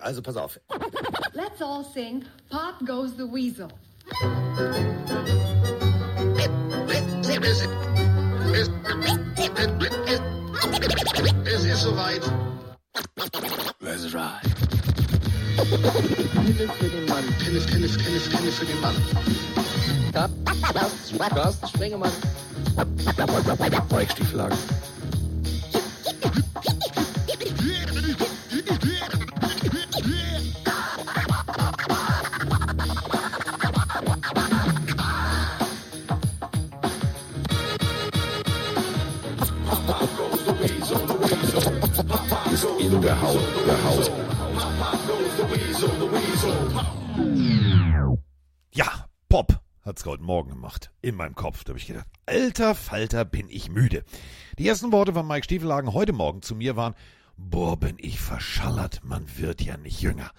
Also pass auf. Let's all sing Pop Goes the Weasel. Es ist soweit. Let's ride. Pille für den Mann. Pille, Pille, Pille, Pille für den Mann. Carsten Sprengemann. Weichstieflagen. In der Haut. Ja, Pop hat's heute Morgen gemacht. In meinem Kopf. Da habe ich gedacht, alter Falter, bin ich müde. Die ersten Worte von Mike Stiefelhagen heute Morgen zu mir waren, boah, bin ich verschallert, man wird ja nicht jünger.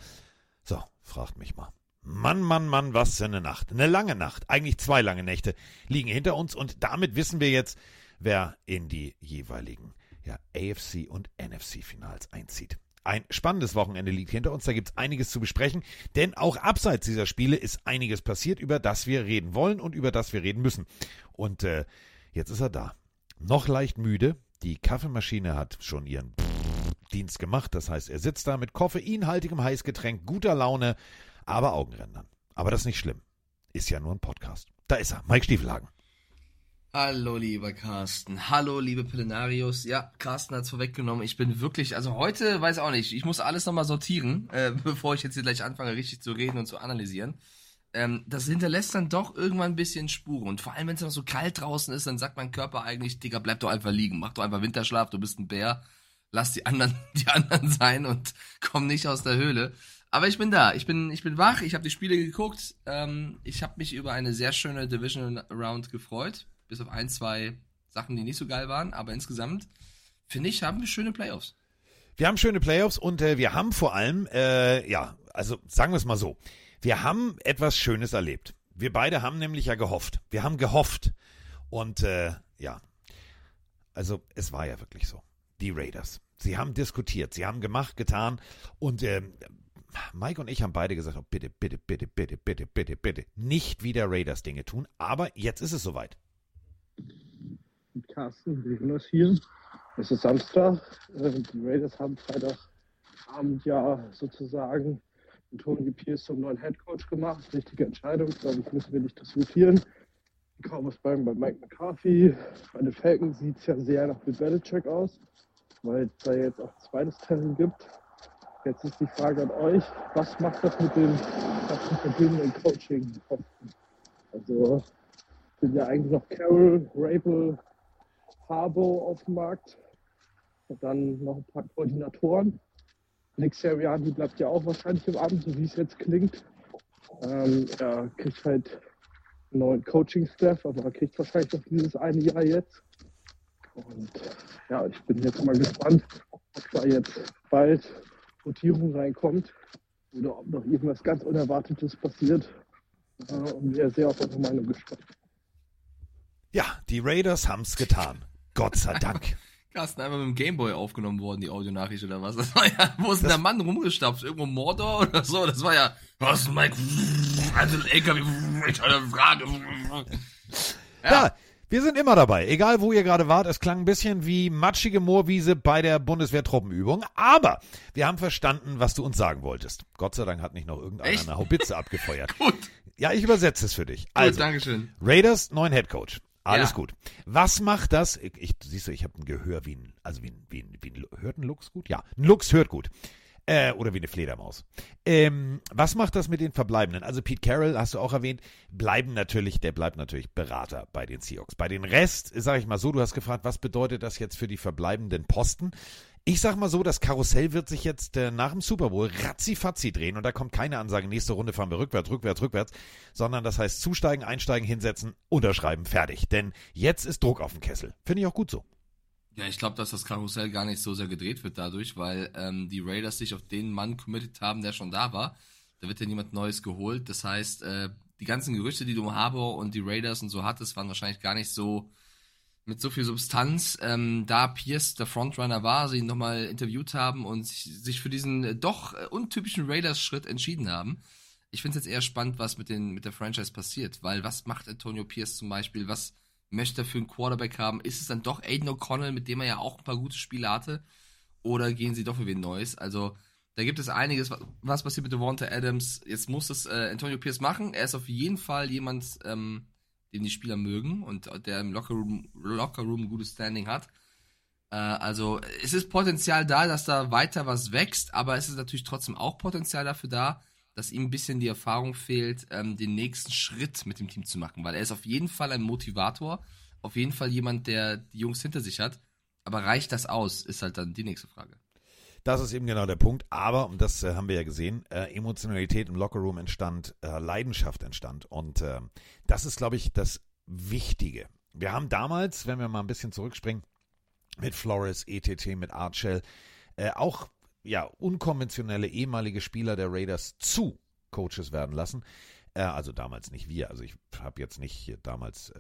So, fragt mich mal. Mann, Mann, Mann, was für eine Nacht. Eine lange Nacht, eigentlich zwei lange Nächte liegen hinter uns und damit wissen wir jetzt, wer in die jeweiligen ja, AFC und NFC Finals einzieht. Ein spannendes Wochenende liegt hinter uns, da gibt es einiges zu besprechen, denn auch abseits dieser Spiele ist einiges passiert, über das wir reden wollen und über das wir reden müssen. Und äh, jetzt ist er da. Noch leicht müde, die Kaffeemaschine hat schon ihren Dienst gemacht, das heißt, er sitzt da mit koffeinhaltigem Heißgetränk, guter Laune, aber Augenrändern. Aber das ist nicht schlimm. Ist ja nur ein Podcast. Da ist er, Mike Stiefelhagen. Hallo, lieber Carsten. Hallo, liebe Pillenarius. Ja, Carsten hat's vorweggenommen. Ich bin wirklich, also heute, weiß auch nicht, ich muss alles nochmal sortieren, äh, bevor ich jetzt hier gleich anfange, richtig zu reden und zu analysieren. Ähm, das hinterlässt dann doch irgendwann ein bisschen Spuren. Und vor allem, wenn es noch so kalt draußen ist, dann sagt mein Körper eigentlich, Digga, bleib doch einfach liegen. Mach doch einfach Winterschlaf, du bist ein Bär. Lass die anderen, die anderen sein und komm nicht aus der Höhle. Aber ich bin da, ich bin, ich bin wach, ich habe die Spiele geguckt, ähm, ich habe mich über eine sehr schöne Division Round gefreut, bis auf ein, zwei Sachen, die nicht so geil waren, aber insgesamt finde ich, haben wir schöne Playoffs. Wir haben schöne Playoffs und äh, wir haben vor allem, äh, ja, also sagen wir es mal so, wir haben etwas Schönes erlebt. Wir beide haben nämlich ja gehofft. Wir haben gehofft. Und äh, ja, also es war ja wirklich so. Die Raiders. Sie haben diskutiert, sie haben gemacht, getan und äh, Mike und ich haben beide gesagt, oh, bitte, bitte, bitte, bitte, bitte, bitte, bitte, nicht wieder Raiders Dinge tun. Aber jetzt ist es soweit. Carsten, Jonas hier. Es ist Samstag. Äh, Die Raiders haben Freitagabend ja sozusagen mit Tony Pierce zum neuen Headcoach gemacht. Richtige Entscheidung, glaube ich, müssen wir nicht diskutieren. Die Cowboys bleiben bei Mike McCarthy. Bei den Falcons sieht es ja sehr nach Bill Belichick aus, weil es da jetzt auch ein zweites Termin gibt. Jetzt ist die Frage an euch, was macht das mit dem ganzen verbindenden Coaching-Posten? Also sind ja eigentlich noch Carroll, Rabel, Harbo auf dem Markt. Und dann noch ein paar Koordinatoren. Nick Seriani bleibt ja auch wahrscheinlich im Abend, so wie es jetzt klingt. Ähm, er kriegt halt einen neuen Coaching-Staff, aber er kriegt wahrscheinlich noch dieses eine Jahr jetzt. Und ja, ich bin jetzt mal gespannt, ob da jetzt bald Rotierung reinkommt oder ob noch irgendwas ganz Unerwartetes passiert. Äh, und wäre sehr auf eure Meinung gespannt. Ja, die Raiders haben's getan. Gott sei Dank. Carsten, einfach mit dem Gameboy aufgenommen worden, die Audionachricht oder was? Das war ja, wo ist denn der Mann rumgestapft? Irgendwo Mordor oder so? Das war ja, was, Mike? Also, LKW, ich habe eine Frage. Ja. wir sind immer dabei. Egal, wo ihr gerade wart, es klang ein bisschen wie matschige Moorwiese bei der Bundeswehr-Truppenübung. Aber wir haben verstanden, was du uns sagen wolltest. Gott sei Dank hat nicht noch irgendeiner Echt? eine Haubitze abgefeuert. Gut, Ja, ich übersetze es für dich. gut, Also, Dankeschön. Raiders, neuen Headcoach. Alles Ja. gut. Was macht das? Ich, siehst du, ich habe ein Gehör wie ein, also wie ein, wie ein, wie ein, hört ein Lux gut? Ja, ein Lux hört gut. Äh, oder wie eine Fledermaus. Ähm, was macht das mit den Verbleibenden? Also Pete Carroll, hast du auch erwähnt, bleiben natürlich, der bleibt natürlich Berater bei den Seahawks. Bei den Rest, sage ich mal so, du hast gefragt, was bedeutet das jetzt für die verbleibenden Posten? Ich sag mal so, das Karussell wird sich jetzt äh, nach dem Super Bowl ratzifatzi drehen und da kommt keine Ansage, nächste Runde fahren wir rückwärts, rückwärts, rückwärts, sondern das heißt zusteigen, einsteigen, hinsetzen, unterschreiben, fertig. Denn jetzt ist Druck auf dem Kessel. Finde ich auch gut so. Ja, ich glaube, dass das Karussell gar nicht so sehr gedreht wird dadurch, weil ähm, die Raiders sich auf den Mann committed haben, der schon da war. Da wird ja niemand Neues geholt. Das heißt, äh, die ganzen Gerüchte, die du um Harbour und die Raiders und so hattest, waren wahrscheinlich gar nicht so, mit so viel Substanz, ähm, da Pierce der Frontrunner war, sie ihn nochmal interviewt haben und sich, für diesen äh, doch äh, untypischen Raiders-Schritt entschieden haben. Ich finde es jetzt eher spannend, was mit, den, mit der Franchise passiert, weil was macht Antonio Pierce zum Beispiel? Was möchte er für einen Quarterback haben? Ist es dann doch Aiden O'Connell, mit dem er ja auch ein paar gute Spiele hatte? Oder gehen sie doch für wen Neues? Also, da gibt es einiges, was, was passiert mit Devonta Adams. Jetzt muss es äh, Antonio Pierce machen. Er ist auf jeden Fall jemand, ähm, den die Spieler mögen und der im Lockerroom, Lockerroom ein gutes Standing hat. Äh, also es ist Potenzial da, dass da weiter was wächst, aber es ist natürlich trotzdem auch Potenzial dafür da, dass ihm ein bisschen die Erfahrung fehlt, ähm, den nächsten Schritt mit dem Team zu machen, weil er ist auf jeden Fall ein Motivator, auf jeden Fall jemand, der die Jungs hinter sich hat. Aber reicht das aus, ist halt dann die nächste Frage. Das ist eben genau der Punkt. Aber, und das äh, haben wir ja gesehen, äh, Emotionalität im Lockerroom entstand, äh, Leidenschaft entstand. Und äh, das ist, glaube ich, das Wichtige. Wir haben damals, wenn wir mal ein bisschen zurückspringen, mit Flores, ETT, mit Archell, äh, auch ja, unkonventionelle ehemalige Spieler der Raiders zu Coaches werden lassen. Äh, also damals nicht wir. Also ich habe jetzt nicht damals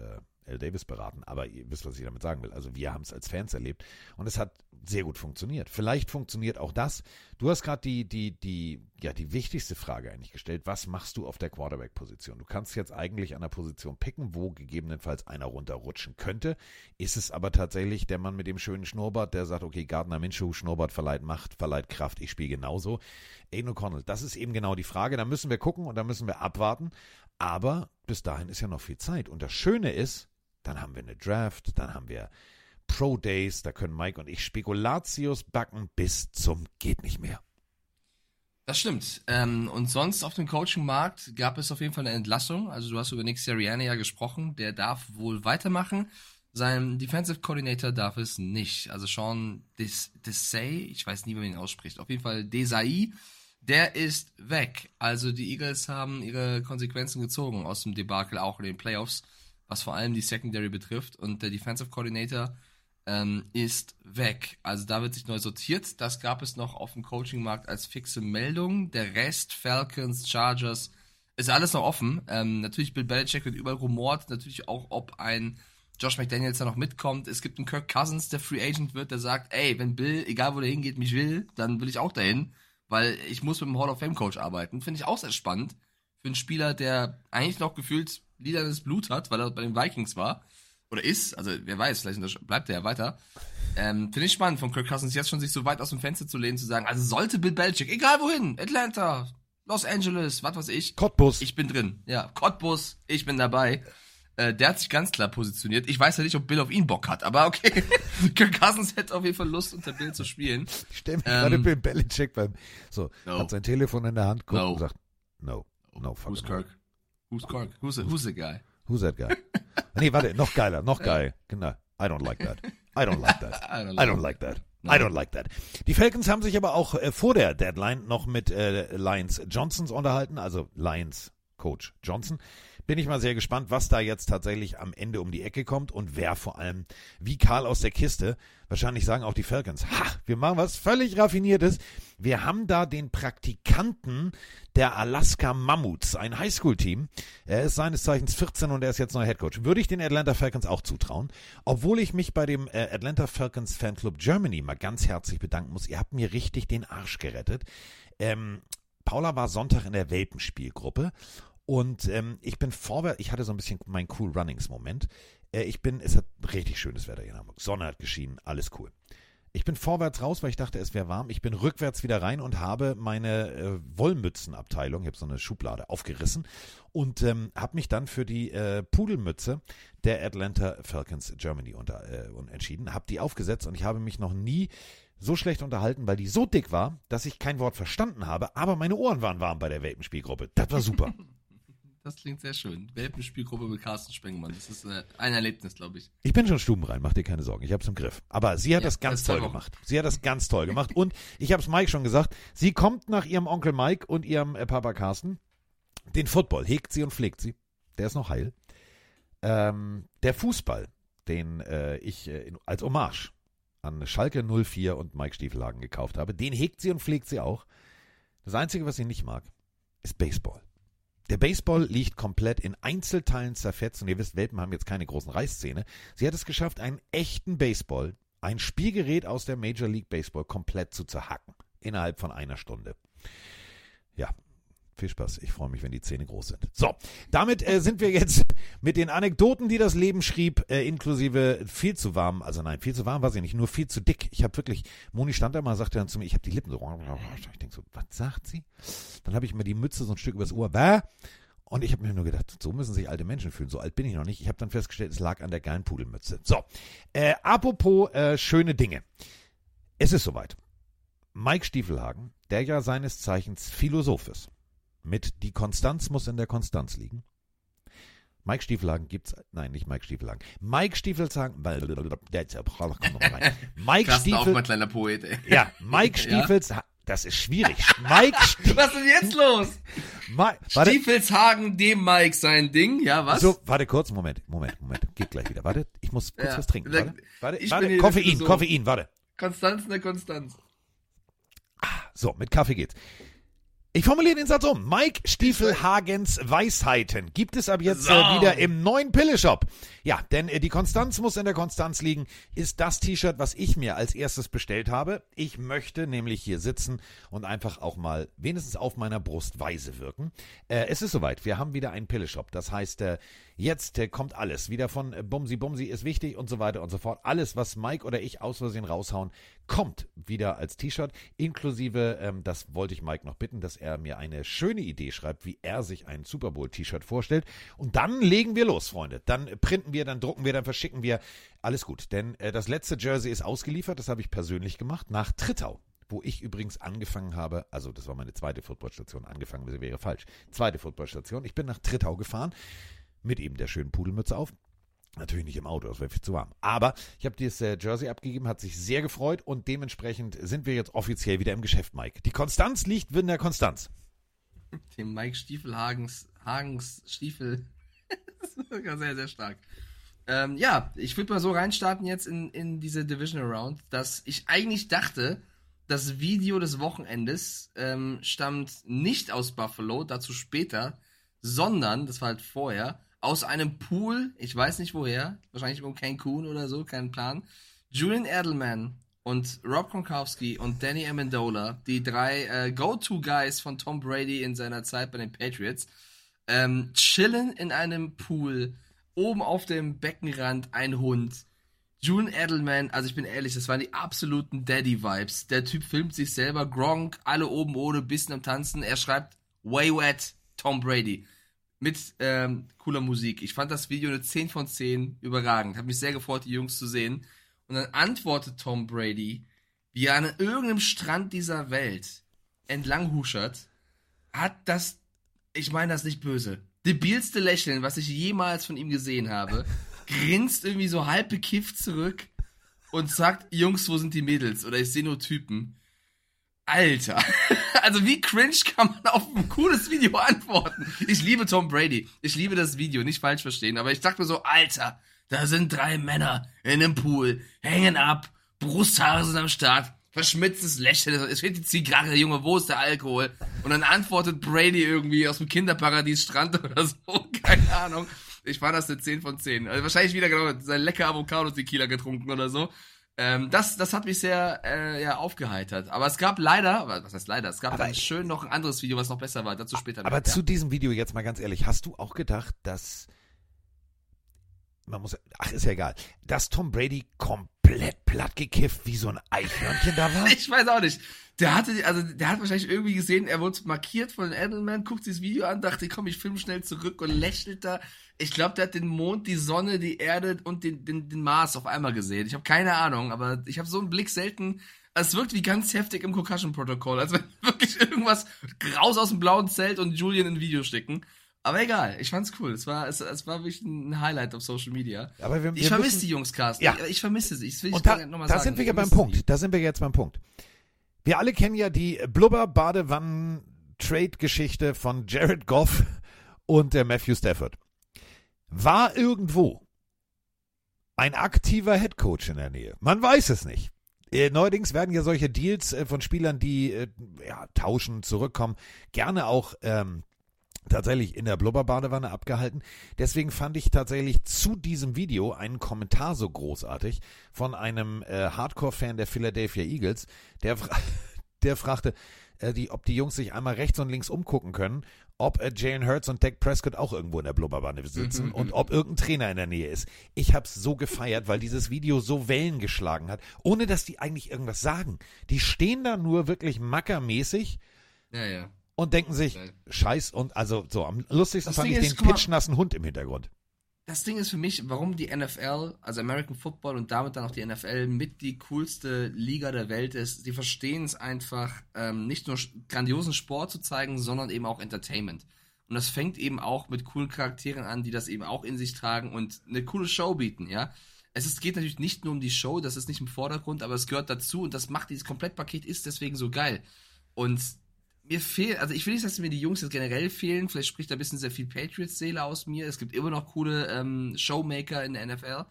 L. Davis beraten, aber ihr wisst, was ich damit sagen will. Also wir haben es als Fans erlebt und es hat sehr gut funktioniert. Vielleicht funktioniert auch das. Du hast gerade die, die, die, ja, die wichtigste Frage eigentlich gestellt. Was machst du auf der Quarterback-Position? Du kannst jetzt eigentlich an der Position picken, wo gegebenenfalls einer runterrutschen könnte. Ist es aber tatsächlich der Mann mit dem schönen Schnurrbart, der sagt, okay, Gardner Minshew, Schnurrbart verleiht Macht, verleiht Kraft, ich spiele genauso. Aiden O'Connell, das ist eben genau die Frage. Da müssen wir gucken und da müssen wir abwarten. Aber bis dahin ist ja noch viel Zeit. Und das Schöne ist, dann haben wir eine Draft, dann haben wir Pro Days, da können Mike und ich Spekulatius backen bis zum geht nicht mehr. Das stimmt. Ähm, und sonst auf dem Coaching-Markt gab es auf jeden Fall eine Entlassung. Also du hast über Nick Sirianni ja gesprochen. Der darf wohl weitermachen. Sein Defensive Coordinator darf es nicht. Also Sean Desai, ich weiß nie, wie man ihn ausspricht. Auf jeden Fall Desai, der ist weg. Also die Eagles haben ihre Konsequenzen gezogen aus dem Debakel, auch in den Playoffs was vor allem die Secondary betrifft. Und der Defensive Coordinator ähm, ist weg. Also da wird sich neu sortiert. Das gab es noch auf dem Coaching-Markt als fixe Meldung. Der Rest, Falcons, Chargers, ist alles noch offen. Ähm, natürlich Bill Belichick wird überall rumort. Natürlich auch, ob ein Josh McDaniels da noch mitkommt. Es gibt einen Kirk Cousins, der Free Agent wird, der sagt, ey, wenn Bill, egal wo der hingeht, mich will, dann will ich auch dahin, weil ich muss mit dem Hall of Fame Coach arbeiten. Finde ich auch sehr spannend. Für einen Spieler, der eigentlich noch gefühlt lilanes Blut hat, weil er bei den Vikings war. Oder ist, also wer weiß, vielleicht bleibt er ja weiter. Ähm, Finde ich spannend von Kirk Cousins jetzt schon sich so weit aus dem Fenster zu lehnen, zu sagen, also sollte Bill Belichick, egal wohin, Atlanta, Los Angeles, was weiß ich. Cottbus. Ich bin drin. Ja, Cottbus, ich bin dabei. Äh, der hat sich ganz klar positioniert. Ich weiß ja nicht, ob Bill auf ihn Bock hat, aber okay. Kirk Cousins hätte auf jeden Fall Lust, unter Bill zu spielen. Ich stelle mir ähm, gerade Bill Belichick beim, so, no. hat sein Telefon in der Hand, guckt no. und sagt, no, no, fuck Who's Kirk? Who's Kirk? Who's, the, who's the guy? Who's that guy? nee, warte, noch geiler, noch geil. Genau. I don't like that. I don't like that. I don't like, I don't like that. I don't like that. Die Falcons haben sich aber auch äh, vor der Deadline noch mit äh, Lions Johnsons unterhalten, also Lions Coach Johnson. Bin ich mal sehr gespannt, was da jetzt tatsächlich am Ende um die Ecke kommt und wer vor allem, wie Karl aus der Kiste, wahrscheinlich sagen auch die Falcons, ha, wir machen was völlig Raffiniertes. Wir haben da den Praktikanten der Alaska Mammuts, ein Highschool-Team. Er ist seines Zeichens 14 und er ist jetzt neuer Headcoach. Würde ich den Atlanta Falcons auch zutrauen. Obwohl ich mich bei dem äh, Atlanta Falcons Fanclub Germany mal ganz herzlich bedanken muss. Ihr habt mir richtig den Arsch gerettet. Ähm, Paula war Sonntag in der Welpenspielgruppe und ähm, ich bin vorwärts, ich hatte so ein bisschen mein Cool Runnings Moment. Äh, ich bin, es hat richtig schönes Wetter hier in Hamburg. Sonne hat geschienen, alles cool. Ich bin vorwärts raus, weil ich dachte, es wäre warm. Ich bin rückwärts wieder rein und habe meine äh, Wollmützenabteilung, ich habe so eine Schublade aufgerissen und ähm, habe mich dann für die äh, Pudelmütze der Atlanta Falcons Germany unter, äh, entschieden, habe die aufgesetzt und ich habe mich noch nie so schlecht unterhalten, weil die so dick war, dass ich kein Wort verstanden habe, aber meine Ohren waren warm bei der Welpenspielgruppe. Das war super. Das klingt sehr schön. Welpenspielgruppe mit Carsten Spengemann. Das ist äh, ein Erlebnis, glaube ich. Ich bin schon stubenrein, mach dir keine Sorgen. Ich habe es im Griff. Aber sie hat ja, das ganz das toll gemacht. Sie hat das ganz toll gemacht. Und ich habe es Mike schon gesagt, sie kommt nach ihrem Onkel Mike und ihrem äh, Papa Carsten. Den Football hegt sie und pflegt sie. Der ist noch heil. Ähm, der Fußball, den äh, ich äh, als Hommage an Schalke 04 und Mike Stiefelhagen gekauft habe, den hegt sie und pflegt sie auch. Das Einzige, was sie nicht mag, ist Baseball. Der Baseball liegt komplett in Einzelteilen zerfetzt und ihr wisst, Welpen haben jetzt keine großen Reißzähne. Sie hat es geschafft, einen echten Baseball, ein Spielgerät aus der Major League Baseball komplett zu zerhacken. Innerhalb von einer Stunde. Ja, viel Spaß. Ich freue mich, wenn die Zähne groß sind. So, damit äh, sind wir jetzt mit den Anekdoten, die das Leben schrieb, äh, inklusive viel zu warm. Also nein, viel zu warm war sie nicht, nur viel zu dick. Ich habe wirklich, Moni stand da mal, sagte dann zu mir, ich habe die Lippen so. Ich denke so, was sagt sie? Dann habe ich mir die Mütze so ein Stück übers Ohr. Bäh. Und ich habe mir nur gedacht, so müssen sich alte Menschen fühlen. So alt bin ich noch nicht. Ich habe dann festgestellt, es lag an der geilen Pudelmütze. So, äh, apropos äh, schöne Dinge. Es ist soweit. Mike Stiefelhagen, der ja seines Zeichens Philosoph ist, mit Die Konstanz muss in der Konstanz liegen. Mike Stiefelhagen gibt's, nein, nicht Mike Stiefelhagen. Mike Stiefelhagen. Mike Carsten auch Stiefel, mal kleiner Poet, ey. ja, Mike Ja? Stiefels, das ist schwierig. Mike Stiefels, Was ist denn jetzt los? Mike, Stiefelshagen, dem Mike sein Ding, ja, was? so, warte kurz, Moment, Moment, Moment, geht gleich wieder. Warte, ich muss kurz Ja. was trinken. Warte, warte, ich warte Koffein. Koffein, warte. Konstanz in der Konstanz. So, mit Kaffee geht's. Ich formuliere den Satz um. Mike Stiefelhagens Weisheiten gibt es ab jetzt So. äh, wieder im neuen Pille-Shop. Ja, denn äh, die Konstanz muss in der Konstanz liegen, ist das T-Shirt, was ich mir als erstes bestellt habe. Ich möchte nämlich hier sitzen und einfach auch mal wenigstens auf meiner Brust weise wirken. Äh, es ist soweit. Wir haben wieder einen Pille-Shop. Das heißt, äh, jetzt äh, kommt alles. Wieder von äh, Bumsi Bumsi ist wichtig und so weiter und so fort. Alles, was Mike oder ich aus Versehen raushauen, kommt wieder als T-Shirt. Inklusive, ähm, das wollte ich Mike noch bitten, dass er mir eine schöne Idee schreibt, wie er sich ein Super Bowl-T-Shirt vorstellt. Und dann legen wir los, Freunde. Dann äh, printen wir, dann drucken wir, dann verschicken wir. Alles gut. Denn äh, das letzte Jersey ist ausgeliefert. Das habe ich persönlich gemacht nach Trittau. Wo ich übrigens angefangen habe, also das war meine zweite Footballstation, angefangen wäre falsch. Zweite Footballstation. Ich bin nach Trittau gefahren mit eben der schönen Pudelmütze auf. Natürlich nicht im Auto, das wäre viel zu warm. Aber ich habe dieses äh, Jersey abgegeben, hat sich sehr gefreut und dementsprechend sind wir jetzt offiziell wieder im Geschäft, Mike. Die Konstanz liegt in der Konstanz. Dem Mike Stiefelhagens, Hagens Stiefel. das ist sehr, sehr stark. Ähm, ja, ich würde mal so reinstarten jetzt in, in diese Divisional Round, dass ich eigentlich dachte, das Video des Wochenendes ähm, stammt nicht aus Buffalo, dazu später, sondern, das war halt vorher, aus einem Pool, ich weiß nicht woher, wahrscheinlich irgendwo Cancun oder so, kein Plan. Julian Edelman und Rob Gronkowski und Danny Amendola, die drei äh, Go-To-Guys von Tom Brady in seiner Zeit bei den Patriots, ähm, chillen in einem Pool, oben auf dem Beckenrand ein Hund. Julian Edelman, also ich bin ehrlich, das waren die absoluten Daddy-Vibes. Der Typ filmt sich selber, Gronk, alle oben ohne, bisschen am Tanzen. Er schreibt Way Wet, Tom Brady. Mit ähm, cooler Musik. Ich fand das Video eine 10 von 10 überragend. Hat mich sehr gefreut, die Jungs zu sehen. Und dann antwortet Tom Brady, wie er an irgendeinem Strand dieser Welt entlang huschert, hat das, ich meine das nicht böse, debilste Lächeln, was ich jemals von ihm gesehen habe, grinst irgendwie so halb bekifft zurück und sagt, Jungs, wo sind die Mädels? Oder ich sehe nur Typen. Alter. Also wie cringe kann man auf ein cooles Video antworten? Ich liebe Tom Brady. Ich liebe das Video, nicht falsch verstehen. Aber ich dachte mir so, Alter, da sind drei Männer in einem Pool, hängen ab, Brusthaare sind am Start, verschmitztes Lächeln, es fehlt die Zigarre, Junge, wo ist der Alkohol? Und dann antwortet Brady irgendwie aus dem Kinderparadies Strand oder so, keine Ahnung. Ich fand das eine 10 von 10. Also wahrscheinlich wieder genau sein lecker Avocado-Tequila getrunken oder so. Ähm, das, das hat mich sehr äh, ja, aufgeheitert. Aber es gab leider, was heißt leider, es gab Aber dann schön noch ein anderes Video, was noch besser war. Dazu später Aber mehr. zu diesem Video jetzt mal ganz ehrlich, hast du auch gedacht, dass man muss, ach ist ja egal, dass Tom Brady komplett plattgekifft wie so ein Eichhörnchen da war? Ich weiß auch nicht. Der hatte, also der hat wahrscheinlich irgendwie gesehen, er wurde markiert von Edelman, guckt sich das Video an, dachte, komm, ich film schnell zurück und lächelt da. Ich glaube, der hat den Mond, die Sonne, die Erde und den, den, den Mars auf einmal gesehen. Ich habe keine Ahnung, aber ich habe so einen Blick selten. Es wirkt wie ganz heftig im Concussion-Protokoll, als wenn wirklich irgendwas raus aus dem blauen Zelt und Julian in ein Video stecken. Aber egal, ich fand's cool. Es war, es, es war wirklich ein Highlight auf Social Media. Aber wir, Ich vermisse die Jungs, Carsten. Ja. Ich, ich vermisse sie. Ich ich da, noch mal da sind wir ja beim Punkt. Da sind wir jetzt beim Punkt. Wir alle kennen ja die Blubber-Badewannen-Trade-Geschichte von Jared Goff und der Matthew Stafford. War irgendwo ein aktiver Headcoach in der Nähe? Man weiß es nicht. Äh, Neuerdings werden ja solche Deals äh, von Spielern, die äh, ja, tauschen, zurückkommen, gerne auch ähm, tatsächlich in der Blubberbadewanne abgehalten. Deswegen fand ich tatsächlich zu diesem Video einen Kommentar so großartig von einem äh, Hardcore-Fan der Philadelphia Eagles, der, fra der fragte, äh, die, ob die Jungs sich einmal rechts und links umgucken können, ob äh, Jalen Hurts und Dak Prescott auch irgendwo in der Blubberwanne sitzen Mhm, und mhm. ob irgendein Trainer in der Nähe ist. Ich hab's so gefeiert, weil dieses Video so Wellen geschlagen hat, ohne dass die eigentlich irgendwas sagen. Die stehen da nur wirklich mackermäßig Ja, ja. Und denken sich. Scheiß und also so am lustigsten Das fand Ding ich ist, den pitchnassen Hund im Hintergrund. Das Ding ist für mich, warum die NFL, also American Football und damit dann auch die NFL mit die coolste Liga der Welt ist. Die verstehen es einfach, ähm, nicht nur grandiosen Sport zu zeigen, sondern eben auch Entertainment. Und das fängt eben auch mit coolen Charakteren an, die das eben auch in sich tragen und eine coole Show bieten, ja. Es ist, geht natürlich nicht nur um die Show, das ist nicht im Vordergrund, aber es gehört dazu und das macht dieses Komplettpaket ist deswegen so geil. Und mir fehlt, also ich will nicht, dass mir die Jungs jetzt generell fehlen, vielleicht spricht da ein bisschen sehr viel Patriots-Seele aus mir. Es gibt immer noch coole ähm, Showmaker in der NFL.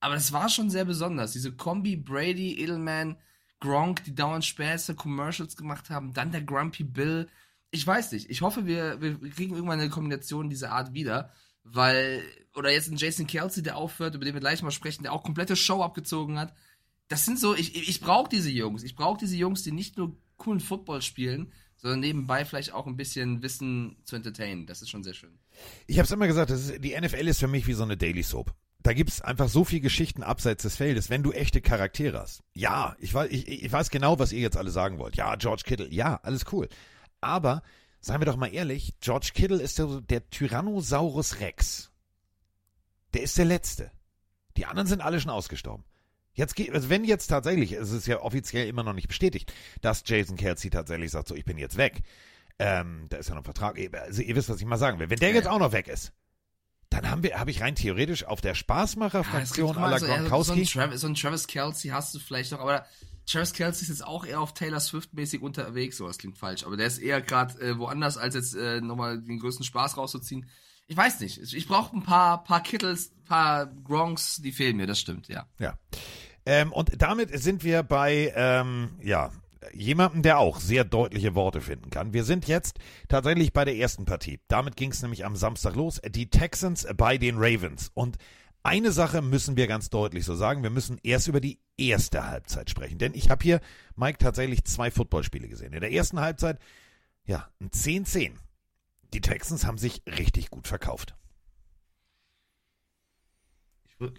Aber das war schon sehr besonders. Diese Kombi Brady, Edelman, Gronk, die dauernd Späße, Commercials gemacht haben, dann der Grumpy Bill. Ich weiß nicht. Ich hoffe, wir, wir kriegen irgendwann eine Kombination dieser Art wieder. Weil, oder jetzt ein Jason Kelsey, der aufhört, über den wir gleich mal sprechen, der auch komplette Show abgezogen hat. Das sind so, ich, ich brauche diese Jungs. Ich brauche diese Jungs, die nicht nur coolen Football spielen, sondern nebenbei vielleicht auch ein bisschen Wissen zu entertainen. Das ist schon sehr schön. Ich habe es immer gesagt, ist, die NFL ist für mich wie so eine Daily Soap. Da gibt's einfach so viel Geschichten abseits des Feldes, wenn du echte Charaktere hast. Ja, ich weiß, ich, ich weiß genau, was ihr jetzt alle sagen wollt. Ja, George Kittle, ja, alles cool. Aber, seien wir doch mal ehrlich, George Kittle ist der, der Tyrannosaurus Rex. Der ist der Letzte. Die anderen sind alle schon ausgestorben. Jetzt geht, also wenn jetzt tatsächlich, es ist ja offiziell immer noch nicht bestätigt, dass Jason Kelsey tatsächlich sagt, so, ich bin jetzt weg. Ähm, da ist ja noch ein Vertrag. Also ihr wisst, was ich mal sagen will. Wenn der Ja, jetzt ja. auch noch weg ist, dann haben wir, habe ich rein theoretisch auf der Spaßmacher-Fraktion à la so, so, ein Gronkowski. Travis, so ein Travis Kelsey hast du vielleicht noch, aber Travis Kelsey ist jetzt auch eher auf Taylor Swift-mäßig unterwegs. So, das klingt falsch, aber der ist eher gerade äh, woanders, als jetzt äh, nochmal den größten Spaß rauszuziehen. Ich weiß nicht. Ich brauche ein paar, paar Kittles, paar Gronks, die fehlen mir, das stimmt, ja. Ja. Ähm, und damit sind wir bei, ähm, ja, jemandem, der auch sehr deutliche Worte finden kann. Wir sind jetzt tatsächlich bei der ersten Partie. Damit ging es nämlich am Samstag los. Die Texans bei den Ravens. Und eine Sache müssen wir ganz deutlich so sagen. Wir müssen erst über die erste Halbzeit sprechen. Denn ich habe hier, Mike, tatsächlich zwei Footballspiele gesehen. In der ersten Halbzeit, ja, ein 10-10. Die Texans haben sich richtig gut verkauft.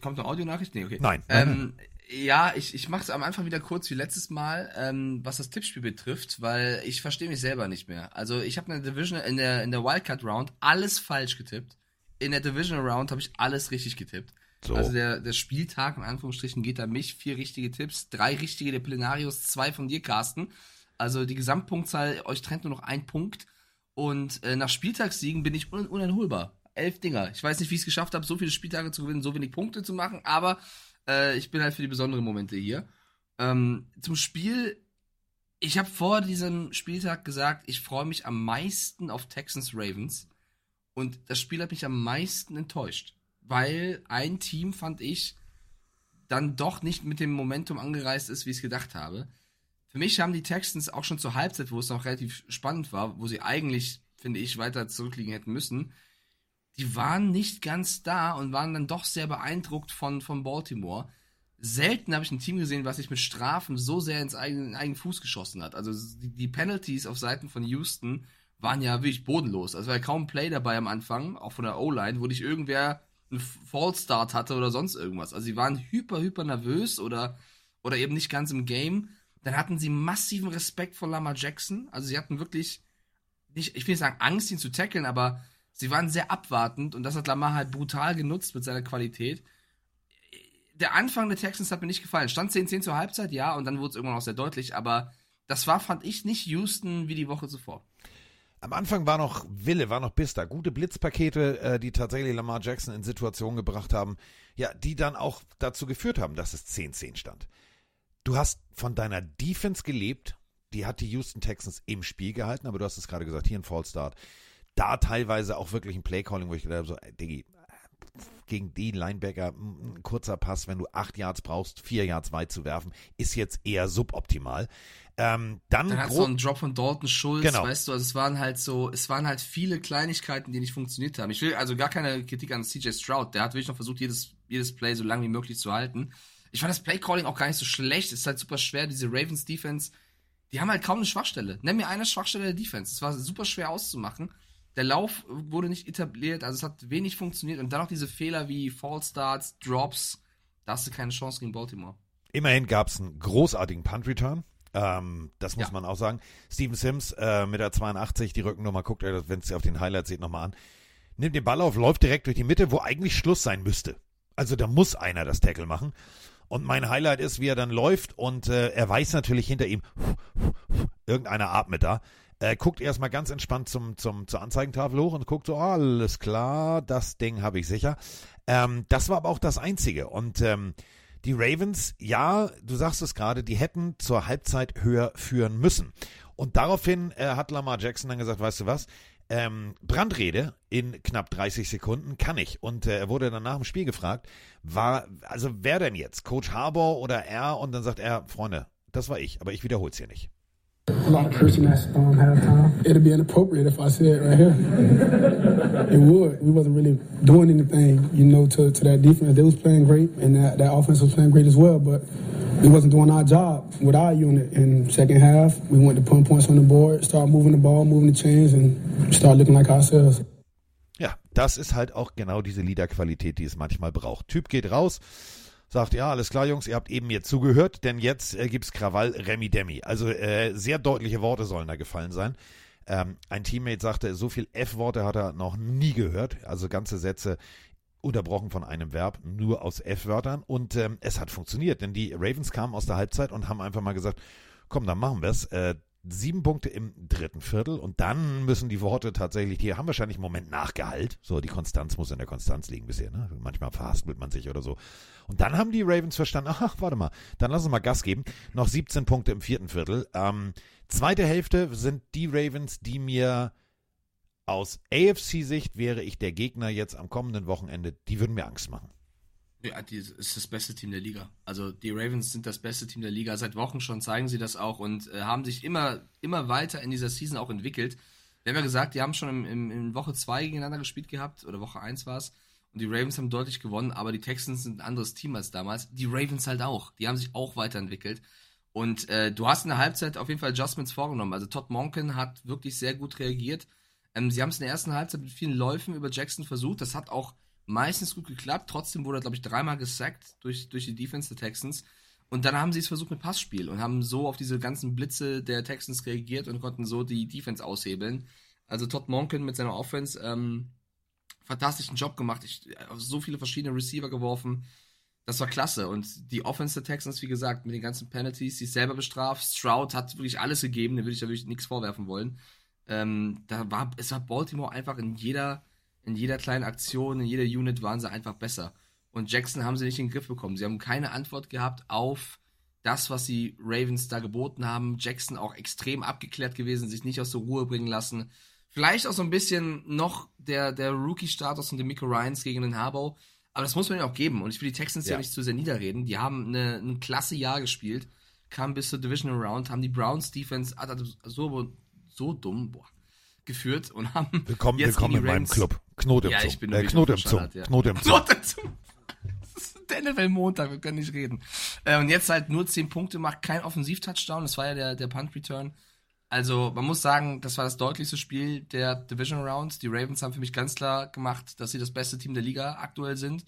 Kommt eine Audionachricht? Nee, okay. Nein. Ähm, ja, ich, ich mache es am Anfang wieder kurz wie letztes Mal, ähm, was das Tippspiel betrifft, weil ich verstehe mich selber nicht mehr. Also ich habe in der Division, in der, in der Wildcard Round alles falsch getippt. In der Division Round habe ich alles richtig getippt. So. Also der, der Spieltag, in Anführungsstrichen, geht an mich. Vier richtige Tipps, drei richtige der Plenarius, zwei von dir, Carsten. Also die Gesamtpunktzahl, euch trennt nur noch ein Punkt. Und äh, nach Spieltagssiegen bin ich un uneinholbar. Elf Dinger. Ich weiß nicht, wie ich es geschafft habe, so viele Spieltage zu gewinnen, so wenig Punkte zu machen, aber äh, ich bin halt für die besonderen Momente hier. Ähm, zum Spiel, ich habe vor diesem Spieltag gesagt, ich freue mich am meisten auf Texans Ravens. Und das Spiel hat mich am meisten enttäuscht. Weil ein Team, fand ich, dann doch nicht mit dem Momentum angereist ist, wie ich es gedacht habe. Für mich haben die Texans auch schon zur Halbzeit, wo es noch relativ spannend war, wo sie eigentlich, finde ich, weiter zurückliegen hätten müssen, die waren nicht ganz da und waren dann doch sehr beeindruckt von, von Baltimore. Selten habe ich ein Team gesehen, was sich mit Strafen so sehr ins eigene, in eigenen Fuß geschossen hat. Also die, die Penalties auf Seiten von Houston waren ja wirklich bodenlos. Also war ja kaum Play dabei am Anfang, auch von der O-Line, wo nicht irgendwer einen Fallstart hatte oder sonst irgendwas. Also sie waren hyper, hyper nervös oder, oder eben nicht ganz im Game. Dann hatten sie massiven Respekt vor Lamar Jackson. Also sie hatten wirklich nicht, ich will nicht sagen Angst, ihn zu tackeln, aber sie waren sehr abwartend und das hat Lamar halt brutal genutzt mit seiner Qualität. Der Anfang der Texans hat mir nicht gefallen. Stand 10-10 zur Halbzeit, ja, und dann wurde es irgendwann auch sehr deutlich, aber das war, fand ich, nicht Houston wie die Woche zuvor. Am Anfang war noch Wille, war noch Biss da. Gute Blitzpakete, äh, die tatsächlich Lamar Jackson in Situationen gebracht haben, ja, die dann auch dazu geführt haben, dass es 10-10 stand. Du hast von deiner Defense gelebt, die hat die Houston Texans im Spiel gehalten, aber du hast es gerade gesagt, hier ein Fallstart. Da teilweise auch wirklich ein Playcalling, wo ich gedacht habe, so, ey, Diggi, gegen die Linebacker ein kurzer Pass, wenn du acht Yards brauchst, vier Yards weit zu werfen, ist jetzt eher suboptimal. Ähm, dann Dann gro- so einen Drop von Dalton Schulz, Genau. weißt du, also es waren halt so, es waren halt viele Kleinigkeiten, die nicht funktioniert haben. Ich will also gar keine Kritik an CJ Stroud, der hat wirklich noch versucht, jedes, jedes Play so lange wie möglich zu halten. Ich fand das Playcalling auch gar nicht so schlecht, es ist halt super schwer, diese Ravens Defense, die haben halt kaum eine Schwachstelle. Nenn mir eine Schwachstelle der Defense. Es war super schwer auszumachen. Der Lauf wurde nicht etabliert, also es hat wenig funktioniert und dann noch diese Fehler wie Fall Starts, Drops, da hast du keine Chance gegen Baltimore. Immerhin gab es einen großartigen Punt-Return. Ähm, das muss Ja. man auch sagen. Steven Sims äh, mit der 82, die Rückennummer, guckt euch das, wenn ihr auf den Highlights seht, nochmal an. Nimmt den Ball auf, läuft direkt durch die Mitte, wo eigentlich Schluss sein müsste. Also da muss einer das Tackle machen. Und mein Highlight ist, wie er dann läuft und äh, er weiß natürlich hinter ihm, irgendeiner atmet da. Er guckt erstmal ganz entspannt zum, zum, zur Anzeigentafel hoch und guckt so, ah, alles klar, das Ding habe ich sicher. Ähm, das war aber auch das Einzige. Und ähm, die Ravens, ja, du sagst es gerade, die hätten zur Halbzeit höher führen müssen. Und daraufhin äh, hat Lamar Jackson dann gesagt, weißt du was, ähm, Brandrede in knapp 30 Sekunden kann ich. Und äh, er wurde dann nach dem Spiel gefragt, war, also wer denn jetzt? Coach Harbour oder er? Und dann sagt er, Freunde, das war ich, aber ich wiederhole es hier nicht. A lot of cursing at um, halftime. It'd be inappropriate if I said it right here. it would. We wasn't really doing anything, you know, to, to that defense. They was playing great, and that, that offense was playing great as well, but we wasn't doing our job with our unit. In second half, we went to putting points on the board, start moving the ball, moving the chains, and start looking like ourselves. Ja, das ist halt auch genau diese Liederqualität, die es manchmal braucht. Typ geht raus, sagt, ja, alles klar, Jungs, ihr habt eben mir zugehört, denn jetzt äh, gibt's Krawall Remi Demi. Also äh, sehr deutliche Worte sollen da gefallen sein. Ähm, ein Teammate sagte, so viel F-Worte hat er noch nie gehört. Also ganze Sätze unterbrochen von einem Verb, nur aus F-Wörtern. Und ähm, es hat funktioniert, denn die Ravens kamen aus der Halbzeit und haben einfach mal gesagt, komm, dann machen wir's. Äh, sieben Punkte im dritten Viertel und dann müssen die Worte tatsächlich, die haben wahrscheinlich im Moment Nachgehalt. So, die Konstanz muss in der Konstanz liegen bisher. Ne? Manchmal verhaspelt man sich oder so. Und dann haben die Ravens verstanden, ach, warte mal, dann lass uns mal Gas geben. Noch 17 Punkte im vierten Viertel. Ähm, zweite Hälfte sind die Ravens, die mir aus AFC-Sicht wäre ich der Gegner jetzt am kommenden Wochenende, die würden mir Angst machen. Ja, die ist das beste Team der Liga. Also die Ravens sind das beste Team der Liga. Seit Wochen schon zeigen sie das auch und äh, haben sich immer, immer weiter in dieser Season auch entwickelt. Wir haben ja gesagt, die haben schon im, im, in Woche 2 gegeneinander gespielt gehabt, oder Woche 1 war es. Und die Ravens haben deutlich gewonnen, aber die Texans sind ein anderes Team als damals. Die Ravens halt auch. Die haben sich auch weiterentwickelt. Und äh, du hast in der Halbzeit auf jeden Fall Adjustments vorgenommen. Also Todd Monken hat wirklich sehr gut reagiert. Ähm, sie haben es in der ersten Halbzeit mit vielen Läufen über Jackson versucht. Das hat auch meistens gut geklappt. Trotzdem wurde er, glaube ich, dreimal gesackt durch, durch die Defense der Texans. Und dann haben sie es versucht mit Passspiel und haben so auf diese ganzen Blitze der Texans reagiert und konnten so die Defense aushebeln. Also Todd Monken mit seiner Offense, ähm, fantastischen Job gemacht. Ich, auf so viele verschiedene Receiver geworfen. Das war klasse. Und die Offense der Texans, wie gesagt, mit den ganzen Penalties, die selber bestraft. Stroud hat wirklich alles gegeben, da würde ich da wirklich nichts vorwerfen wollen. Ähm, da war, es war Baltimore einfach in jeder, in jeder kleinen Aktion, in jeder Unit waren sie einfach besser. Und Jackson haben sie nicht in den Griff bekommen. Sie haben keine Antwort gehabt auf das, was die Ravens da geboten haben. Jackson auch extrem abgeklärt gewesen, sich nicht aus der Ruhe bringen lassen. Vielleicht auch so ein bisschen noch der, der Rookie-Status von dem Miko Ryans gegen den Harbaugh. Aber das muss man ihnen auch geben. Und ich will die Texans ja, Ja. nicht zu sehr niederreden. Die haben eine, ein klasse Jahr gespielt, kamen bis zur Divisional Round, haben die Browns Defense so, so dumm boah, geführt und haben Willkommen, jetzt willkommen in die meinem Rams- Club. Knote im Ja, ich bin äh, im Zung. verschallert, ja. Knote im Zung. Not dazu. Das ist der NFL Montag, wir können nicht reden. Äh, und jetzt halt nur 10 Punkte macht, kein Offensiv-Touchdown, das war ja der, der Punt-Return. Also, man muss sagen, das war das deutlichste Spiel der Division Round. Die Ravens haben für mich ganz klar gemacht, dass sie das beste Team der Liga aktuell sind.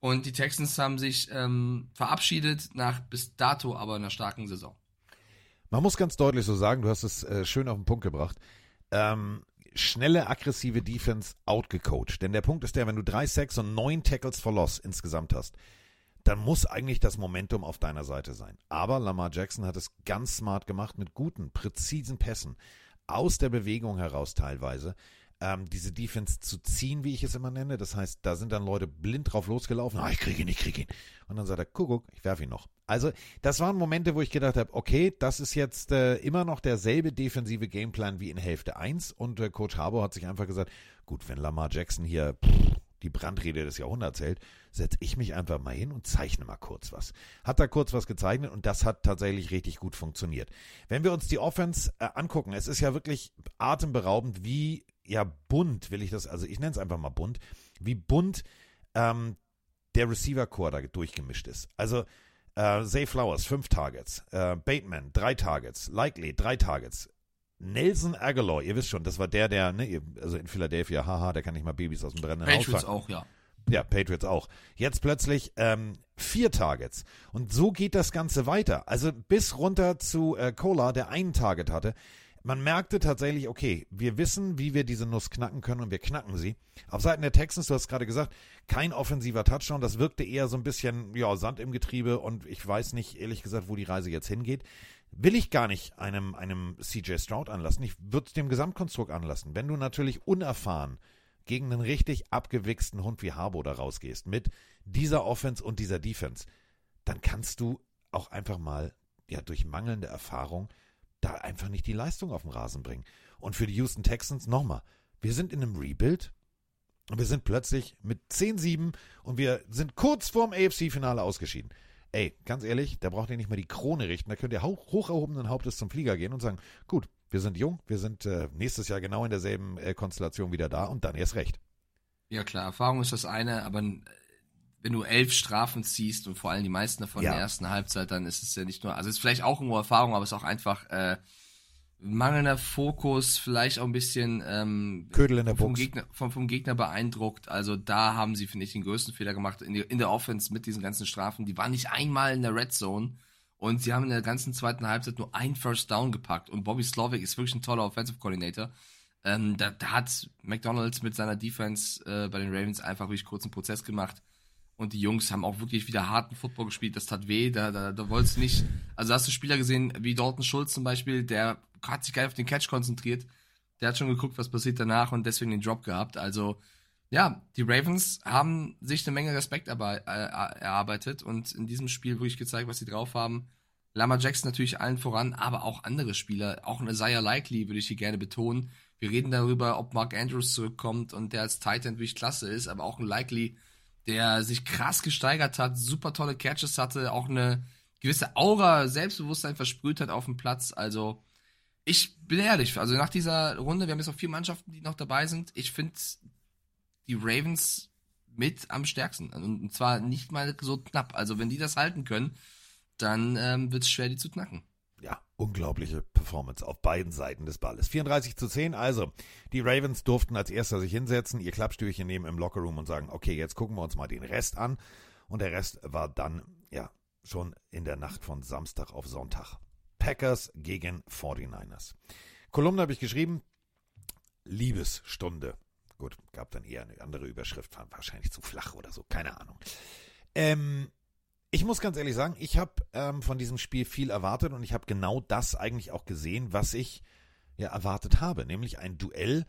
Und die Texans haben sich ähm, verabschiedet nach bis dato aber einer starken Saison. Man muss ganz deutlich so sagen, du hast es äh, schön auf den Punkt gebracht. Ähm, schnelle, aggressive Defense outgecoacht. Denn der Punkt ist der, wenn du drei Sacks und neun Tackles for Loss insgesamt hast, dann muss eigentlich das Momentum auf deiner Seite sein. Aber Lamar Jackson hat es ganz smart gemacht mit guten, präzisen Pässen aus der Bewegung heraus teilweise. Ähm, diese Defense zu ziehen, wie ich es immer nenne. Das heißt, da sind dann Leute blind drauf losgelaufen. Ah, ich kriege ihn, ich kriege ihn. Und dann sagt er, Kuckuck, ich werfe ihn noch. Also, das waren Momente, wo ich gedacht habe, okay, das ist jetzt äh, immer noch derselbe defensive Gameplan wie in Hälfte 1. Und äh, Coach Harbour hat sich einfach gesagt, gut, wenn Lamar Jackson hier pff, die Brandrede des Jahrhunderts hält, setze ich mich einfach mal hin und zeichne mal kurz was. Hat da kurz was gezeichnet und das hat tatsächlich richtig gut funktioniert. Wenn wir uns die Offense äh, angucken, es ist ja wirklich atemberaubend, wie ja bunt, will ich das, also ich nenne es einfach mal bunt, wie bunt ähm, der Receiver-Core da durchgemischt ist. Also äh, Zay Flowers, fünf Targets. Äh, Bateman, drei Targets. Likely, drei Targets. Nelson Aguilar, ihr wisst schon, das war der, der, ne, also in Philadelphia, haha, der kann nicht mal Babys aus dem brennenden Patriots Haus fangen. auch, ja. Ja, Patriots auch. Jetzt plötzlich ähm, vier Targets. Und so geht das Ganze weiter. Also bis runter zu äh, Cola, der einen Target hatte. Man merkte tatsächlich, okay, wir wissen, wie wir diese Nuss knacken können und wir knacken sie. Auf Seiten der Texans, du hast gerade gesagt, kein offensiver Touchdown. Das wirkte eher so ein bisschen, ja, Sand im Getriebe und ich weiß nicht, ehrlich gesagt, wo die Reise jetzt hingeht. Will ich gar nicht einem, einem CJ Stroud anlassen. Ich würde es dem Gesamtkonstrukt anlassen. Wenn du natürlich unerfahren gegen einen richtig abgewichsten Hund wie Harbo da rausgehst, mit dieser Offense und dieser Defense, dann kannst du auch einfach mal, ja, durch mangelnde Erfahrung da einfach nicht die Leistung auf den Rasen bringen. Und für die Houston Texans nochmal, wir sind in einem Rebuild und wir sind plötzlich mit 10-7 und wir sind kurz vorm AFC-Finale ausgeschieden. Ey, ganz ehrlich, da braucht ihr nicht mal die Krone richten. Da könnt ihr hoch, hoch erhobenen Hauptes zum Flieger gehen und sagen, gut, wir sind jung, wir sind äh, nächstes Jahr genau in derselben äh, Konstellation wieder da und dann erst recht. Ja klar, Erfahrung ist das eine, aber wenn du elf Strafen ziehst und vor allem die meisten davon Ja. in der ersten Halbzeit, dann ist es ja nicht nur, also es ist vielleicht auch irgendwo Erfahrung, aber es ist auch einfach äh, mangelnder Fokus, vielleicht auch ein bisschen ähm, Ködel in der vom Box. Gegner, vom, vom Gegner beeindruckt. Also da haben sie, finde ich, den größten Fehler gemacht in, in der Offense mit diesen ganzen Strafen. Die waren nicht einmal in der Red Zone und sie haben in der ganzen zweiten Halbzeit nur ein First Down gepackt. Und Bobby Slovic ist wirklich ein toller Offensive Coordinator. Ähm, da, da hat McDonalds mit seiner Defense äh, bei den Ravens einfach wirklich kurzen Prozess gemacht. Und die Jungs haben auch wirklich wieder harten Football gespielt. Das tat weh. Da, da, da wolltest du nicht. Also hast du Spieler gesehen, wie Dalton Schulz zum Beispiel, der hat sich gar nicht auf den Catch konzentriert. Der hat schon geguckt, was passiert danach und deswegen den Drop gehabt. Also, ja, die Ravens haben sich eine Menge Respekt äh, erarbeitet und in diesem Spiel wirklich gezeigt, was sie drauf haben. Lama Jackson natürlich allen voran, aber auch andere Spieler. Auch ein Isaiah Likely würde ich hier gerne betonen. Wir reden darüber, ob Mark Andrews zurückkommt und der als Titan wirklich klasse ist, aber auch ein Likely, der sich krass gesteigert hat, super tolle Catches hatte, auch eine gewisse Aura, Selbstbewusstsein versprüht hat auf dem Platz. Also, ich bin ehrlich, also nach dieser Runde, wir haben jetzt noch vier Mannschaften, die noch dabei sind. Ich finde die Ravens mit am stärksten. Und zwar nicht mal so knapp. Also, wenn die das halten können, dann ähm, wird es schwer, die zu knacken. ja, unglaubliche Performance auf beiden Seiten des Balles. 34 zu 10, also die Ravens durften als erster sich hinsetzen, ihr Klappstühlchen nehmen im Lockerroom und sagen, okay, jetzt gucken wir uns mal den Rest an. Und der Rest war dann, ja, schon in der Nacht von Samstag auf Sonntag. Packers gegen 49ers. Kolumne habe ich geschrieben, Liebesstunde. Gut, gab dann eher eine andere Überschrift, war wahrscheinlich zu flach oder so, keine Ahnung. Ähm, ich muss ganz ehrlich sagen, ich habe ähm, von diesem Spiel viel erwartet und ich habe genau das eigentlich auch gesehen, was ich ja erwartet habe, nämlich ein Duell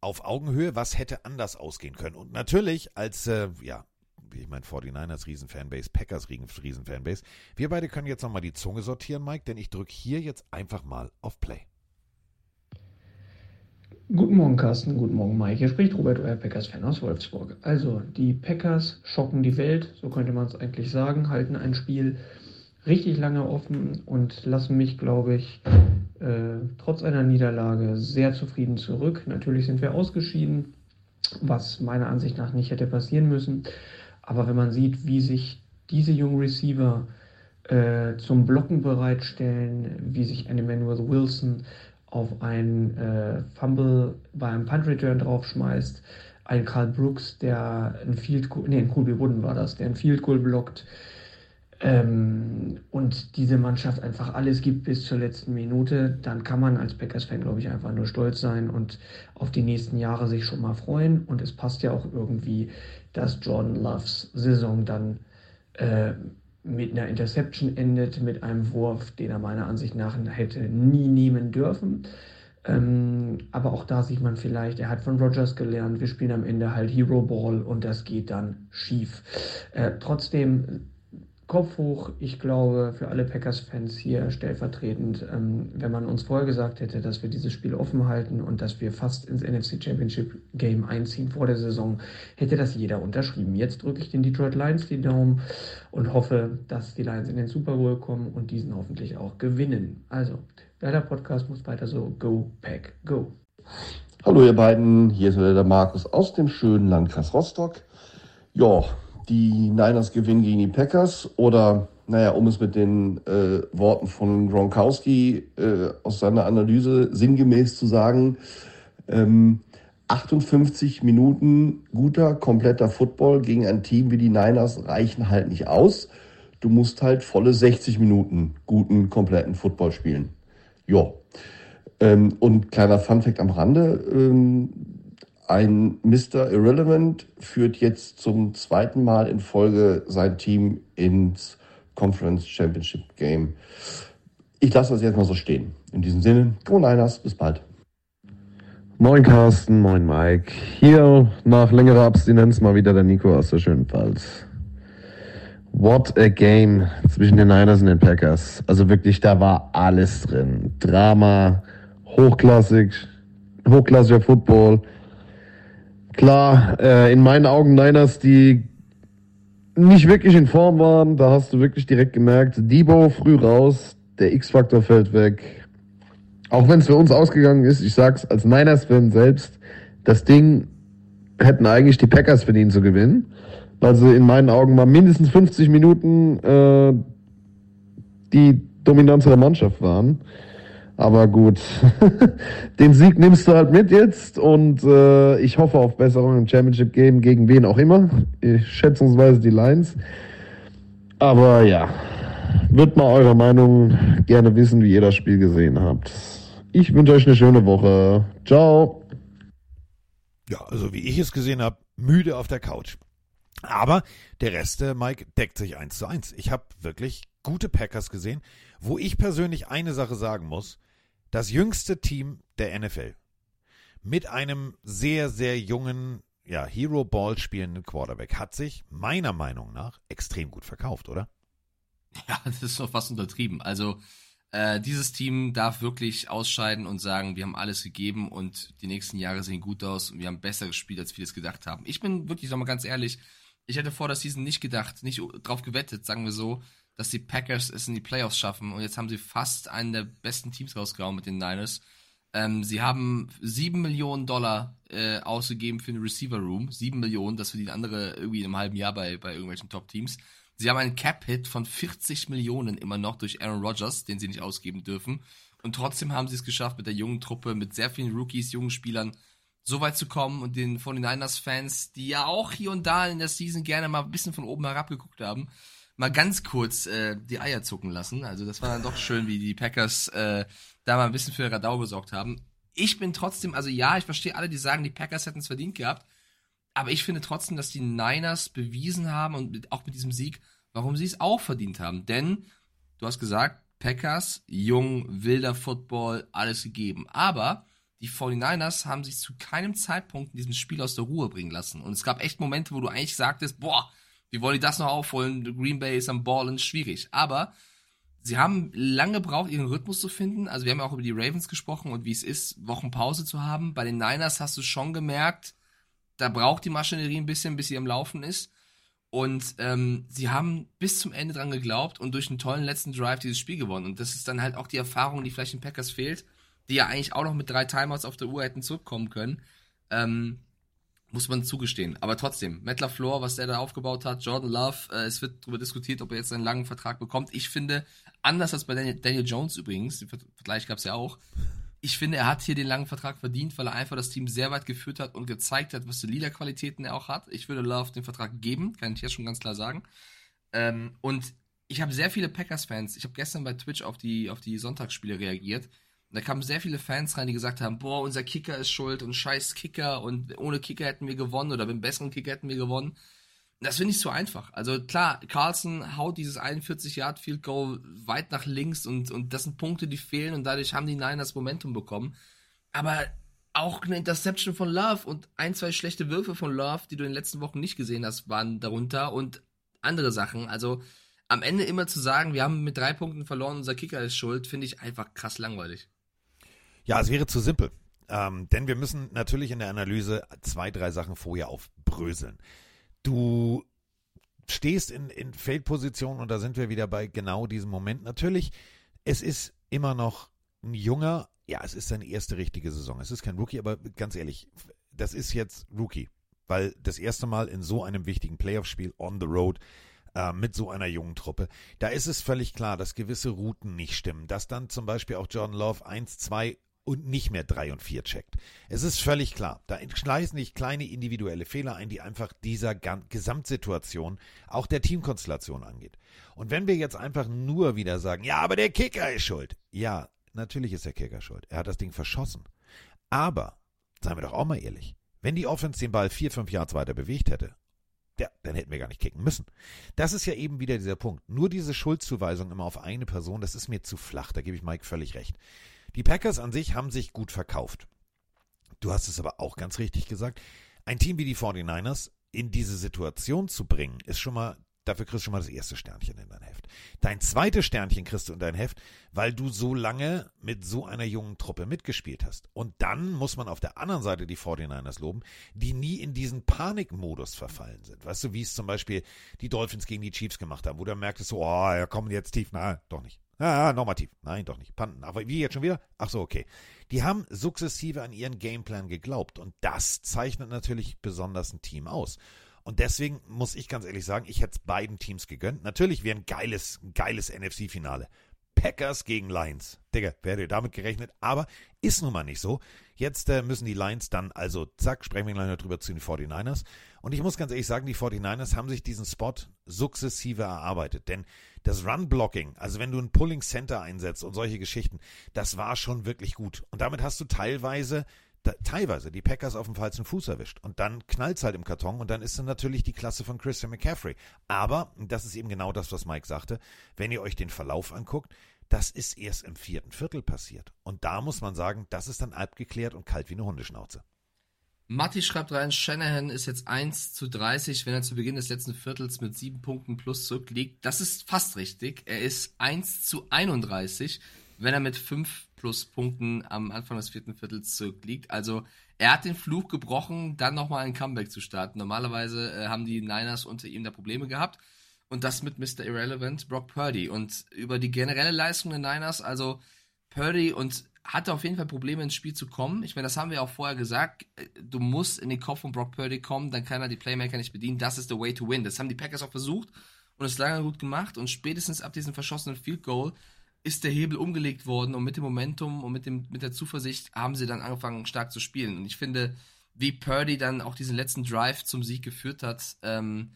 auf Augenhöhe, was hätte anders ausgehen können. Und natürlich als, äh, ja, ich meine, 49ers Riesenfanbase, Packers Riesenfanbase, wir beide können jetzt nochmal die Zunge sortieren, Mike, denn ich drücke hier jetzt einfach mal auf Play. Guten Morgen, Carsten. Guten Morgen, Mike. Hier spricht Robert, euer Packers-Fan aus Wolfsburg. Also, die Packers schocken die Welt, so könnte man es eigentlich sagen, halten ein Spiel richtig lange offen und lassen mich, glaube ich, äh, trotz einer Niederlage sehr zufrieden zurück. Natürlich sind wir ausgeschieden, was meiner Ansicht nach nicht hätte passieren müssen. Aber wenn man sieht, wie sich diese jungen Receiver äh, zum Blocken bereitstellen, wie sich Emmanuel Wilson auf ein äh, Fumble bei einem Punt Return draufschmeißt, ein Karl Brooks, der ein Field Goal, nee, ein Colby Wooden war das, der ein Field Goal blockt ähm, und diese Mannschaft einfach alles gibt bis zur letzten Minute, dann kann man als Packers-Fan, glaube ich, einfach nur stolz sein und auf die nächsten Jahre sich schon mal freuen. Und es passt ja auch irgendwie, dass Jordan Loves Saison dann äh, mit einer Interception endet, mit einem Wurf, den er meiner Ansicht nach hätte nie nehmen dürfen. Ähm, aber auch da sieht man vielleicht, er hat von Rogers gelernt, wir spielen am Ende halt Hero Ball und das geht dann schief. Äh, trotzdem Kopf hoch. Ich glaube, für alle Packers-Fans hier stellvertretend, ähm, wenn man uns vorher gesagt hätte, dass wir dieses Spiel offen halten und dass wir fast ins NFC Championship Game einziehen vor der Saison, hätte das jeder unterschrieben. Jetzt drücke ich den Detroit Lions die Daumen und hoffe, dass die Lions in den Super Bowl kommen und diesen hoffentlich auch gewinnen. Also, der Podcast muss weiter so Go Pack Go. Hallo ihr beiden, hier ist wieder der Markus aus dem schönen Landkreis Rostock. Ja, die Niners gewinnen gegen die Packers oder, naja, um es mit den äh, Worten von Gronkowski äh, aus seiner Analyse sinngemäß zu sagen, ähm, 58 Minuten guter, kompletter Football gegen ein Team wie die Niners reichen halt nicht aus. Du musst halt volle 60 Minuten guten, kompletten Football spielen. Ja. Ähm, und kleiner Funfact am Rande, ähm, ein Mr. Irrelevant führt jetzt zum zweiten Mal in Folge sein Team ins Conference Championship Game. Ich lasse das jetzt mal so stehen. In diesem Sinne, Go Niners, bis bald. Moin Carsten, moin Mike. Hier nach längerer Abstinenz mal wieder der Nico aus der schönen Pfalz. What a game zwischen den Niners und den Packers. Also wirklich, da war alles drin. Drama, hochklassig, hochklassiger Football, Klar, äh, in meinen Augen Niners, die nicht wirklich in Form waren, da hast du wirklich direkt gemerkt, Debo früh raus, der X-Faktor fällt weg. Auch wenn es für uns ausgegangen ist, ich sag's als Niners-Fan selbst, das Ding hätten eigentlich die Packers verdient zu gewinnen, weil sie in meinen Augen mal mindestens 50 Minuten äh, die dominantere Mannschaft waren. Aber gut, den Sieg nimmst du halt mit jetzt und äh, ich hoffe auf Besserung im Championship Game gegen wen auch immer. Schätzungsweise die Lions. Aber ja, wird mal eure Meinung gerne wissen, wie ihr das Spiel gesehen habt. Ich wünsche euch eine schöne Woche. Ciao. Ja, also wie ich es gesehen habe, müde auf der Couch. Aber der Rest, äh, Mike, deckt sich eins zu eins. Ich habe wirklich gute Packers gesehen, wo ich persönlich eine Sache sagen muss. Das jüngste Team der NFL. Mit einem sehr, sehr jungen, ja, Hero Ball spielenden Quarterback hat sich meiner Meinung nach extrem gut verkauft, oder? Ja, das ist doch fast untertrieben. Also, äh, dieses Team darf wirklich ausscheiden und sagen, wir haben alles gegeben und die nächsten Jahre sehen gut aus und wir haben besser gespielt, als wir es gedacht haben. Ich bin wirklich, sag mal ganz ehrlich, ich hätte vor der Season nicht gedacht, nicht drauf gewettet, sagen wir so, dass die Packers es in die Playoffs schaffen. Und jetzt haben sie fast einen der besten Teams rausgehauen mit den Niners. Ähm, sie haben 7 Millionen Dollar äh, ausgegeben für den Receiver Room. 7 Millionen, das verdienen andere irgendwie in einem halben Jahr bei, bei irgendwelchen Top-Teams. Sie haben einen Cap-Hit von 40 Millionen immer noch durch Aaron Rodgers, den sie nicht ausgeben dürfen. Und trotzdem haben sie es geschafft, mit der jungen Truppe, mit sehr vielen Rookies, jungen Spielern, so weit zu kommen und den 49ers-Fans, die ja auch hier und da in der Season gerne mal ein bisschen von oben herab geguckt haben, mal ganz kurz äh, die Eier zucken lassen. Also das war dann doch schön, wie die Packers äh, da mal ein bisschen für Radau gesorgt haben. Ich bin trotzdem, also ja, ich verstehe alle, die sagen, die Packers hätten es verdient gehabt. Aber ich finde trotzdem, dass die Niners bewiesen haben und mit, auch mit diesem Sieg, warum sie es auch verdient haben. Denn, du hast gesagt, Packers, jung, wilder Football, alles gegeben. Aber die 49ers haben sich zu keinem Zeitpunkt in diesem Spiel aus der Ruhe bringen lassen. Und es gab echt Momente, wo du eigentlich sagtest, boah, wie wollen die das noch aufholen? Green Bay ist am Ballen, schwierig. Aber sie haben lange gebraucht, ihren Rhythmus zu finden. Also wir haben ja auch über die Ravens gesprochen und wie es ist, Wochenpause zu haben. Bei den Niners hast du schon gemerkt, da braucht die Maschinerie ein bisschen, bis sie am Laufen ist. Und ähm, sie haben bis zum Ende dran geglaubt und durch einen tollen letzten Drive dieses Spiel gewonnen. Und das ist dann halt auch die Erfahrung, die vielleicht den Packers fehlt, die ja eigentlich auch noch mit drei Timeouts auf der Uhr hätten zurückkommen können. Ähm, muss man zugestehen. Aber trotzdem, Matt LaFleur, was der da aufgebaut hat, Jordan Love, äh, es wird darüber diskutiert, ob er jetzt einen langen Vertrag bekommt. Ich finde, anders als bei Daniel, Daniel Jones übrigens, den Vergleich gab es ja auch, ich finde, er hat hier den langen Vertrag verdient, weil er einfach das Team sehr weit geführt hat und gezeigt hat, was für Leaderqualitäten er auch hat. Ich würde Love den Vertrag geben, kann ich jetzt schon ganz klar sagen. Ähm, und ich habe sehr viele Packers-Fans. Ich habe gestern bei Twitch auf die, auf die Sonntagsspiele reagiert da kamen sehr viele Fans rein, die gesagt haben, boah, unser Kicker ist schuld und scheiß Kicker und ohne Kicker hätten wir gewonnen oder mit einem besseren Kicker hätten wir gewonnen. Das finde ich so einfach. Also klar, Carlson haut dieses 41 Yard Field Goal weit nach links und, und das sind Punkte, die fehlen und dadurch haben die Niners Momentum bekommen. Aber auch eine Interception von Love und ein, zwei schlechte Würfe von Love, die du in den letzten Wochen nicht gesehen hast, waren darunter und andere Sachen. Also am Ende immer zu sagen, wir haben mit drei Punkten verloren, unser Kicker ist schuld, finde ich einfach krass langweilig. Ja, es wäre zu simpel. Ähm, denn wir müssen natürlich in der Analyse zwei, drei Sachen vorher aufbröseln. Du stehst in, in Feldposition und da sind wir wieder bei genau diesem Moment. Natürlich, es ist immer noch ein junger, ja, es ist seine erste richtige Saison. Es ist kein Rookie, aber ganz ehrlich, das ist jetzt Rookie, weil das erste Mal in so einem wichtigen Playoff-Spiel on the road äh, mit so einer jungen Truppe. Da ist es völlig klar, dass gewisse Routen nicht stimmen, dass dann zum Beispiel auch Jordan Love 1, 2 und nicht mehr 3 und 4 checkt. Es ist völlig klar, da schleißen nicht kleine individuelle Fehler ein, die einfach dieser Gesamtsituation, auch der Teamkonstellation angeht. Und wenn wir jetzt einfach nur wieder sagen, ja, aber der Kicker ist schuld. Ja, natürlich ist der Kicker schuld. Er hat das Ding verschossen. Aber, seien wir doch auch mal ehrlich, wenn die Offense den Ball vier, fünf Yards weiter bewegt hätte ja, dann hätten wir gar nicht kicken müssen. Das ist ja eben wieder dieser Punkt. Nur diese Schuldzuweisung immer auf eine Person, das ist mir zu flach, da gebe ich Mike völlig recht. Die Packers an sich haben sich gut verkauft. Du hast es aber auch ganz richtig gesagt. Ein Team wie die 49ers in diese Situation zu bringen, ist schon mal Dafür kriegst du schon mal das erste Sternchen in dein Heft. Dein zweites Sternchen kriegst du in dein Heft, weil du so lange mit so einer jungen Truppe mitgespielt hast. Und dann muss man auf der anderen Seite die 49ers loben, die nie in diesen Panikmodus verfallen sind. Weißt du, wie es zum Beispiel die Dolphins gegen die Chiefs gemacht haben, wo du merktest oh, ja, kommen jetzt tief. Na, doch nicht. Ah, nochmal tief. Nein, doch nicht. Panten. Aber wie jetzt schon wieder? Ach so, okay. Die haben sukzessive an ihren Gameplan geglaubt. Und das zeichnet natürlich besonders ein Team aus. Und deswegen muss ich ganz ehrlich sagen, ich hätte es beiden Teams gegönnt. Natürlich wäre ein geiles, geiles NFC-Finale. Packers gegen Lions. Digga, wer hätte damit gerechnet? Aber ist nun mal nicht so. Jetzt äh, müssen die Lions dann, also zack, sprechen wir gleich noch drüber zu den 49ers. Und ich muss ganz ehrlich sagen, die 49ers haben sich diesen Spot sukzessive erarbeitet. Denn das Run-Blocking, also wenn du ein Pulling Center einsetzt und solche Geschichten, das war schon wirklich gut. Und damit hast du teilweise teilweise die Packers auf dem falschen Fuß erwischt. Und dann knallt's halt im Karton und dann ist dann natürlich die Klasse von Christian McCaffrey. Aber, das ist eben genau das, was Mike sagte, wenn ihr euch den Verlauf anguckt, das ist erst im vierten Viertel passiert. Und da muss man sagen, das ist dann abgeklärt und kalt wie eine Hundeschnauze. Matti schreibt rein, Shanahan ist jetzt 1 zu 30, wenn er zu Beginn des letzten Viertels mit sieben Punkten plus zurückliegt. Das ist fast richtig. Er ist 1 zu 31 wenn er mit fünf plus Punkten am Anfang des vierten Viertels zurückliegt. Also er hat den Fluch gebrochen, dann nochmal ein Comeback zu starten. Normalerweise äh, haben die Niners unter ihm da Probleme gehabt. Und das mit Mr. Irrelevant, Brock Purdy. Und über die generelle Leistung der Niners, also Purdy und hatte auf jeden Fall Probleme ins Spiel zu kommen. Ich meine, das haben wir auch vorher gesagt. Du musst in den Kopf von Brock Purdy kommen, dann kann er die Playmaker nicht bedienen. Das ist the way to win. Das haben die Packers auch versucht und es lange gut gemacht. Und spätestens ab diesem verschossenen Field Goal ist der Hebel umgelegt worden und mit dem Momentum und mit, dem, mit der Zuversicht haben sie dann angefangen stark zu spielen. Und ich finde, wie Purdy dann auch diesen letzten Drive zum Sieg geführt hat, ähm,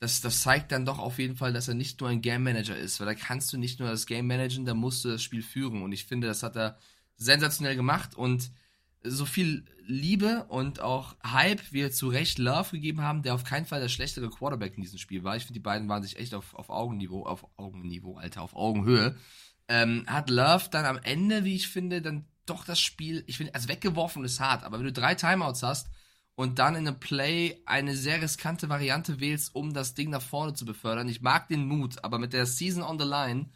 das, das zeigt dann doch auf jeden Fall, dass er nicht nur ein Game Manager ist, weil da kannst du nicht nur das Game managen, da musst du das Spiel führen. Und ich finde, das hat er sensationell gemacht und so viel Liebe und auch Hype, wir zu Recht Love gegeben haben, der auf keinen Fall der schlechtere Quarterback in diesem Spiel war. Ich finde, die beiden waren sich echt auf, auf Augenniveau, auf Augenniveau, Alter, auf Augenhöhe ähm, hat Love dann am Ende, wie ich finde, dann doch das Spiel, ich finde, also weggeworfen ist hart, aber wenn du drei Timeouts hast und dann in einem Play eine sehr riskante Variante wählst, um das Ding nach vorne zu befördern, ich mag den Mut, aber mit der Season on the line,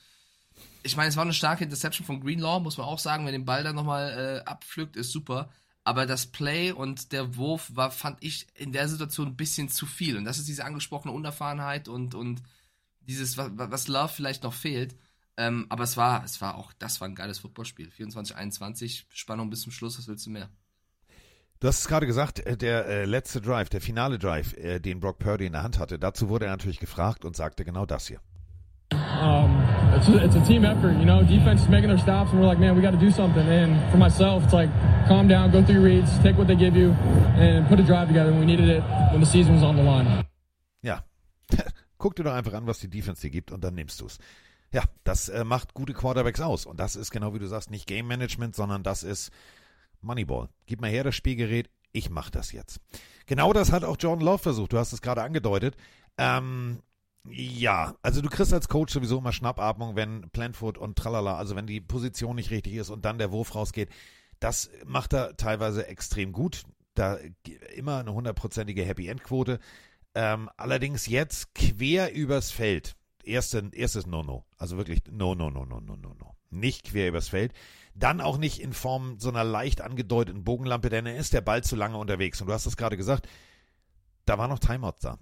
ich meine, es war eine starke Interception von Greenlaw, muss man auch sagen, wenn den Ball dann nochmal äh, abpflückt, ist super. Aber das Play und der Wurf war, fand ich in der Situation ein bisschen zu viel. Und das ist diese angesprochene Unerfahrenheit und, und dieses, was, Love vielleicht noch fehlt. Ähm, aber es war, es war auch, das war ein geiles Footballspiel. 24-21, Spannung bis zum Schluss, was willst du mehr? Du hast es gerade gesagt, äh, der äh, letzte Drive, der finale Drive, äh, den Brock Purdy in der Hand hatte, dazu wurde er natürlich gefragt und sagte genau das hier. Um, it's, a, it's a team effort, you know. Defense is making their stops, and we're like, man, we got to do something. And for myself, it's like, calm down, go through reads, take what they give you, and put a drive together. And we needed it when the season was on the line. Ja, guck dir doch einfach an, was die Defense dir gibt, und dann nimmst du es. Ja, das äh, macht gute Quarterbacks aus. Und das ist genau wie du sagst, nicht Game Management, sondern das ist Moneyball. Gib mal her das Spielgerät, ich mach das jetzt. Genau das hat auch Jordan Love versucht. Du hast es gerade angedeutet. Ähm, ja, also du kriegst als Coach sowieso immer Schnappatmung, wenn Planfoot und Tralala, also wenn die Position nicht richtig ist und dann der Wurf rausgeht. Das macht er teilweise extrem gut. Da immer eine hundertprozentige Happy End Quote. Ähm, allerdings jetzt quer übers Feld erste, erstes No-No. Also wirklich No, No, No, No, No, No, No. Nicht quer übers Feld. Dann auch nicht in Form so einer leicht angedeuteten Bogenlampe, denn er ist der Ball zu lange unterwegs. Und du hast es gerade gesagt, da war noch Timeout da.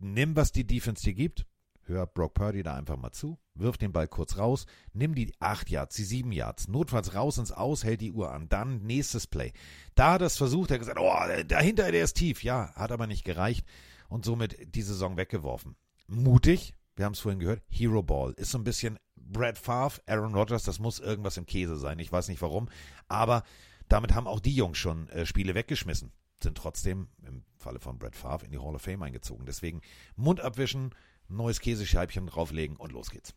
Nimm, was die Defense dir gibt. Hör Brock Purdy da einfach mal zu. Wirf den Ball kurz raus. Nimm die 8 Yards, die 7 Yards. Notfalls raus ins Aus, hält die Uhr an. Dann nächstes Play. Da hat er es versucht. Er hat gesagt, oh, dahinter, der ist tief. Ja, hat aber nicht gereicht. Und somit die Saison weggeworfen. Mutig. Wir haben es vorhin gehört. Hero Ball. Ist so ein bisschen Brad Favre, Aaron Rodgers. Das muss irgendwas im Käse sein. Ich weiß nicht warum. Aber damit haben auch die Jungs schon äh, Spiele weggeschmissen sind trotzdem im Falle von Brett Favre in die Hall of Fame eingezogen. Deswegen Mund abwischen, neues Käsescheibchen drauflegen und los geht's.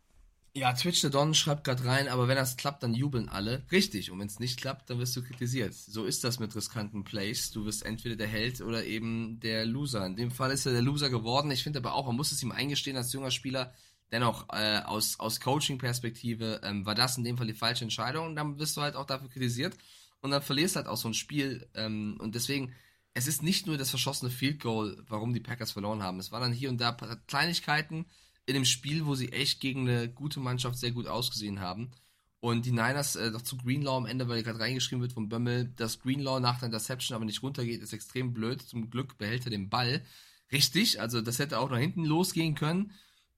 Ja, Twitch the Don schreibt gerade rein, aber wenn das klappt, dann jubeln alle. Richtig, und wenn es nicht klappt, dann wirst du kritisiert. So ist das mit riskanten Plays. Du wirst entweder der Held oder eben der Loser. In dem Fall ist er der Loser geworden. Ich finde aber auch, man muss es ihm eingestehen als junger Spieler. Dennoch, äh, aus, aus Coaching-Perspektive ähm, war das in dem Fall die falsche Entscheidung. Und dann wirst du halt auch dafür kritisiert. Und dann verlierst halt auch so ein Spiel. Ähm, und deswegen, es ist nicht nur das verschossene Field Goal, warum die Packers verloren haben. Es waren dann hier und da Kleinigkeiten in dem Spiel, wo sie echt gegen eine gute Mannschaft sehr gut ausgesehen haben. Und die Niners, äh, doch zu Greenlaw am Ende, weil gerade reingeschrieben wird vom Bömmel, dass Greenlaw nach der Interception aber nicht runtergeht, ist extrem blöd. Zum Glück behält er den Ball. Richtig, also das hätte auch nach hinten losgehen können.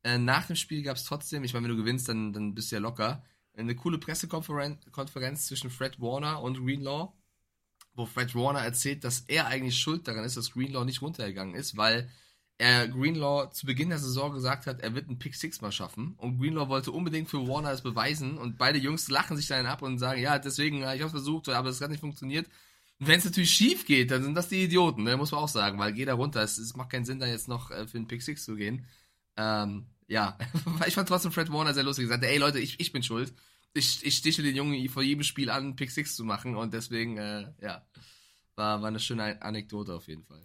Äh, nach dem Spiel gab es trotzdem, ich meine, wenn du gewinnst, dann, dann bist du ja locker, eine coole Pressekonferenz Konferenz zwischen Fred Warner und Greenlaw wo Fred Warner erzählt, dass er eigentlich schuld daran ist, dass Greenlaw nicht runtergegangen ist, weil er Greenlaw zu Beginn der Saison gesagt hat, er wird einen Pick Six mal schaffen. Und Greenlaw wollte unbedingt für Warner das beweisen. Und beide Jungs lachen sich dann ab und sagen, ja, deswegen, ich habe versucht, aber es hat nicht funktioniert. Und wenn es natürlich schief geht, dann sind das die Idioten, ne? muss man auch sagen, weil geh da runter. Es, es macht keinen Sinn, da jetzt noch äh, für einen Pick Six zu gehen. Ähm, ja, ich fand trotzdem Fred Warner sehr lustig. Er sagte, ey Leute, ich, ich bin schuld ich, ich stiche den Jungen vor jedem Spiel an, Pick 6 zu machen und deswegen, äh, ja, war, war eine schöne Anekdote auf jeden Fall.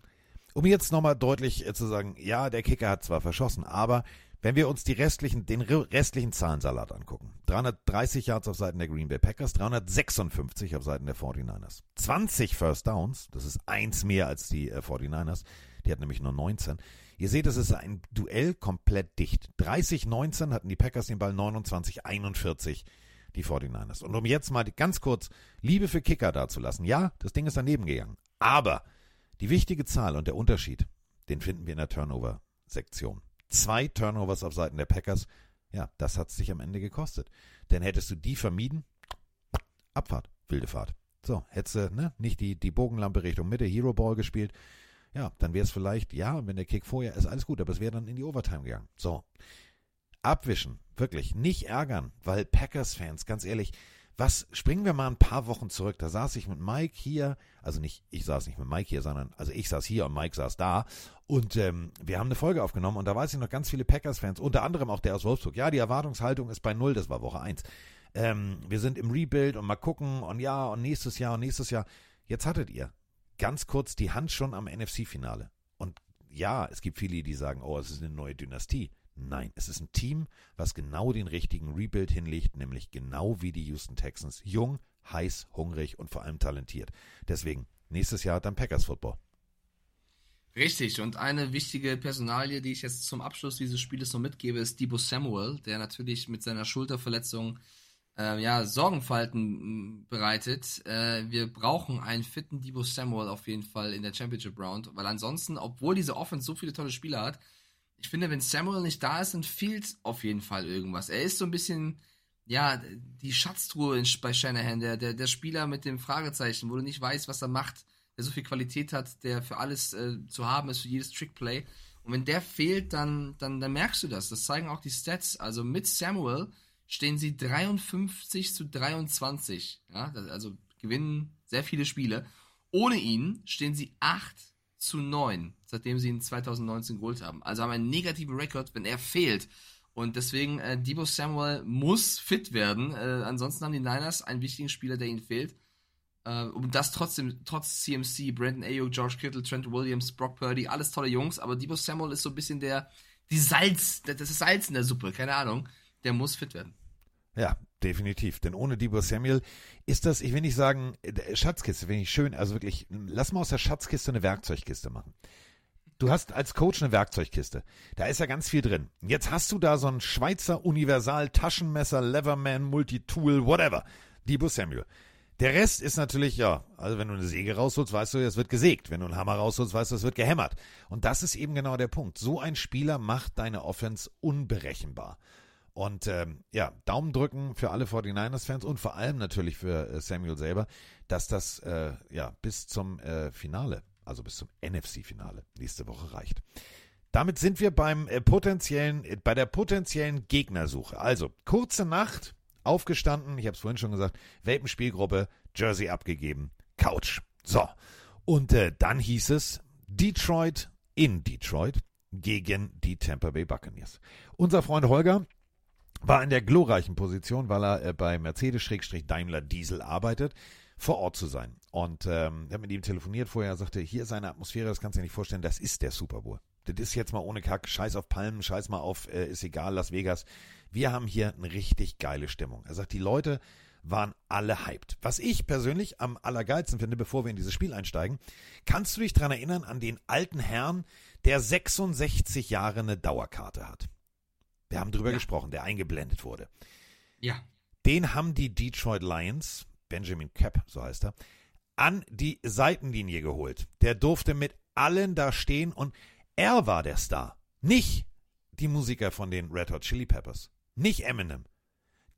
Um jetzt nochmal deutlich äh, zu sagen, ja, der Kicker hat zwar verschossen, aber wenn wir uns die restlichen, den restlichen Zahlensalat angucken, 330 Yards auf Seiten der Green Bay Packers, 356 auf Seiten der 49ers, 20 First Downs, das ist eins mehr als die äh, 49ers, die hat nämlich nur 19. Ihr seht, es ist ein Duell komplett dicht. 30-19 hatten die Packers den Ball 29-41 die 49ers. Und um jetzt mal ganz kurz Liebe für Kicker dazulassen. Ja, das Ding ist daneben gegangen. Aber die wichtige Zahl und der Unterschied, den finden wir in der Turnover-Sektion. Zwei Turnovers auf Seiten der Packers. Ja, das hat es dich am Ende gekostet. Denn hättest du die vermieden, Abfahrt, wilde Fahrt. So, hättest du ne, nicht die, die Bogenlampe Richtung Mitte, Hero Ball gespielt, ja, dann wäre es vielleicht, ja, wenn der Kick vorher ist, alles gut, aber es wäre dann in die Overtime gegangen. So, abwischen, wirklich, nicht ärgern, weil Packers-Fans, ganz ehrlich, was, springen wir mal ein paar Wochen zurück, da saß ich mit Mike hier, also nicht, ich saß nicht mit Mike hier, sondern, also ich saß hier und Mike saß da und ähm, wir haben eine Folge aufgenommen und da weiß ich noch ganz viele Packers-Fans, unter anderem auch der aus Wolfsburg, ja, die Erwartungshaltung ist bei Null, das war Woche eins. Ähm, wir sind im Rebuild und mal gucken und ja, und nächstes Jahr und nächstes Jahr. Jetzt hattet ihr ganz kurz die Hand schon am NFC-Finale. Und ja, es gibt viele, die sagen, oh, es ist eine neue Dynastie. Nein, es ist ein Team, was genau den richtigen Rebuild hinlegt, nämlich genau wie die Houston Texans. Jung, heiß, hungrig und vor allem talentiert. Deswegen nächstes Jahr dann Packers Football. Richtig, und eine wichtige Personalie, die ich jetzt zum Abschluss dieses Spieles noch mitgebe, ist Debo Samuel, der natürlich mit seiner Schulterverletzung äh, ja, Sorgenfalten bereitet. Äh, wir brauchen einen fitten Debo Samuel auf jeden Fall in der Championship Round, weil ansonsten, obwohl diese Offense so viele tolle Spieler hat, ich finde, wenn Samuel nicht da ist, dann fehlt auf jeden Fall irgendwas. Er ist so ein bisschen, ja, die Schatztruhe bei Shanahan, der, der, der Spieler mit dem Fragezeichen, wo du nicht weißt, was er macht, der so viel Qualität hat, der für alles äh, zu haben ist, für jedes Trickplay. Und wenn der fehlt, dann, dann, dann merkst du das. Das zeigen auch die Stats. Also mit Samuel stehen sie 53 zu 23. Ja, also gewinnen sehr viele Spiele. Ohne ihn stehen sie 8 zu 9, seitdem sie ihn 2019 geholt haben. Also haben einen negativen Rekord, wenn er fehlt. Und deswegen, äh, Debo Samuel muss fit werden. Äh, ansonsten haben die Niners einen wichtigen Spieler, der ihnen fehlt. Äh, und das trotzdem, trotz CMC, Brandon Ayuk, George Kittle, Trent Williams, Brock Purdy, alles tolle Jungs. Aber Debo Samuel ist so ein bisschen der, die Salz, das ist Salz in der Suppe, keine Ahnung. Der muss fit werden. Ja, definitiv. Denn ohne Debo Samuel ist das, ich will nicht sagen, Schatzkiste, finde ich schön. Also wirklich, lass mal aus der Schatzkiste eine Werkzeugkiste machen. du hast als Coach eine Werkzeugkiste. Da ist ja ganz viel drin. Jetzt hast du da so ein Schweizer Universal Taschenmesser, Leverman, Multitool, whatever. Debo Samuel. Der Rest ist natürlich, ja, also wenn du eine Säge rausholst, weißt du, es wird gesägt. Wenn du einen Hammer rausholst, weißt du, es wird gehämmert. Und das ist eben genau der Punkt. So ein Spieler macht deine Offense unberechenbar. Und ähm, ja, Daumen drücken für alle 49ers-Fans und vor allem natürlich für äh, Samuel selber, dass das äh, ja bis zum äh, Finale, also bis zum NFC-Finale nächste Woche reicht. Damit sind wir beim äh, potenziellen, äh, bei der potenziellen Gegnersuche. Also kurze Nacht, aufgestanden, ich habe es vorhin schon gesagt, Welpenspielgruppe, Jersey abgegeben, Couch. So. Und äh, dann hieß es Detroit in Detroit gegen die Tampa Bay Buccaneers. Unser Freund Holger war in der glorreichen Position, weil er äh, bei Mercedes-Daimler Diesel arbeitet, vor Ort zu sein. Und ähm, habe mit ihm telefoniert vorher, sagte, hier ist eine Atmosphäre, das kannst du dir nicht vorstellen, das ist der Super Bowl. Das ist jetzt mal ohne Kack, scheiß auf Palmen, scheiß mal auf, äh, ist egal, Las Vegas. Wir haben hier eine richtig geile Stimmung. Er sagt, die Leute waren alle hyped. Was ich persönlich am allergeilsten finde, bevor wir in dieses Spiel einsteigen, kannst du dich dran erinnern an den alten Herrn, der 66 Jahre eine Dauerkarte hat? Wir haben drüber Ja. gesprochen, der eingeblendet wurde. Ja. Den haben die Detroit Lions, Benjamin Cap, so heißt er, an die Seitenlinie geholt. Der durfte mit allen da stehen und er war der Star. Nicht die Musiker von den Red Hot Chili Peppers. Nicht Eminem.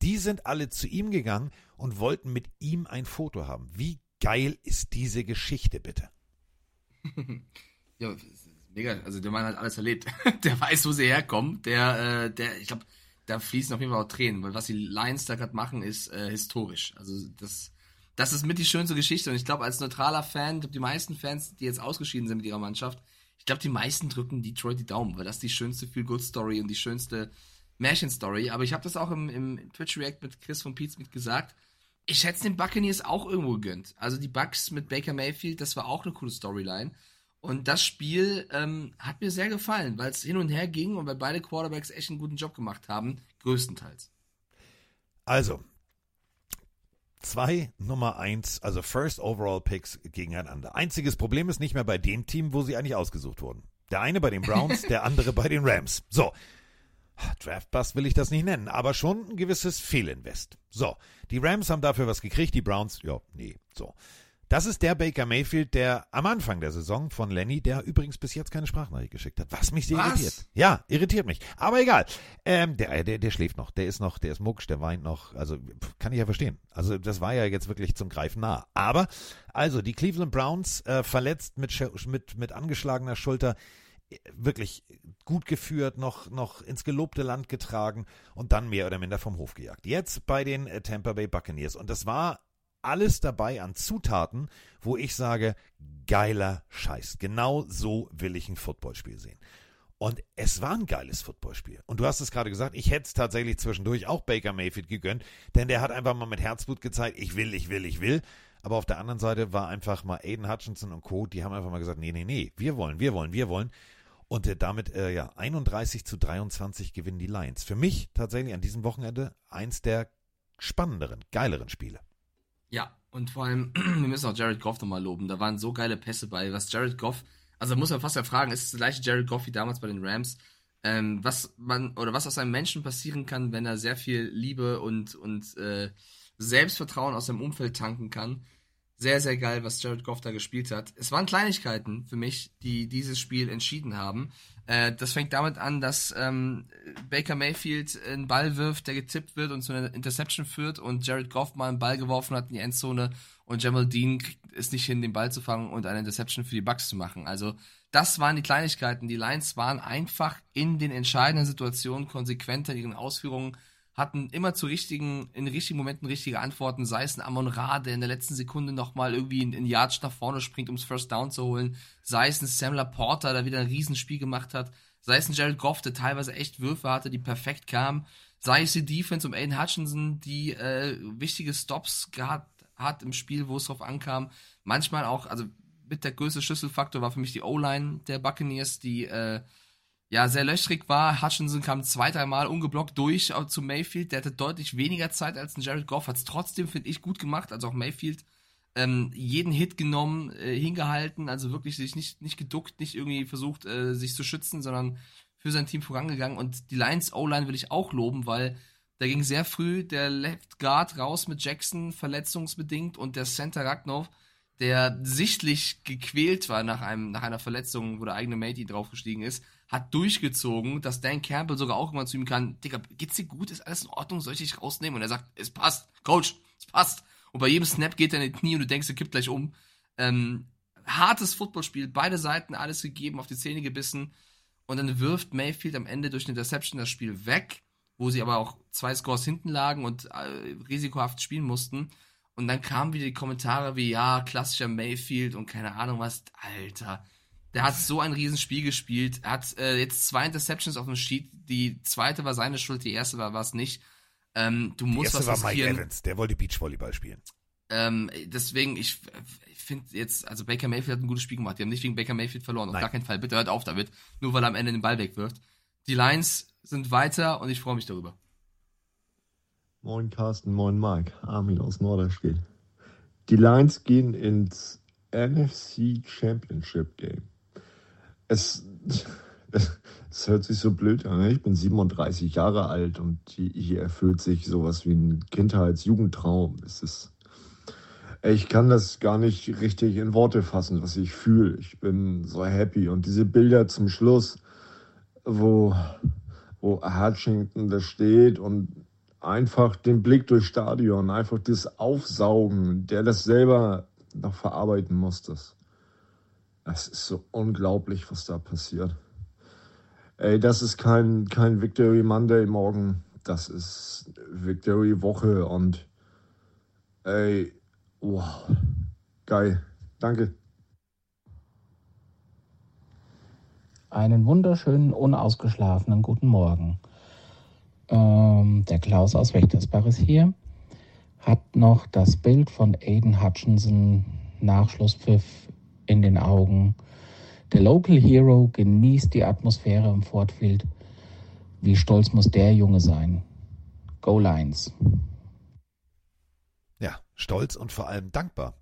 Die sind alle zu ihm gegangen und wollten mit ihm ein Foto haben. Wie geil ist diese Geschichte bitte? ja, ist mega. Also der Mann hat alles erlebt. der weiß, wo sie herkommen. Der, äh, der, ich glaube, da fließen auf jeden Fall auch Tränen, weil was die Lions da gerade machen, ist äh, historisch. Also das, das ist mit die schönste Geschichte. Und ich glaube, als neutraler Fan, ich glaub, die meisten Fans, die jetzt ausgeschieden sind mit ihrer Mannschaft, ich glaube, die meisten drücken Detroit die Daumen, weil das die schönste Feel-Good-Story und die schönste Märchen-Story. Aber ich habe das auch im, im Twitch-React mit Chris von Pete's mit gesagt. Ich hätte den Buccaneers auch irgendwo gegönnt. Also die Bucks mit Baker Mayfield, das war auch eine coole Storyline. Und das Spiel ähm, hat mir sehr gefallen, weil es hin und her ging und weil beide Quarterbacks echt einen guten Job gemacht haben, größtenteils. Also, zwei Nummer eins, also First Overall Picks gegeneinander. Einziges Problem ist nicht mehr bei dem Team, wo sie eigentlich ausgesucht wurden. Der eine bei den Browns, der andere bei den Rams. So. Draftbust will ich das nicht nennen, aber schon ein gewisses Fehlinvest. So. Die Rams haben dafür was gekriegt, die Browns, ja, nee, so. Das ist der Baker Mayfield, der am Anfang der Saison von Lenny, der übrigens bis jetzt keine Sprachnachricht geschickt hat, was mich sehr Was? irritiert. Ja, irritiert mich. Aber egal. Ähm, der, der, der schläft noch, der ist noch, der ist mucksch, der weint noch. Also kann ich ja verstehen. Also das war ja jetzt wirklich zum Greifen nah. Aber also die Cleveland Browns äh, verletzt mit, mit mit angeschlagener Schulter äh, wirklich gut geführt, noch, noch ins gelobte Land getragen und dann mehr oder minder vom Hof gejagt. Jetzt bei den äh, Tampa Bay Buccaneers. Und das war alles dabei an Zutaten, wo ich sage, geiler Scheiß. Genau so will ich ein Footballspiel sehen. Und es war ein geiles Footballspiel. Und du hast es gerade gesagt, ich hätte es tatsächlich zwischendurch auch Baker Mayfield gegönnt, denn der hat einfach mal mit Herzblut gezeigt, ich will, ich will, ich will. Aber auf der anderen Seite war einfach mal Aiden Hutchinson und Co., die haben einfach mal gesagt, nee, nee, nee, wir wollen, wir wollen, wir wollen. Und äh, damit, äh, ja, 31 zu 23 gewinnen die Lions. Für mich tatsächlich an diesem Wochenende eins der spannenderen, geileren Spiele. Ja, und vor allem, wir müssen auch Jared Goff nochmal loben. Da waren so geile Pässe bei, was Jared Goff, also muss man fast ja fragen, ist es der gleiche Jared Goff wie damals bei den Rams? Ähm, was man, oder was aus einem Menschen passieren kann, wenn er sehr viel Liebe und, und äh, Selbstvertrauen aus seinem Umfeld tanken kann. Sehr, sehr geil, was Jared Goff da gespielt hat. Es waren Kleinigkeiten für mich, die dieses Spiel entschieden haben. Äh, das fängt damit an, dass ähm, Baker Mayfield einen Ball wirft, der getippt wird und zu einer Interception führt und Jared Goff mal einen Ball geworfen hat in die Endzone und Jamal Dean es nicht hin, den Ball zu fangen und eine Interception für die Bucks zu machen. Also das waren die Kleinigkeiten. Die Lions waren einfach in den entscheidenden Situationen konsequenter in ihren Ausführungen, hatten immer zu richtigen, in richtigen Momenten richtige Antworten, sei es ein Amon Ra, der in der letzten Sekunde nochmal irgendwie in, in Yards nach vorne springt, ums First Down zu holen, sei es ein Sam Laporta, der wieder ein Riesenspiel gemacht hat, sei es ein Jared Goff, der teilweise echt Würfe hatte, die perfekt kamen, sei es die Defense um Aiden Hutchinson, die äh, wichtige Stops gehabt hat im Spiel, wo es drauf ankam. Manchmal auch, also mit der größte Schlüsselfaktor war für mich die O-Line der Buccaneers, die äh, ja sehr löchrig war. Hutchinson kam zwei, dreimal ungeblockt durch auch zu Mayfield. Der hatte deutlich weniger Zeit als ein Jared Goff, hat es trotzdem, finde ich, gut gemacht. Also auch Mayfield ähm, jeden Hit genommen, äh, hingehalten, also wirklich sich nicht, nicht geduckt, nicht irgendwie versucht, äh, sich zu schützen, sondern für sein Team vorangegangen. Und die Lions O-Line will ich auch loben, weil da ging sehr früh der Left Guard raus mit Jackson, verletzungsbedingt, und der Center Ragnov, der sichtlich gequält war nach, einem, nach einer Verletzung, wo der eigene Matey draufgestiegen ist, hat durchgezogen, dass Dan Campbell sogar auch immer zu ihm kann, Digga, geht's dir gut? Ist alles in Ordnung? Soll ich dich rausnehmen? Und er sagt, es passt. Coach, es passt. Und bei jedem Snap geht er in die Knie und du denkst, er kippt gleich um. Ähm, hartes Footballspiel, beide Seiten alles gegeben, auf die Zähne gebissen. Und dann wirft Mayfield am Ende durch eine Interception das Spiel weg, wo sie aber auch zwei Scores hinten lagen und äh, risikohaft spielen mussten. Und dann kamen wieder die Kommentare wie, ja, klassischer Mayfield und keine Ahnung was. Alter, der hat so ein Riesenspiel gespielt. Er hat äh, jetzt zwei Interceptions auf dem Sheet. Die zweite war seine Schuld, die erste war es nicht. Ähm, du musst die erste was war Mike. Evans, der wollte Beachvolleyball spielen. Ähm, deswegen, ich, ich finde jetzt, also Baker Mayfield hat ein gutes Spiel gemacht. Die haben nicht wegen Baker Mayfield verloren. Auf Nein. gar keinen Fall. Bitte hört auf damit. Nur weil er am Ende den Ball wegwirft. Die Lions sind weiter und ich freue mich darüber. Moin Carsten, moin Mike, Armin aus Norderstedt. Die Lions gehen ins NFC Championship Game. Es, es, hört sich so blöd an. ne? Ich bin 37 Jahre alt und hier erfüllt sich sowas wie ein Kindheits-Jugendtraum. Es ist, ich kann das gar nicht richtig in Worte fassen, was ich fühle. Ich bin so happy und diese Bilder zum Schluss, wo, wo Hutchinson da steht und einfach den Blick durchs Stadion, einfach das Aufsaugen, der das selber noch verarbeiten muss. Das, das ist so unglaublich, was da passiert. Ey, das ist kein, kein Victory Monday morgen, das ist Victory Woche und ey, wow, geil. Danke. Einen wunderschönen, unausgeschlafenen guten Morgen. Ähm, der Klaus aus Wächtersbach ist hier. Hat noch das Bild von Aiden Hutchinson, Nachschlusspfiff in den Augen. Der Local Hero genießt die Atmosphäre im Ford Field. Wie stolz muss der Junge sein? Go Lions. Ja, stolz und vor allem dankbar.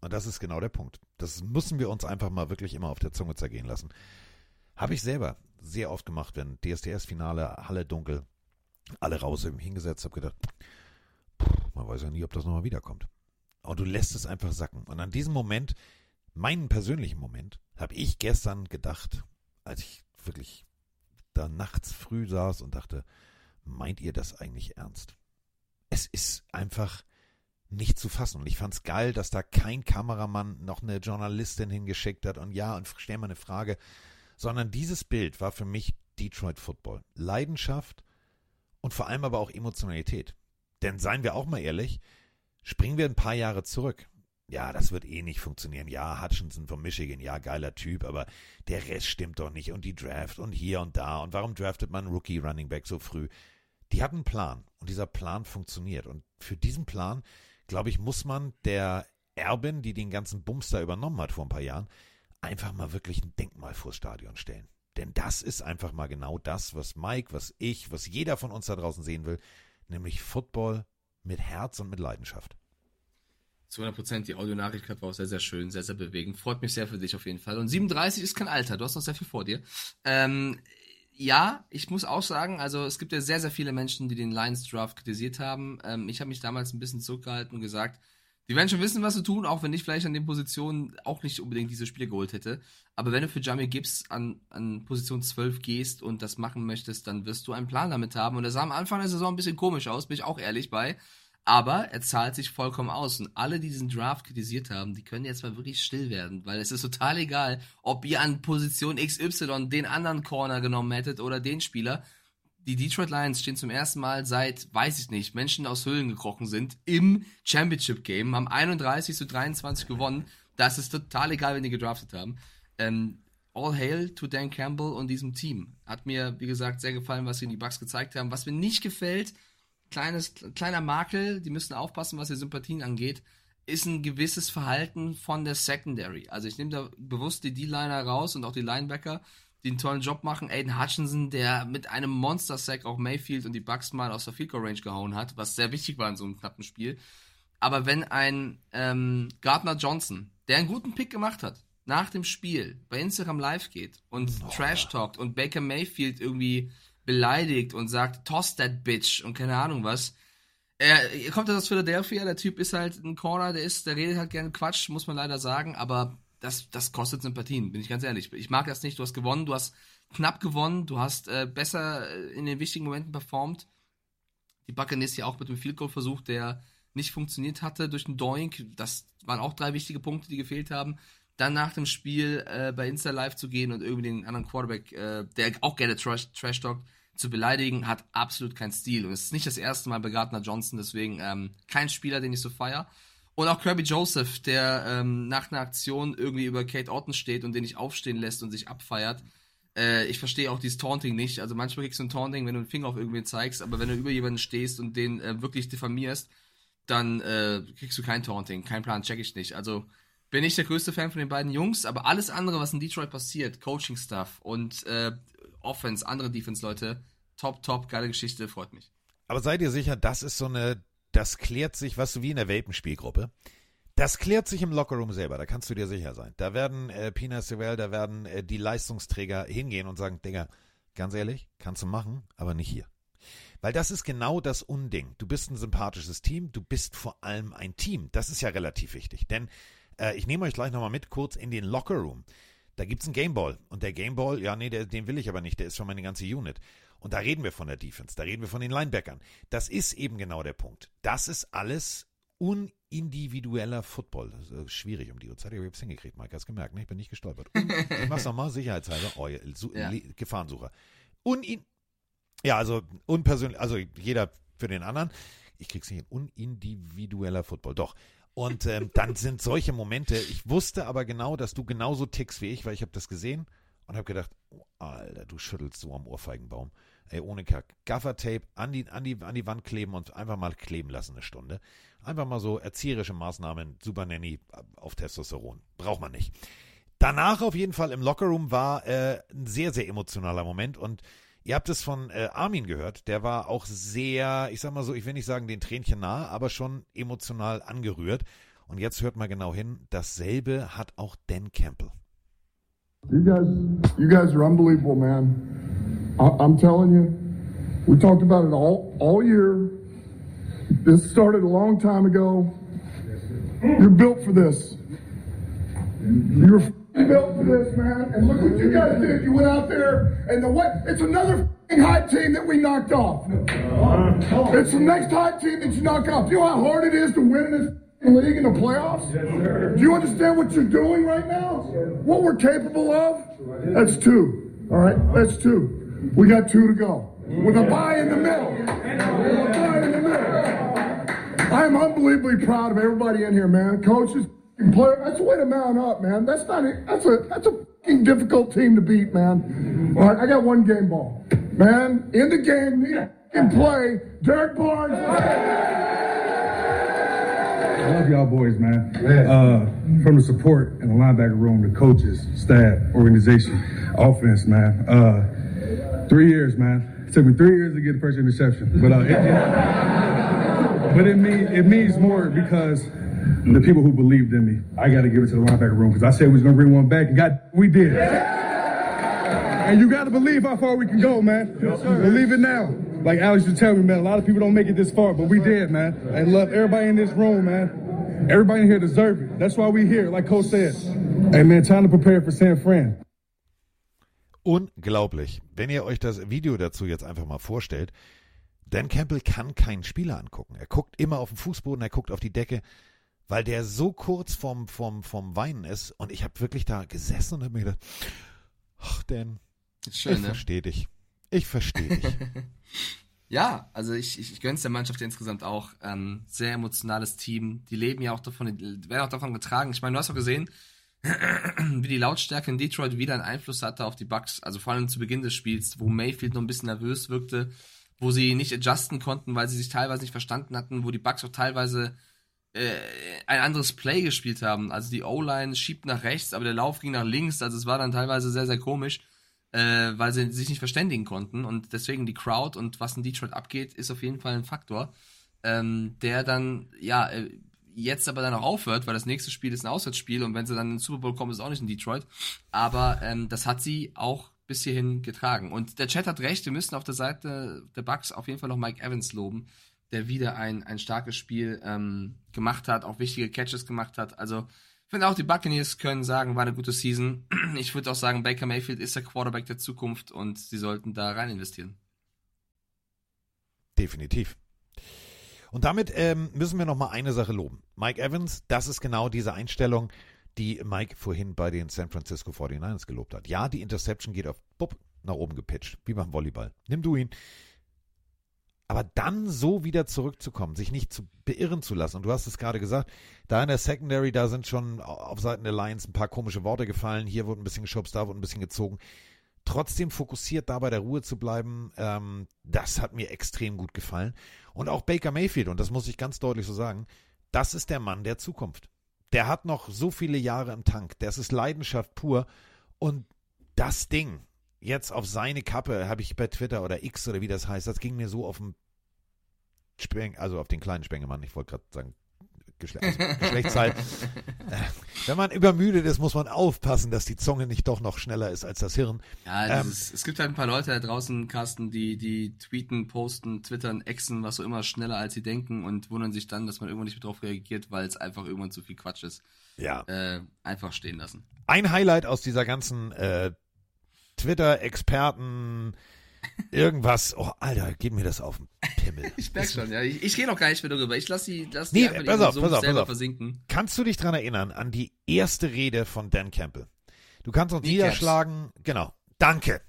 Und das ist genau der Punkt. Das müssen wir uns einfach mal wirklich immer auf der Zunge zergehen lassen. Habe ich selber sehr oft gemacht, wenn DSDS-Finale, Halle dunkel, alle raus hingesetzt, habe gedacht, man weiß ja nie, ob das nochmal wiederkommt. Und du lässt es einfach sacken. Und an diesem Moment, meinen persönlichen Moment, habe ich gestern gedacht, als ich wirklich da nachts früh saß und dachte, meint ihr das eigentlich ernst? Es ist einfach nicht zu fassen. Und ich fand's geil, dass da kein Kameramann noch eine Journalistin hingeschickt hat und ja, und stell mal eine Frage, sondern dieses Bild war für mich Detroit Football. Leidenschaft und vor allem aber auch Emotionalität. Denn seien wir auch mal ehrlich, springen wir ein paar Jahre zurück. Ja, das wird eh nicht funktionieren. Ja, Hutchinson von Michigan, ja, geiler Typ, aber der Rest stimmt doch nicht. Und die Draft und hier und da. Und warum draftet man Rookie Running Back so früh? Die hatten einen Plan und dieser Plan funktioniert. Und für diesen Plan, glaube ich, muss man der Erbin, die den ganzen Bums da übernommen hat vor ein paar Jahren, einfach mal wirklich ein Denkmal vors Stadion stellen. Denn das ist einfach mal genau das, was Mike, was ich, was jeder von uns da draußen sehen will, nämlich Football mit Herz und mit Leidenschaft. Zu 100 Prozent. Die Audionachricht war auch sehr, sehr schön, sehr, sehr bewegend. Freut mich sehr für dich auf jeden Fall. Und 37 ist kein Alter. Du hast noch sehr viel vor dir. Ähm, ja, ich muss auch sagen, also es gibt ja sehr, sehr viele Menschen, die den Lions Draft kritisiert haben. Ähm, ich habe mich damals ein bisschen zurückgehalten und gesagt, die werden schon wissen, was sie tun, auch wenn ich vielleicht an den Positionen auch nicht unbedingt diese Spiele geholt hätte. Aber wenn du für Jamie Gibbs an, an Position 12 gehst und das machen möchtest, dann wirst du einen Plan damit haben. Und das sah am Anfang der Saison ein bisschen komisch aus, bin ich auch ehrlich bei. Aber er zahlt sich vollkommen aus. Und alle, die diesen Draft kritisiert haben, die können jetzt mal wirklich still werden, weil es ist total egal, ob ihr an Position XY den anderen Corner genommen hättet oder den Spieler. Die Detroit Lions stehen zum ersten Mal seit, weiß ich nicht, Menschen aus Höhlen gekrochen sind, im Championship Game, haben 31 zu 23 gewonnen. Das ist total egal, wenn die gedraftet haben. Ähm, all hail to Dan Campbell und diesem Team. Hat mir, wie gesagt, sehr gefallen, was sie in die Bucks gezeigt haben. Was mir nicht gefällt, kleines, kleiner Makel, die müssen aufpassen, was die Sympathien angeht, ist ein gewisses Verhalten von der Secondary. Also ich nehme da bewusst die D-Liner raus und auch die Linebacker, die einen tollen Job machen. Aiden Hutchinson, der mit einem Monster-Sack auch Mayfield und die Bucks mal aus der Field Goal Range gehauen hat, was sehr wichtig war in so einem knappen Spiel. Aber wenn ein ähm, Gardner Johnson, der einen guten Pick gemacht hat, nach dem Spiel bei Instagram live geht und oh. Trash talkt und Baker Mayfield irgendwie beleidigt und sagt, toss that bitch und keine Ahnung was. Er, kommt aus Philadelphia, der Typ ist halt ein Corner, der ist, der redet halt gerne Quatsch, muss man leider sagen, aber das, das kostet Sympathien, bin ich ganz ehrlich. Ich mag das nicht, du hast gewonnen, du hast knapp gewonnen, du hast äh, besser äh, in den wichtigen Momenten performt. Die Buccaneers ja auch mit dem Field Goal versucht, der nicht funktioniert hatte durch den Doink. Das waren auch drei wichtige Punkte, die gefehlt haben. Dann nach dem Spiel äh, bei Insta Live zu gehen und irgendwie den anderen Quarterback, äh, der auch gerne Trash, Trash talkt, zu beleidigen, hat absolut keinen Stil. Und es ist nicht das erste Mal bei Gardner Johnson, deswegen ähm, kein Spieler, den ich so feier. Und auch Kirby Joseph, der ähm, nach einer Aktion irgendwie über Kate Orton steht und den nicht aufstehen lässt und sich abfeiert. Äh, ich verstehe auch dieses Taunting nicht. Also manchmal kriegst du ein Taunting, wenn du einen Finger auf irgendwen zeigst, aber wenn du über jemanden stehst und den äh, wirklich diffamierst, dann äh, kriegst du kein Taunting. Kein Plan, check ich nicht. Also bin ich der größte Fan von den beiden Jungs, aber alles andere, was in Detroit passiert, Coaching-Stuff und äh, Offense, andere Defense-Leute, top, top, geile Geschichte, freut mich. Aber seid ihr sicher, das ist so eine, das klärt sich, was du wie in der Welpenspielgruppe. Das klärt sich im Lockerroom selber, da kannst du dir sicher sein. Da werden äh, Pina Sewell, da werden äh, die Leistungsträger hingehen und sagen, Digga, ganz ehrlich, kannst du machen, aber nicht hier. Weil das ist genau das Unding. Du bist ein sympathisches Team, du bist vor allem ein Team. Das ist ja relativ wichtig. Denn äh, ich nehme euch gleich nochmal mit kurz in den Lockerroom. Da gibt es einen Gameball. Und der Gameball, ja, nee, der, den will ich aber nicht, der ist schon meine ganze Unit. Und da reden wir von der Defense, da reden wir von den Linebackern. Das ist eben genau der Punkt. Das ist alles unindividueller Football. Das ist schwierig um die Uhrzeit. Ich habe es hingekriegt, Mike. Hast gemerkt, ne? Ich bin nicht gestolpert. ich mach's nochmal, sicherheitshalber. Oh, ja. Gefahrensucher. Unin ja, also unpersönlich, also jeder für den anderen. Ich krieg's nicht hin. Unindividueller Football. Doch. Und ähm, dann sind solche Momente. Ich wusste aber genau, dass du genauso tickst wie ich, weil ich habe das gesehen und habe gedacht, oh, Alter, du schüttelst so am Ohrfeigenbaum. Ey, ohne Kack. Gaffertape an die, an, die, an die Wand kleben und einfach mal kleben lassen eine Stunde. Einfach mal so erzieherische Maßnahmen, Super Nanny auf Testosteron. Braucht man nicht. Danach auf jeden Fall im Lockerroom war äh, ein sehr, sehr emotionaler Moment und ihr habt es von äh, Armin gehört, der war auch sehr, ich sag mal so, ich will nicht sagen den Tränchen nah, aber schon emotional angerührt. Und jetzt hört mal genau hin, dasselbe hat auch Dan Campbell. You guys, you guys are unbelievable, man. I, I'm telling you, we talked about it all all year. This started a long time ago. You're built for this. You're built for this, man. And look what you guys did. You went out there, and the what? It's another high team that we knocked off. It's the next high team that you knock off. Do You know how hard it is to win this league in the playoffs? Do you understand what you're doing right now? What we're capable of? That's two. All right, that's two. We got two to go. With a bye in the middle. With a bye in the middle. I am unbelievably proud of everybody in here, man. Coaches, That's a way to mount up, man. That's not. A, that's a. That's a difficult team to beat, man. All right, I got one game ball, man. In the game, in play, Derek Barnes. I love y'all boys, man. Uh, from the support in the linebacker room, the coaches, staff, organization, offense, man. Uh, three years, man. It took me three years to get the first interception, but uh, it, it, but it means it means more because the people who believed in me. I got to give it to the linebacker room because I said we was gonna bring one back, and God, we did. And you got to believe how far we can go, man. Yes, believe it now. Like Alex just tell me, man, a lot of people don't make it this far, but we did, man. And love everybody in this room, man. Everybody in here deserve it. That's why we here, like Coach said. Hey, man, time to prepare for San Fran. Unglaublich. Wenn ihr euch das Video dazu jetzt einfach mal vorstellt, Dan Campbell kann keinen Spieler angucken. Er guckt immer auf den Fußboden, er guckt auf die Decke, weil der so kurz vom, vom, vom Weinen ist. Und ich habe wirklich da gesessen und habe mir gedacht, ach, schön, ich ne? verstehe dich. Ich verstehe dich. ja, also ich, ich, ich gönne es der Mannschaft insgesamt auch. Ähm, sehr emotionales Team. Die leben ja auch davon, die werden auch davon getragen. Ich meine, du hast auch gesehen, wie die Lautstärke in Detroit wieder einen Einfluss hatte auf die Bucks. Also vor allem zu Beginn des Spiels, wo Mayfield noch ein bisschen nervös wirkte, wo sie nicht adjusten konnten, weil sie sich teilweise nicht verstanden hatten, wo die Bucks auch teilweise äh, ein anderes Play gespielt haben. Also die O-Line schiebt nach rechts, aber der Lauf ging nach links. Also es war dann teilweise sehr, sehr komisch, äh, weil sie sich nicht verständigen konnten. Und deswegen die Crowd und was in Detroit abgeht, ist auf jeden Fall ein Faktor, ähm, der dann, ja, äh, jetzt aber dann auch aufhört, weil das nächste Spiel ist ein Auswärtsspiel und wenn sie dann in den Super Bowl kommen, ist auch nicht in Detroit. Aber ähm, das hat sie auch bis hierhin getragen. Und der Chat hat recht, wir müssen auf der Seite der Bucks auf jeden Fall noch Mike Evans loben, der wieder ein, ein starkes Spiel ähm, gemacht hat, auch wichtige Catches gemacht hat. Also ich finde auch, die Buccaneers können sagen, war eine gute Season. Ich würde auch sagen, Baker Mayfield ist der Quarterback der Zukunft und sie sollten da rein investieren. Definitiv. Und damit ähm, müssen wir noch mal eine Sache loben. Mike Evans, das ist genau diese Einstellung, die Mike vorhin bei den San Francisco 49ers gelobt hat. Ja, die Interception geht auf bupp, nach oben gepitcht, wie beim Volleyball. Nimm du ihn. Aber dann so wieder zurückzukommen, sich nicht zu beirren zu lassen. Und du hast es gerade gesagt, da in der Secondary, da sind schon auf Seiten der Lions ein paar komische Worte gefallen. Hier wurde ein bisschen geschubst, da wurde ein bisschen gezogen trotzdem fokussiert da bei der Ruhe zu bleiben, ähm, das hat mir extrem gut gefallen. Und auch Baker Mayfield, und das muss ich ganz deutlich so sagen, das ist der Mann der Zukunft. Der hat noch so viele Jahre im Tank. Das ist Leidenschaft pur. Und das Ding, jetzt auf seine Kappe, habe ich bei Twitter oder X oder wie das heißt, das ging mir so auf den Speng, also auf den kleinen Spengemann, ich wollte gerade sagen Geschle also Geschlechtsteil. äh, wenn man übermüdet ist, muss man aufpassen, dass die Zunge nicht doch noch schneller ist als das Hirn. Ja, ähm, ist, es gibt halt ein paar Leute da draußen, Carsten, die, die tweeten, posten, twittern, exen, was so immer schneller als sie denken und wundern sich dann, dass man irgendwann nicht mehr drauf reagiert, weil es einfach irgendwann zu viel Quatsch ist. Ja. Äh, einfach stehen lassen. Ein Highlight aus dieser ganzen äh, Twitter-Experten- irgendwas. Oh, Alter, geht mir das auf den Pimmel. ich merk schon, ja. Ich, ich gehe noch gar nicht mehr darüber. Ich lass die, lass nee, die einfach pass auf, pass auf, selber pass auf. versinken. Kannst du dich dran erinnern an die erste Rede von Dan Campbell? Du kannst uns niederschlagen. Genau. Danke.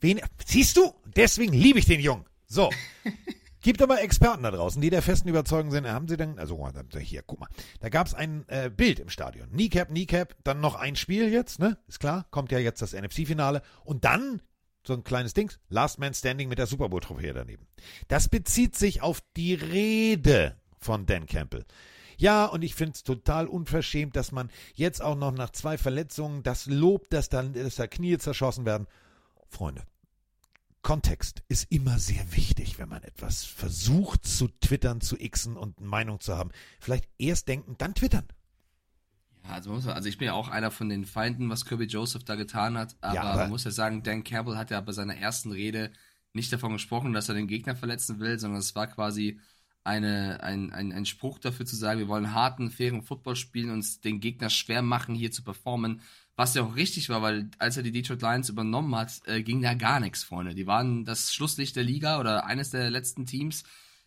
Wen, siehst du? Deswegen liebe ich den Jungen. So. Gibt aber Experten da draußen, die der festen Überzeugung sind, haben sie denn, also hier, guck mal, da gab es ein äh, Bild im Stadion. Kneecap, Kneecap, dann noch ein Spiel jetzt, ne? Ist klar, kommt ja jetzt das NFC-Finale. Und dann so ein kleines Ding, Last Man Standing mit der Super Bowl-Trophäe daneben. Das bezieht sich auf die Rede von Dan Campbell. Ja, und ich finde es total unverschämt, dass man jetzt auch noch nach zwei Verletzungen das Lob, dass, dann, dass da Knie zerschossen werden. Freunde, Kontext ist immer sehr wichtig, wenn man etwas versucht zu twittern, zu xen und eine Meinung zu haben. Vielleicht erst denken, dann twittern. Ja, also, man muss, also ich bin ja auch einer von den Feinden, was Kirby Joseph da getan hat. Aber, Ja, aber- man muss ja sagen, Dan Campbell hat ja bei seiner ersten Rede nicht davon gesprochen, dass er den Gegner verletzen will, sondern es war quasi eine, ein, ein, ein Spruch dafür zu sagen, wir wollen harten, fairen Football spielen, uns den Gegner schwer machen, hier zu performen. Was ja auch richtig war, weil als er die Detroit Lions übernommen hat, äh, ging da gar nichts, Freunde. Die waren das Schlusslicht der Liga oder eines der letzten Teams.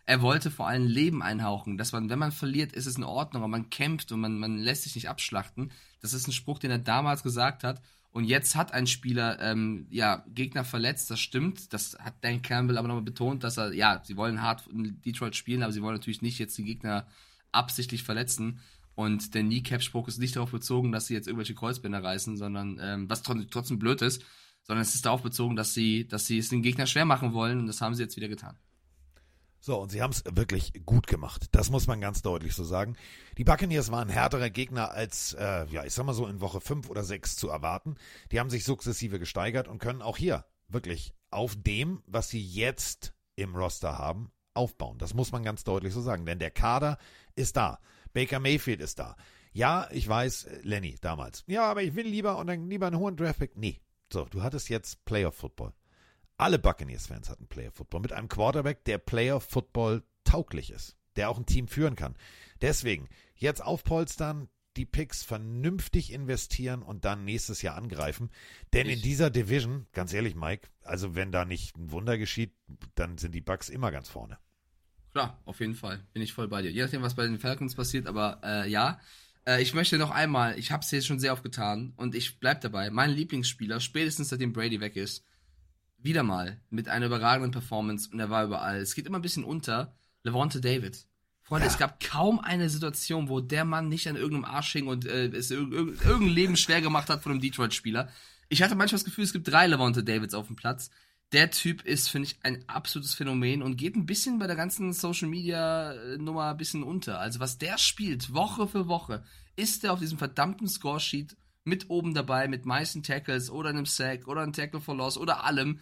Er wollte vor allem Leben einhauchen, dass man, wenn man verliert, ist es in Ordnung, aber man kämpft und man, man lässt sich nicht abschlachten. Das ist ein Spruch, den er damals gesagt hat. Und jetzt hat ein Spieler, ähm, ja, Gegner verletzt, das stimmt. Das hat Dan Campbell aber nochmal betont, dass er, ja, sie wollen hart in Detroit spielen, aber sie wollen natürlich nicht jetzt die Gegner absichtlich verletzen. Und der Kneecap-Spruch ist nicht darauf bezogen, dass sie jetzt irgendwelche Kreuzbänder reißen, sondern, ähm, was tr trotzdem blöd ist, sondern es ist darauf bezogen, dass sie, dass sie es den Gegner schwer machen wollen und das haben sie jetzt wieder getan. So, und sie haben es wirklich gut gemacht. Das muss man ganz deutlich so sagen. Die Buccaneers waren härterer Gegner als, äh, ja, ich sag mal so in Woche 5 oder 6 zu erwarten. Die haben sich sukzessive gesteigert und können auch hier wirklich auf dem, was sie jetzt im Roster haben, aufbauen. Das muss man ganz deutlich so sagen. Denn der Kader ist da. Baker Mayfield ist da. Ja, ich weiß, äh, Lenny damals. Ja, aber ich will lieber und dann lieber einen hohen Draftpick. Nee. So, du hattest jetzt Playoff Football. Alle Buccaneers-Fans hatten Player Football mit einem Quarterback, der Player Football tauglich ist, der auch ein Team führen kann. Deswegen jetzt aufpolstern, die Picks vernünftig investieren und dann nächstes Jahr angreifen. Denn in dieser Division, ganz ehrlich, Mike, also wenn da nicht ein Wunder geschieht, dann sind die Bucks immer ganz vorne. Klar, auf jeden Fall. Bin ich voll bei dir. Je nachdem, was bei den Falcons passiert, aber äh, ja. Äh, ich möchte noch einmal, ich habe es jetzt schon sehr oft getan und ich bleib dabei. Mein Lieblingsspieler, spätestens seitdem Brady weg ist, wieder mal mit einer überragenden Performance und er war überall. Es geht immer ein bisschen unter. Levante David. Freunde, es gab kaum eine Situation, wo der Mann nicht an irgendeinem Arsch hing und äh, es irg irg irgendein Leben schwer gemacht hat von einem Detroit-Spieler. Ich hatte manchmal das Gefühl, es gibt drei Levante Davids auf dem Platz. Der Typ ist, finde ich, ein absolutes Phänomen und geht ein bisschen bei der ganzen Social Media äh, Nummer ein bisschen unter. Also was der spielt, Woche für Woche, ist er auf diesem verdammten Scoresheet mit oben dabei, mit meisten Tackles oder einem Sack oder einem Tackle for Loss oder allem.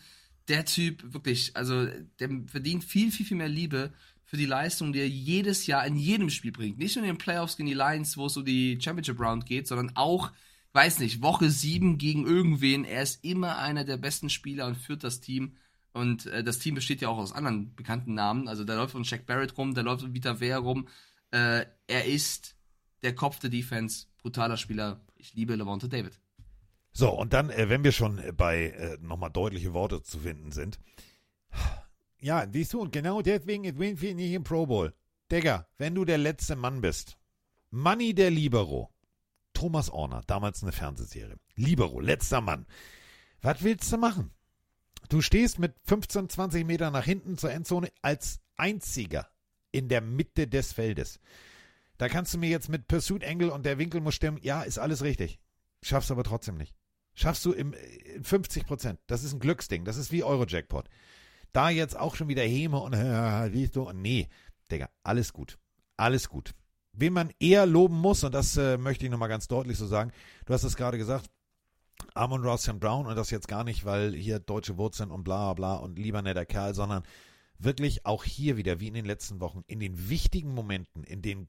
Der Typ, wirklich, also der verdient viel, viel, viel mehr Liebe für die Leistung, die er jedes Jahr in jedem Spiel bringt. Nicht nur in den Playoffs gegen die Lions, wo es um die Championship Round geht, sondern auch, weiß nicht, Woche 7 gegen irgendwen. Er ist immer einer der besten Spieler und führt das Team. Und äh, das Team besteht ja auch aus anderen bekannten Namen. Also da läuft von Shaq Barrett rum, da läuft von Vita Wehr rum. Äh, er ist der Kopf der Defense, brutaler Spieler. Ich liebe Levante David. So, und dann, äh, wenn wir schon äh, bei äh, nochmal deutliche Worte zu finden sind. Ja, siehst du, und genau deswegen ist Winfield nicht im Pro Bowl. Digga, wenn du der letzte Mann bist. Money der Libero. Thomas Orner, damals eine Fernsehserie. Libero, letzter Mann. Was willst du machen? Du stehst mit 15, 20 Meter nach hinten zur Endzone als einziger in der Mitte des Feldes. Da kannst du mir jetzt mit Pursuit Angle und der Winkel muss stimmen. Ja, ist alles richtig. Schaffst aber trotzdem nicht. Schaffst du im 50 Prozent. Das ist ein Glücksding. Das ist wie Euro-Jackpot. Da jetzt auch schon wieder Häme und äh, siehst du, nee, Digga, alles gut. Alles gut. Wen man eher loben muss, und das äh, möchte ich nochmal ganz deutlich so sagen, du hast es gerade gesagt, Amon Ross St. Brown, und das jetzt gar nicht, weil hier deutsche Wurzeln und bla bla und lieber netter Kerl, sondern wirklich auch hier wieder, wie in den letzten Wochen, in den wichtigen Momenten, in den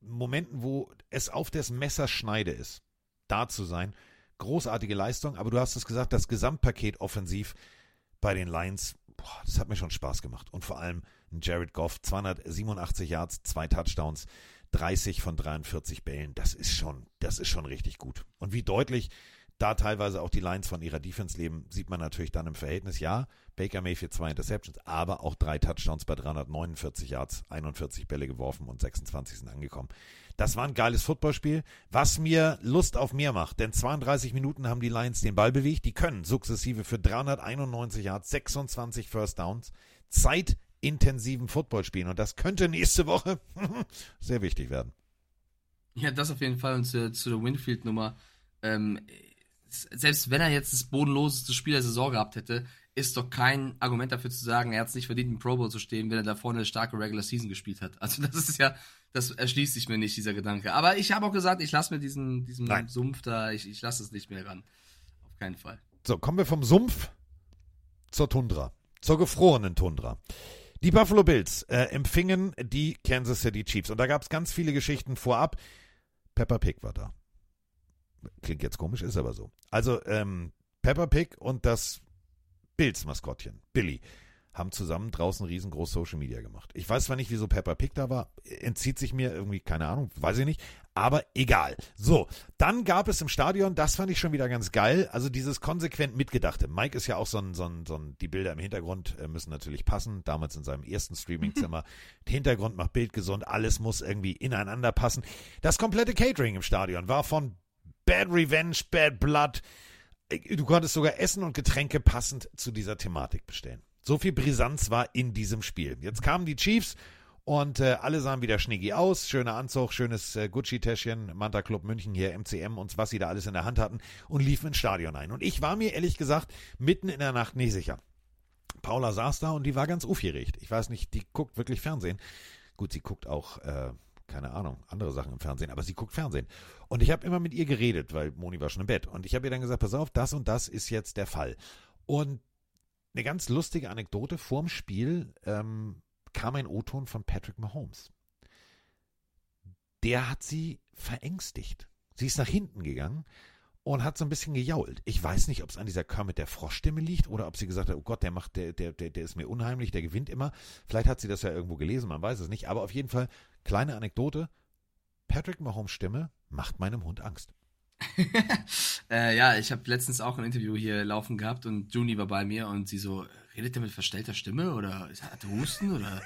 Momenten, wo es auf das Messer schneide ist, da zu sein. Großartige Leistung, aber du hast es gesagt, das Gesamtpaket offensiv bei den Lions, boah, das hat mir schon Spaß gemacht. Und vor allem Jared Goff, 287 Yards, zwei Touchdowns, 30 von 43 Bällen, das ist schon, das ist schon richtig gut. Und wie deutlich da teilweise auch die Lines von ihrer Defense leben, sieht man natürlich dann im Verhältnis. Ja, Baker Mayfield zwei Interceptions, aber auch drei Touchdowns bei 349 Yards, 41 Bälle geworfen und 26 sind angekommen. Das war ein geiles Footballspiel, was mir Lust auf mehr macht, denn 32 Minuten haben die Lions den Ball bewegt. Die können sukzessive für 391 Yards, 26 First Downs, zeitintensiven Football spielen und das könnte nächste Woche sehr wichtig werden. Ja, das auf jeden Fall und zu, zu der Winfield-Nummer. Ähm, selbst wenn er jetzt das bodenloseste Spiel der Saison gehabt hätte, ist doch kein Argument dafür zu sagen, er hat es nicht verdient, im Pro Bowl zu stehen, wenn er da vorne eine starke Regular Season gespielt hat. Also das ist ja, das erschließt sich mir nicht, dieser Gedanke. Aber ich habe auch gesagt, ich lasse mir diesen, diesen Sumpf da, ich, ich lasse es nicht mehr ran. Auf keinen Fall. So, kommen wir vom Sumpf zur Tundra, zur gefrorenen Tundra. Die Buffalo Bills äh, empfingen die Kansas City Chiefs und da gab es ganz viele Geschichten vorab. Pepper Pig war da. Klingt jetzt komisch, ist aber so. Also, ähm, Peppa Pig und das Bills-Maskottchen, Billy, haben zusammen draußen riesengroß Social Media gemacht. Ich weiß zwar nicht, wieso Peppa Pig da war, entzieht sich mir irgendwie, keine Ahnung, weiß ich nicht, aber egal. So, dann gab es im Stadion, das fand ich schon wieder ganz geil, also dieses konsequent mitgedachte. Mike ist ja auch so ein, so ein, so ein die Bilder im Hintergrund äh, müssen natürlich passen, damals in seinem ersten Streamingzimmer. Hintergrund macht Bild gesund, alles muss irgendwie ineinander passen. Das komplette Catering im Stadion war von Bad Revenge, Bad Blood. Du konntest sogar Essen und Getränke passend zu dieser Thematik bestellen. So viel Brisanz war in diesem Spiel. Jetzt kamen die Chiefs und äh, alle sahen wieder schniggi aus. Schöner Anzug, schönes äh, Gucci-Täschchen, Manta Club München hier, MCM und was sie da alles in der Hand hatten und liefen ins Stadion ein. Und ich war mir ehrlich gesagt mitten in der Nacht nicht sicher. Paula saß da und die war ganz aufgeregt. Ich weiß nicht, die guckt wirklich Fernsehen. Gut, sie guckt auch äh, keine Ahnung, andere Sachen im Fernsehen, aber sie guckt Fernsehen. Und ich habe immer mit ihr geredet, weil Moni war schon im Bett. Und ich habe ihr dann gesagt, pass auf, das und das ist jetzt der Fall. Und eine ganz lustige Anekdote, vorm Spiel ähm, kam ein O-Ton von Patrick Mahomes. Der hat sie verängstigt. Sie ist nach hinten gegangen und hat so ein bisschen gejault. Ich weiß nicht, ob es an dieser Kermit der Froschstimme liegt oder ob sie gesagt hat, oh Gott, der macht, der, der, der, der ist mir unheimlich, der gewinnt immer. Vielleicht hat sie das ja irgendwo gelesen, man weiß es nicht. Aber auf jeden Fall, kleine Anekdote, Patrick Mahomes Stimme macht meinem Hund Angst. äh, ja, ich habe letztens auch ein Interview hier laufen gehabt und Juni war bei mir und sie so, redet der mit verstellter Stimme oder hat er Husten oder...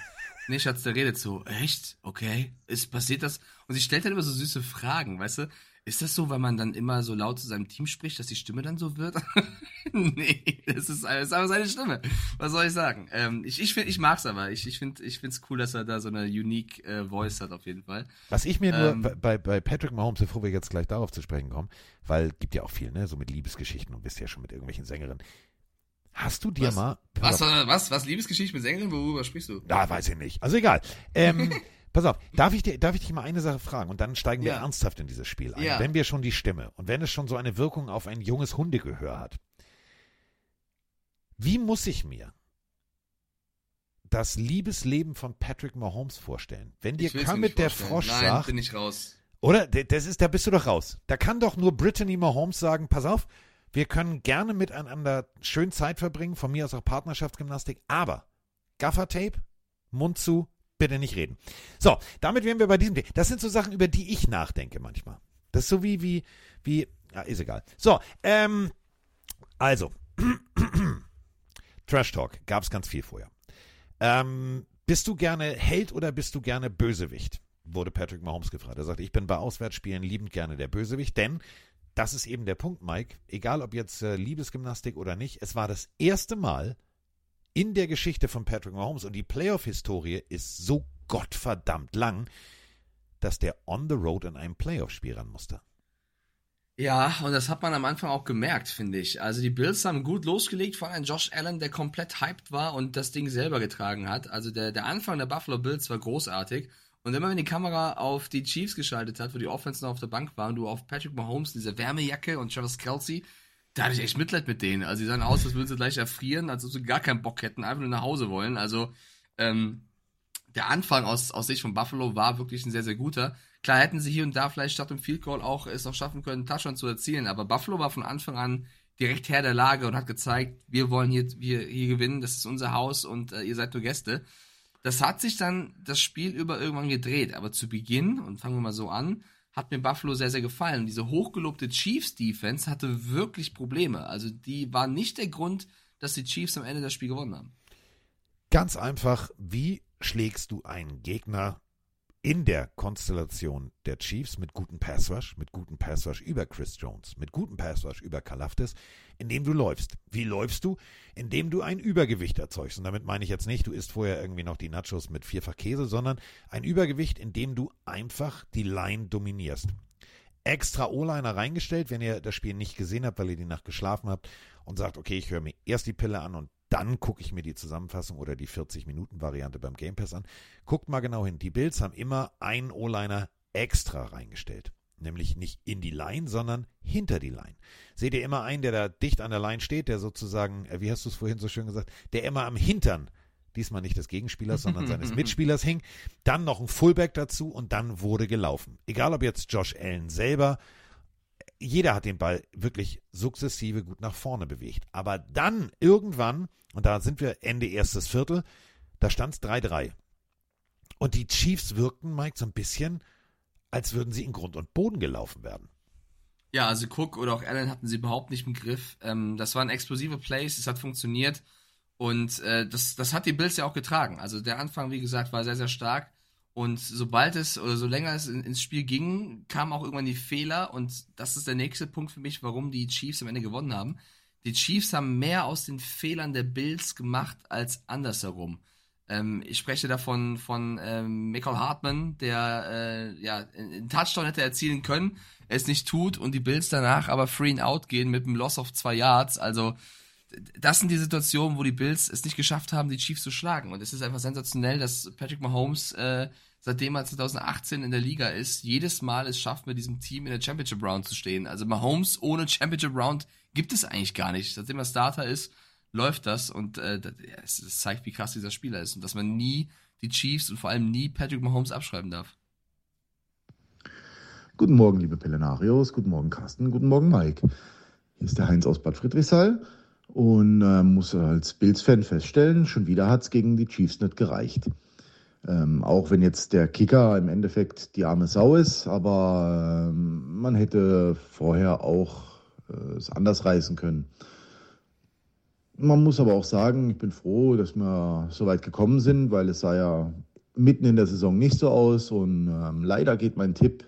Nee, Schatz, der redet so, echt? Okay, ist passiert das? Und sie stellt dann immer so süße Fragen, weißt du? Ist das so, weil man dann immer so laut zu seinem Team spricht, dass die Stimme dann so wird? nee, das ist, das ist aber seine Stimme. Was soll ich sagen? Ähm, ich ich, find, ich mag's aber. Ich, ich finde ich find's cool, dass er da so eine unique äh, Voice hat, auf jeden Fall. Was ich mir ähm, nur bei, bei Patrick Mahomes, bevor wir jetzt gleich darauf zu sprechen kommen, weil gibt ja auch viel, ne, so mit Liebesgeschichten und bist ja schon mit irgendwelchen Sängerinnen. Hast du dir was, mal. Was, was, was, was, Liebesgeschichte mit Sängerinnen? Worüber sprichst du? Da weiß ich nicht. Also egal. Ähm, Pass auf, darf ich, dir, darf ich dich mal eine Sache fragen und dann steigen wir Ja. ernsthaft in dieses Spiel ein. Ja. Wenn wir schon die Stimme und wenn es schon so eine Wirkung auf ein junges Hundegehör hat. Wie muss ich mir das Liebesleben von Patrick Mahomes vorstellen. Wenn dir Kermit der. Frosch Nein, sagt, bin ich raus. oder? Das ist, da bist du doch raus. Da kann doch nur Brittany Mahomes sagen, pass auf, wir können gerne miteinander schön Zeit verbringen, von mir aus auch Partnerschaftsgymnastik, aber Gaffertape, Mund zu, bitte nicht reden. So, damit wären wir bei diesem Thema. Das sind so Sachen, über die ich nachdenke manchmal. Das ist so wie, wie, wie, ja, ist egal. So, ähm, also, Trash Talk gab es ganz viel vorher. Ähm, bist du gerne Held oder bist du gerne Bösewicht? Wurde Patrick Mahomes gefragt. Er sagt, ich bin bei Auswärtsspielen liebend gerne der Bösewicht, denn das ist eben der Punkt, Mike. Egal ob jetzt äh, Liebesgymnastik oder nicht, es war das erste Mal in der Geschichte von Patrick Mahomes und die Playoff-Historie ist so gottverdammt lang, dass der on the road in einem Playoff-Spiel ran musste. Ja, und das hat man am Anfang auch gemerkt, finde ich. Also die Bills haben gut losgelegt von einem Josh Allen, der komplett hyped war und das Ding selber getragen hat. Also der, der Anfang der Buffalo Bills war großartig. Und immer wenn die Kamera auf die Chiefs geschaltet hat, wo die Offense noch auf der Bank war und du auf Patrick Mahomes, diese Wärmejacke und Travis Kelsey, da hatte ich echt Mitleid mit denen. Also die sahen aus, als würden sie gleich erfrieren, als ob sie gar keinen Bock hätten, einfach nur nach Hause wollen. Also ähm, der Anfang aus, aus Sicht von Buffalo war wirklich ein sehr, sehr guter. Klar hätten sie hier und da vielleicht statt dem Field Goal auch es noch schaffen können, einen Touchdown zu erzielen, aber Buffalo war von Anfang an direkt Herr der Lage und hat gezeigt, wir wollen hier, hier, hier gewinnen, das ist unser Haus und äh, ihr seid nur Gäste. Das hat sich dann das Spiel über irgendwann gedreht, aber zu Beginn, und fangen wir mal so an, hat mir Buffalo sehr, sehr gefallen. Diese hochgelobte Chiefs-Defense hatte wirklich Probleme. Also die war nicht der Grund, dass die Chiefs am Ende das Spiel gewonnen haben. Ganz einfach, wie schlägst du einen Gegner in der Konstellation der Chiefs mit gutem Passwash, mit gutem Passwash über Chris Jones, mit gutem Passwash über Kalaftis, indem du läufst. Wie läufst du? Indem du ein Übergewicht erzeugst. Und damit meine ich jetzt nicht, du isst vorher irgendwie noch die Nachos mit vierfach Käse, sondern ein Übergewicht, indem du einfach die Line dominierst. Extra O-Liner reingestellt, wenn ihr das Spiel nicht gesehen habt, weil ihr die Nacht geschlafen habt und sagt, okay, ich höre mir erst die Pille an und dann gucke ich mir die Zusammenfassung oder die 40-Minuten-Variante beim Game Pass an. Guckt mal genau hin. Die Bills haben immer einen O-Liner extra reingestellt. Nämlich nicht in die Line, sondern hinter die Line. Seht ihr immer einen, der da dicht an der Line steht, der sozusagen, äh, wie hast du es vorhin so schön gesagt, der immer am Hintern, diesmal nicht des Gegenspielers, sondern seines Mitspielers hing. Dann noch ein Fullback dazu und dann wurde gelaufen. Egal ob jetzt Josh Allen selber, jeder hat den Ball wirklich sukzessive gut nach vorne bewegt. Aber dann irgendwann, und da sind wir Ende erstes Viertel, da stand es 3-3. Und die Chiefs wirkten, Mike, so ein bisschen, als würden sie in Grund und Boden gelaufen werden. Ja, also Cook oder auch Allen hatten sie überhaupt nicht im Griff. Ähm, das waren explosive Plays, es hat funktioniert. Und äh, das, das hat die Bills ja auch getragen. Also der Anfang, wie gesagt, war sehr, sehr stark. Und sobald es oder so länger es in, ins Spiel ging, kamen auch irgendwann die Fehler. Und das ist der nächste Punkt für mich, warum die Chiefs am Ende gewonnen haben. Die Chiefs haben mehr aus den Fehlern der Bills gemacht als andersherum. Ähm, ich spreche davon von ähm, Michael Hartman, der äh, ja einen Touchdown hätte erzielen können, es nicht tut und die Bills danach aber free and out gehen mit einem Loss of zwei Yards. Also das sind die Situationen, wo die Bills es nicht geschafft haben, die Chiefs zu schlagen. Und es ist einfach sensationell, dass Patrick Mahomes, äh, seitdem er 2018 in der Liga ist, jedes Mal es schafft, mit diesem Team in der Championship Round zu stehen. Also Mahomes ohne Championship Round gibt es eigentlich gar nicht. Seitdem er Starter ist, läuft das und äh, das, es zeigt, wie krass dieser Spieler ist und dass man nie die Chiefs und vor allem nie Patrick Mahomes abschreiben darf. Guten Morgen, liebe Pelenarios. Guten Morgen, Carsten. Guten Morgen, Mike. Hier ist der Heinz aus Bad Friedrichsthal und äh, muss als Bills-Fan feststellen, schon wieder hat es gegen die Chiefs nicht gereicht. Ähm, auch wenn jetzt der Kicker im Endeffekt die arme Sau ist, aber ähm, man hätte vorher auch äh, es anders reißen können. Man muss aber auch sagen, ich bin froh, dass wir so weit gekommen sind, weil es sah ja mitten in der Saison nicht so aus und ähm, leider geht mein Tipp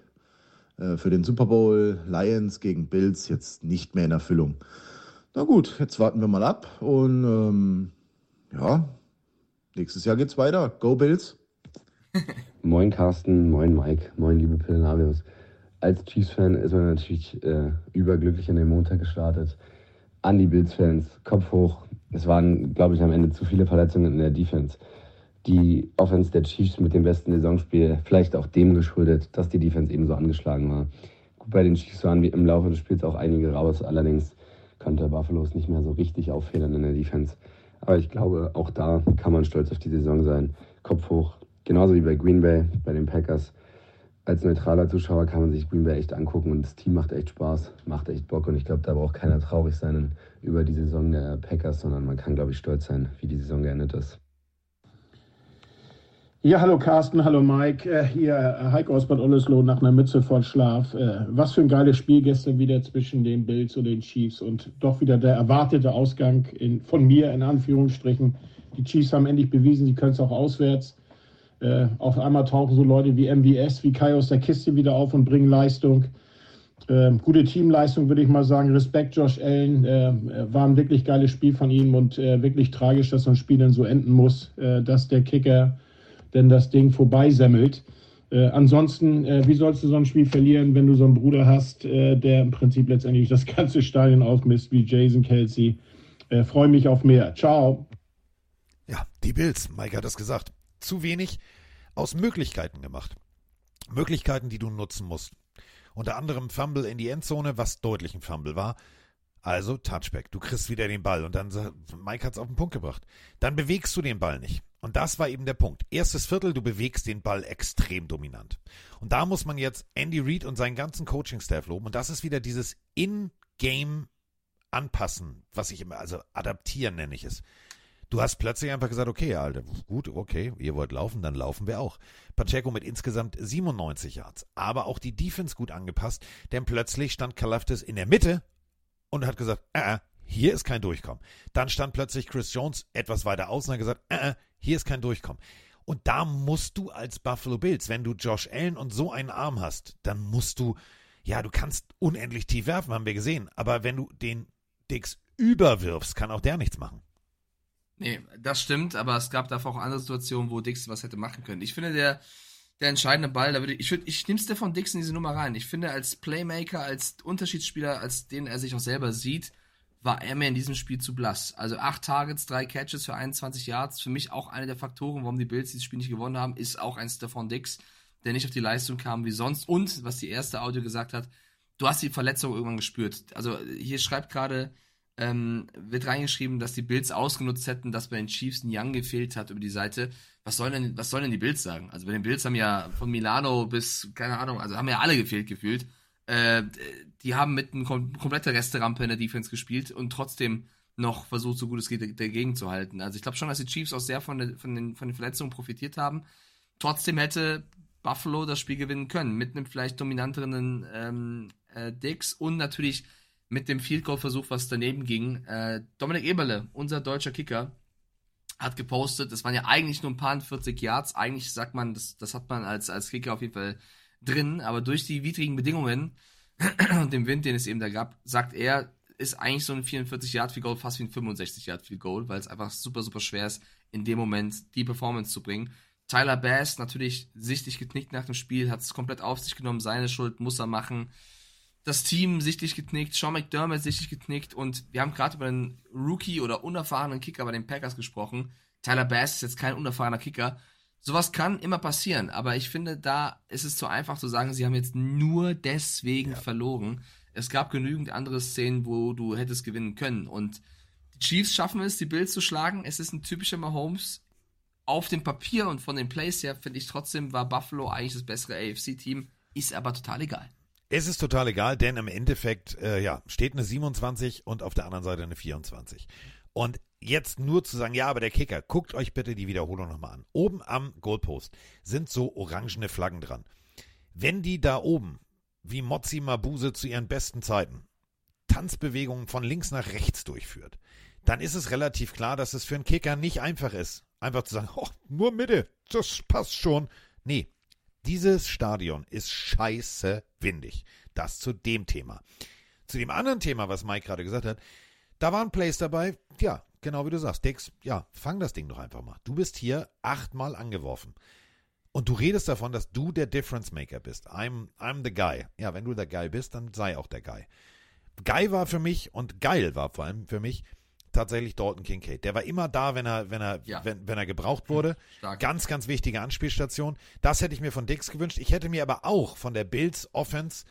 äh, für den Super Bowl Lions gegen Bills jetzt nicht mehr in Erfüllung. Na gut, jetzt warten wir mal ab und ähm, ja, nächstes Jahr geht's weiter. Go Bills! Moin Carsten, moin Mike, moin liebe Pillenarius. Als Chiefs-Fan ist man natürlich äh, überglücklich in den Montag gestartet. An die Bills-Fans, Kopf hoch. Es waren, glaube ich, am Ende zu viele Verletzungen in der Defense. Die Offense der Chiefs mit dem besten Saisonspiel, vielleicht auch dem geschuldet, dass die Defense eben so angeschlagen war. Gut, bei den Chiefs waren wie im Laufe des Spiels auch einige raus, allerdings konnte Buffalo es nicht mehr so richtig auffedern in der Defense. Aber ich glaube, auch da kann man stolz auf die Saison sein. Kopf hoch. Genauso wie bei Green Bay, bei den Packers. Als neutraler Zuschauer kann man sich Green Bay echt angucken und das Team macht echt Spaß, macht echt Bock. Und ich glaube, da braucht keiner traurig sein über die Saison der Packers, sondern man kann, glaube ich, stolz sein, wie die Saison geendet ist. Ja, hallo Carsten, hallo Mike. Äh, hier äh, Heiko aus Bad Ollesloe nach einer Mütze voll Schlaf. Äh, was für ein geiles Spiel gestern wieder zwischen den Bills und den Chiefs und doch wieder der erwartete Ausgang in, von mir in Anführungsstrichen. Die Chiefs haben endlich bewiesen, sie können es auch auswärts. Äh, auf einmal tauchen so Leute wie MVS, wie Kai aus der Kiste wieder auf und bringen Leistung. Äh, gute Teamleistung, würde ich mal sagen. Respekt, Josh Allen. Äh, war ein wirklich geiles Spiel von ihm und äh, wirklich tragisch, dass so ein Spiel dann so enden muss, äh, dass der Kicker denn das Ding vorbeisemmelt. Äh, ansonsten, äh, wie sollst du so ein Spiel verlieren, wenn du so einen Bruder hast, äh, der im Prinzip letztendlich das ganze Stadion aufmisst, wie Jason Kelsey? Äh, Freue mich auf mehr. Ciao. Ja, die Bills, Mike hat es gesagt, zu wenig aus Möglichkeiten gemacht. Möglichkeiten, die du nutzen musst. Unter anderem Fumble in die Endzone, was deutlich ein Fumble war. Also Touchback, du kriegst wieder den Ball und dann Mike hat es auf den Punkt gebracht. Dann bewegst du den Ball nicht. Und das war eben der Punkt. Erstes Viertel, du bewegst den Ball extrem dominant. Und da muss man jetzt Andy Reid und seinen ganzen Coaching-Staff loben. Und das ist wieder dieses In-Game anpassen, was ich immer, also adaptieren nenne ich es. Du hast plötzlich einfach gesagt, okay, Alter, gut, okay, ihr wollt laufen, dann laufen wir auch. Pacheco mit insgesamt 97 Yards, aber auch die Defense gut angepasst, denn plötzlich stand Kalaftis in der Mitte und hat gesagt, äh, äh, hier ist kein Durchkommen. Dann stand plötzlich Chris Jones etwas weiter außen und hat gesagt, äh, äh, hier ist kein Durchkommen. Und da musst du als Buffalo Bills, wenn du Josh Allen und so einen Arm hast, dann musst du, ja, du kannst unendlich tief werfen, haben wir gesehen. Aber wenn du den Dix überwirfst, kann auch der nichts machen. Nee, das stimmt, aber es gab davor auch andere Situationen, wo Dix was hätte machen können. Ich finde, der, der entscheidende Ball, da würde ich, ich, ich nehme Stefan Dix in diese Nummer rein. Ich finde, als Playmaker, als Unterschiedsspieler, als den er sich auch selber sieht, war er mir in diesem Spiel zu blass. Also acht Targets, drei Catches für 21 Yards. Für mich auch einer der Faktoren, warum die Bills dieses Spiel nicht gewonnen haben, ist auch ein Stefan Dix, der nicht auf die Leistung kam wie sonst. Und, was die erste Audio gesagt hat, du hast die Verletzung irgendwann gespürt. Also hier schreibt gerade, ähm, wird reingeschrieben, dass die Bills ausgenutzt hätten, dass bei den Chiefs ein Young gefehlt hat über die Seite. Was sollen denn, was sollen denn die Bills sagen? Also bei den Bills haben ja von Milano bis, keine Ahnung, also haben ja alle gefehlt gefühlt. Äh, die haben mit einer kom kompletten Resterampe in der Defense gespielt und trotzdem noch versucht, so gut es geht, dagegen zu halten. Also ich glaube schon, dass die Chiefs auch sehr von, der, von, den, von den Verletzungen profitiert haben. Trotzdem hätte Buffalo das Spiel gewinnen können, mit einem vielleicht dominanteren ähm, äh, Dix und natürlich mit dem Field Goal Versuch, was daneben ging. Äh, Dominik Eberle, unser deutscher Kicker, hat gepostet, das waren ja eigentlich nur ein paar 40 Yards. Eigentlich sagt man, das, das hat man als, als Kicker auf jeden Fall drin, aber durch die widrigen Bedingungen und dem Wind, den es eben da gab, sagt er, ist eigentlich so ein 44 Yard Field Goal fast wie ein 65 Yard Field Goal, weil es einfach super, super schwer ist, in dem Moment die Performance zu bringen. Tyler Bass natürlich sichtlich geknickt nach dem Spiel, hat es komplett auf sich genommen, seine Schuld muss er machen. Das Team sichtlich geknickt, Sean McDermott sichtlich geknickt und wir haben gerade über den Rookie oder unerfahrenen Kicker bei den Packers gesprochen. Tyler Bass ist jetzt kein unerfahrener Kicker, sowas kann immer passieren, aber ich finde, da ist es zu einfach zu sagen, sie haben jetzt nur deswegen ja. verloren. Es gab genügend andere Szenen, wo du hättest gewinnen können. Und die Chiefs schaffen es, die Bills zu schlagen. Es ist ein typischer Mahomes. Auf dem Papier und von den Plays her finde ich trotzdem, war Buffalo eigentlich das bessere AFC-Team. Ist aber total egal. Es ist total egal, denn im Endeffekt äh, ja, steht eine 27 und auf der anderen Seite eine 24. Und jetzt nur zu sagen, ja, aber der Kicker, guckt euch bitte die Wiederholung nochmal an. Oben am Goalpost sind so orangene Flaggen dran. Wenn die da oben, wie Mozzi Mabuse zu ihren besten Zeiten, Tanzbewegungen von links nach rechts durchführt, dann ist es relativ klar, dass es für einen Kicker nicht einfach ist, einfach zu sagen, oh, nur Mitte, das passt schon. Nee, dieses Stadion ist scheiße windig. Das zu dem Thema. Zu dem anderen Thema, was Mike gerade gesagt hat, da waren Plays dabei, ja, genau wie du sagst. Dix, ja, fang das Ding doch einfach mal. Du bist hier achtmal angeworfen. Und du redest davon, dass du der Difference Maker bist. I'm, I'm the guy. Ja, wenn du der Guy bist, dann sei auch der Guy. Guy war für mich und geil war vor allem für mich tatsächlich Dalton Kincaid. Der war immer da, wenn er, wenn er, ja. wenn, wenn er gebraucht wurde. Stark. Ganz, ganz wichtige Anspielstation. Das hätte ich mir von Dix gewünscht. Ich hätte mir aber auch von der Bills Offense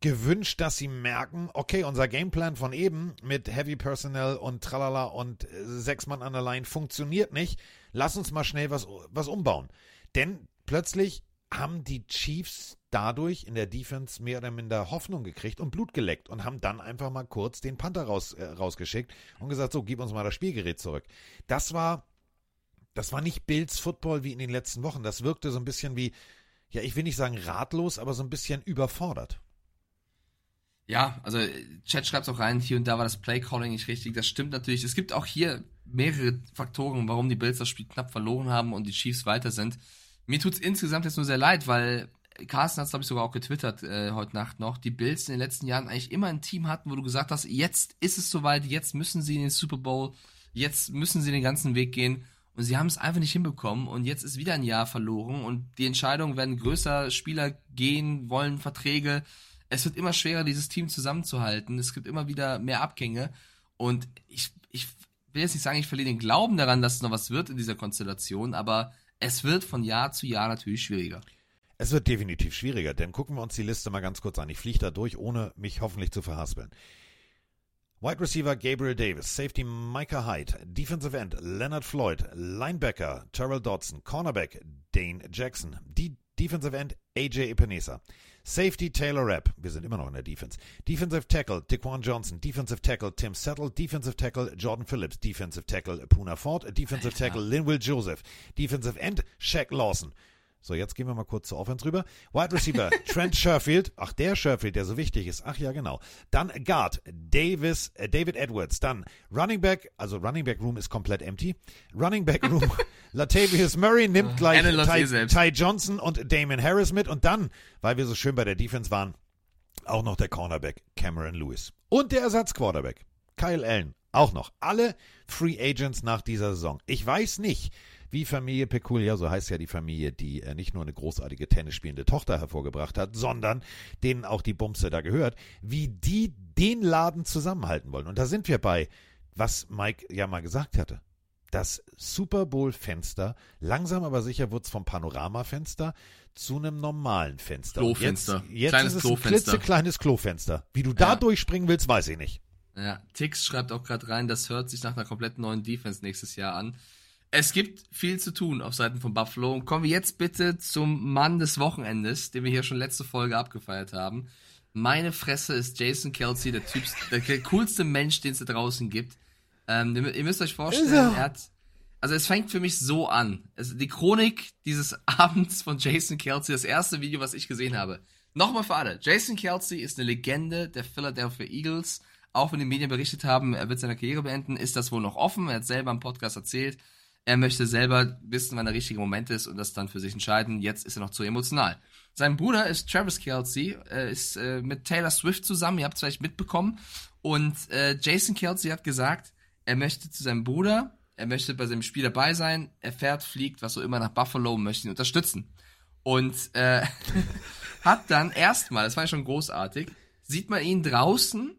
gewünscht, dass sie merken, okay, unser Gameplan von eben mit Heavy Personnel und Tralala und äh, sechs Mann an der Line funktioniert nicht. Lass uns mal schnell was, was umbauen. Denn plötzlich haben die Chiefs dadurch in der Defense mehr oder minder Hoffnung gekriegt und Blut geleckt und haben dann einfach mal kurz den Panther raus, äh, rausgeschickt und gesagt, so, gib uns mal das Spielgerät zurück. Das war, das war nicht Bills Football wie in den letzten Wochen. Das wirkte so ein bisschen wie, ja, ich will nicht sagen ratlos, aber so ein bisschen überfordert. Ja, also Chat schreibt auch rein, hier und da war das Play-Calling nicht richtig. Das stimmt natürlich. Es gibt auch hier mehrere Faktoren, warum die Bills das Spiel knapp verloren haben und die Chiefs weiter sind. Mir tut's insgesamt jetzt nur sehr leid, weil Carsten hat es, glaube ich, sogar auch getwittert äh, heute Nacht noch, die Bills in den letzten Jahren eigentlich immer ein Team hatten, wo du gesagt hast, jetzt ist es soweit, jetzt müssen sie in den Super Bowl, jetzt müssen sie den ganzen Weg gehen. Und sie haben es einfach nicht hinbekommen und jetzt ist wieder ein Jahr verloren und die Entscheidungen werden größer, Spieler gehen, wollen Verträge. Es wird immer schwerer, dieses Team zusammenzuhalten. Es gibt immer wieder mehr Abgänge und ich, ich will jetzt nicht sagen, ich verliere den Glauben daran, dass es noch was wird in dieser Konstellation, aber es wird von Jahr zu Jahr natürlich schwieriger. Es wird definitiv schwieriger, denn gucken wir uns die Liste mal ganz kurz an. Ich fliege da durch, ohne mich hoffentlich zu verhaspeln. Wide Receiver Gabriel Davis, Safety Micah Hyde, Defensive End Leonard Floyd, Linebacker Terrell Dodson, Cornerback Dane Jackson, D Defensive End AJ Epinesa, Safety Taylor Rapp, wir sind immer noch in der Defense, Defensive Tackle Dequan Johnson, Defensive Tackle Tim Settle, Defensive Tackle Jordan Phillips, Defensive Tackle Puna Ford, Defensive Tackle Linwill Joseph, Defensive End Shaq Lawson, so, jetzt gehen wir mal kurz zur Offense rüber. Wide Receiver, Trent Sherfield. Ach, der Sherfield, der so wichtig ist. Ach ja, genau. Dann Guard, Davis, äh, David Edwards. Dann Running Back, also Running Back Room ist komplett empty. Running Back Room, Latavius Murray nimmt gleich Ty, Ty Johnson und Damon Harris mit. Und dann, weil wir so schön bei der Defense waren, auch noch der Cornerback Cameron Lewis. Und der Ersatzquarterback, Kyle Allen. Auch noch. Alle Free Agents nach dieser Saison. Ich weiß nicht, wie Familie Peculiar, so heißt ja die Familie, die äh, nicht nur eine großartige Tennis spielende Tochter hervorgebracht hat, sondern denen auch die Bumse da gehört, wie die den Laden zusammenhalten wollen. Und da sind wir bei, was Mike ja mal gesagt hatte. Das Super Bowl-Fenster, langsam aber sicher wird es vom Panoramafenster zu einem normalen Fenster. Klofenster. Jetzt, jetzt kleines ist es Klofenster. ein klitzekleines Klofenster. Wie du da Ja. durchspringen willst, weiß ich nicht. Ja, Tix schreibt auch gerade rein, das hört sich nach einer komplett neuen Defense nächstes Jahr an. Es gibt viel zu tun auf Seiten von Buffalo. Und kommen wir jetzt bitte zum Mann des Wochenendes, den wir hier schon letzte Folge abgefeiert haben. Meine Fresse ist Jason Kelsey, der Typ, der coolste Mensch, den es da draußen gibt. Ähm, ihr, müsst euch vorstellen, er. hat, also es fängt für mich so an. Es, die Chronik dieses Abends von Jason Kelsey, das erste Video, was ich gesehen habe. Nochmal für alle. Jason Kelsey ist eine Legende der Philadelphia Eagles. Auch wenn die Medien berichtet haben, er wird seine Karriere beenden, ist das wohl noch offen. Er hat selber im Podcast erzählt. Er möchte selber wissen, wann der richtige Moment ist und das dann für sich entscheiden. Jetzt ist er noch zu emotional. Sein Bruder ist Travis Kelsey, äh, ist äh, mit Taylor Swift zusammen, ihr habt es vielleicht mitbekommen. Und äh, Jason Kelsey hat gesagt, er möchte zu seinem Bruder, er möchte bei seinem Spiel dabei sein, er fährt, fliegt, was auch immer nach Buffalo möchte ihn unterstützen. Und äh, hat dann erstmal, das war ja schon großartig, sieht man ihn draußen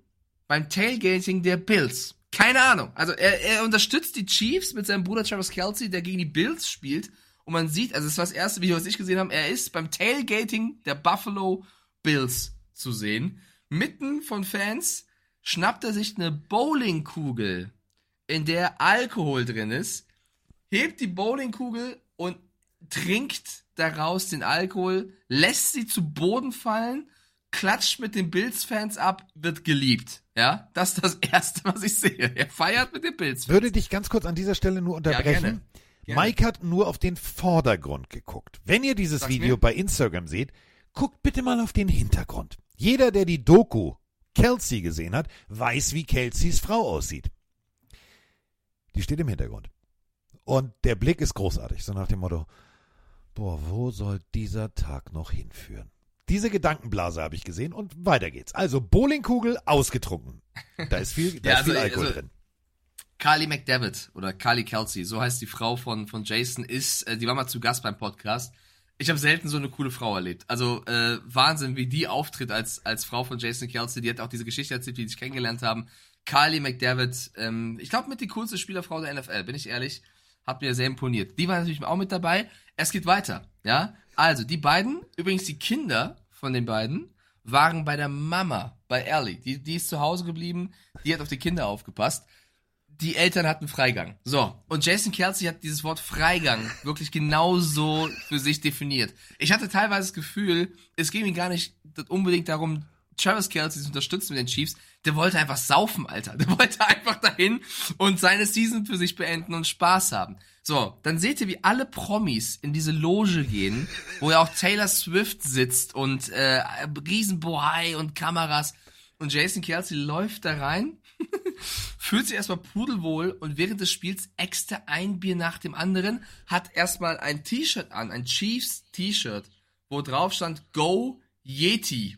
beim Tailgating der Bills. Keine Ahnung. Also er, er unterstützt die Chiefs mit seinem Bruder Travis Kelsey, der gegen die Bills spielt. Und man sieht, also das war das erste Video, was ich gesehen habe, er ist beim Tailgating der Buffalo Bills zu sehen. Mitten von Fans schnappt er sich eine Bowlingkugel, in der Alkohol drin ist, hebt die Bowlingkugel und trinkt daraus den Alkohol, lässt sie zu Boden fallen, klatscht mit den Bills-Fans ab, wird geliebt. Ja, das ist das Erste, was ich sehe. Er feiert mit den Bills. Würde dich ganz kurz an dieser Stelle nur unterbrechen. gerne. Gerne. Mike hat nur auf den Vordergrund geguckt. Wenn ihr dieses Sag's Video mir. bei Instagram seht, guckt bitte mal auf den Hintergrund. Jeder, der die Doku Kelsey gesehen hat, weiß, wie Kelseys Frau aussieht. Die steht im Hintergrund. Und der Blick ist großartig, so nach dem Motto, boah, wo soll dieser Tag noch hinführen? Diese Gedankenblase habe ich gesehen und weiter geht's. Also Bowlingkugel ausgetrunken. Da ist viel, da Ja, ist viel also- Alkohol also- drin. Carly McDavid oder Carly Kelsey, so heißt die Frau von, von Jason, ist, äh, die war mal zu Gast beim Podcast. Ich habe selten so eine coole Frau erlebt. Also äh, Wahnsinn, wie die auftritt als, als Frau von Jason Kelsey. Die hat auch diese Geschichte erzählt, wie die sich kennengelernt haben. Carly McDavid, ähm, ich glaube mit die coolste Spielerfrau der NFL, bin ich ehrlich, hat mir sehr imponiert. Die war natürlich auch mit dabei. Es geht weiter, ja. Also die beiden, übrigens die Kinder von den beiden, waren bei der Mama, bei Ellie. Die, die ist zu Hause geblieben, die hat auf die Kinder aufgepasst. Die Eltern hatten Freigang. So, und Jason Kelsey hat dieses Wort Freigang wirklich genauso für sich definiert. Ich hatte teilweise das Gefühl, es ging ihm gar nicht unbedingt darum, Travis Kelsey zu unterstützen mit den Chiefs. Der wollte einfach saufen, Alter. Der wollte einfach dahin und seine Season für sich beenden und Spaß haben. So, dann seht ihr, wie alle Promis in diese Loge gehen, wo ja auch Taylor Swift sitzt und äh, Riesenbohai und Kameras. Und Jason Kelsey läuft da rein, fühlt sich erstmal pudelwohl und während des Spiels äxt er ein Bier nach dem anderen, hat erstmal ein T-Shirt an, ein Chiefs T-Shirt, wo drauf stand Go Yeti.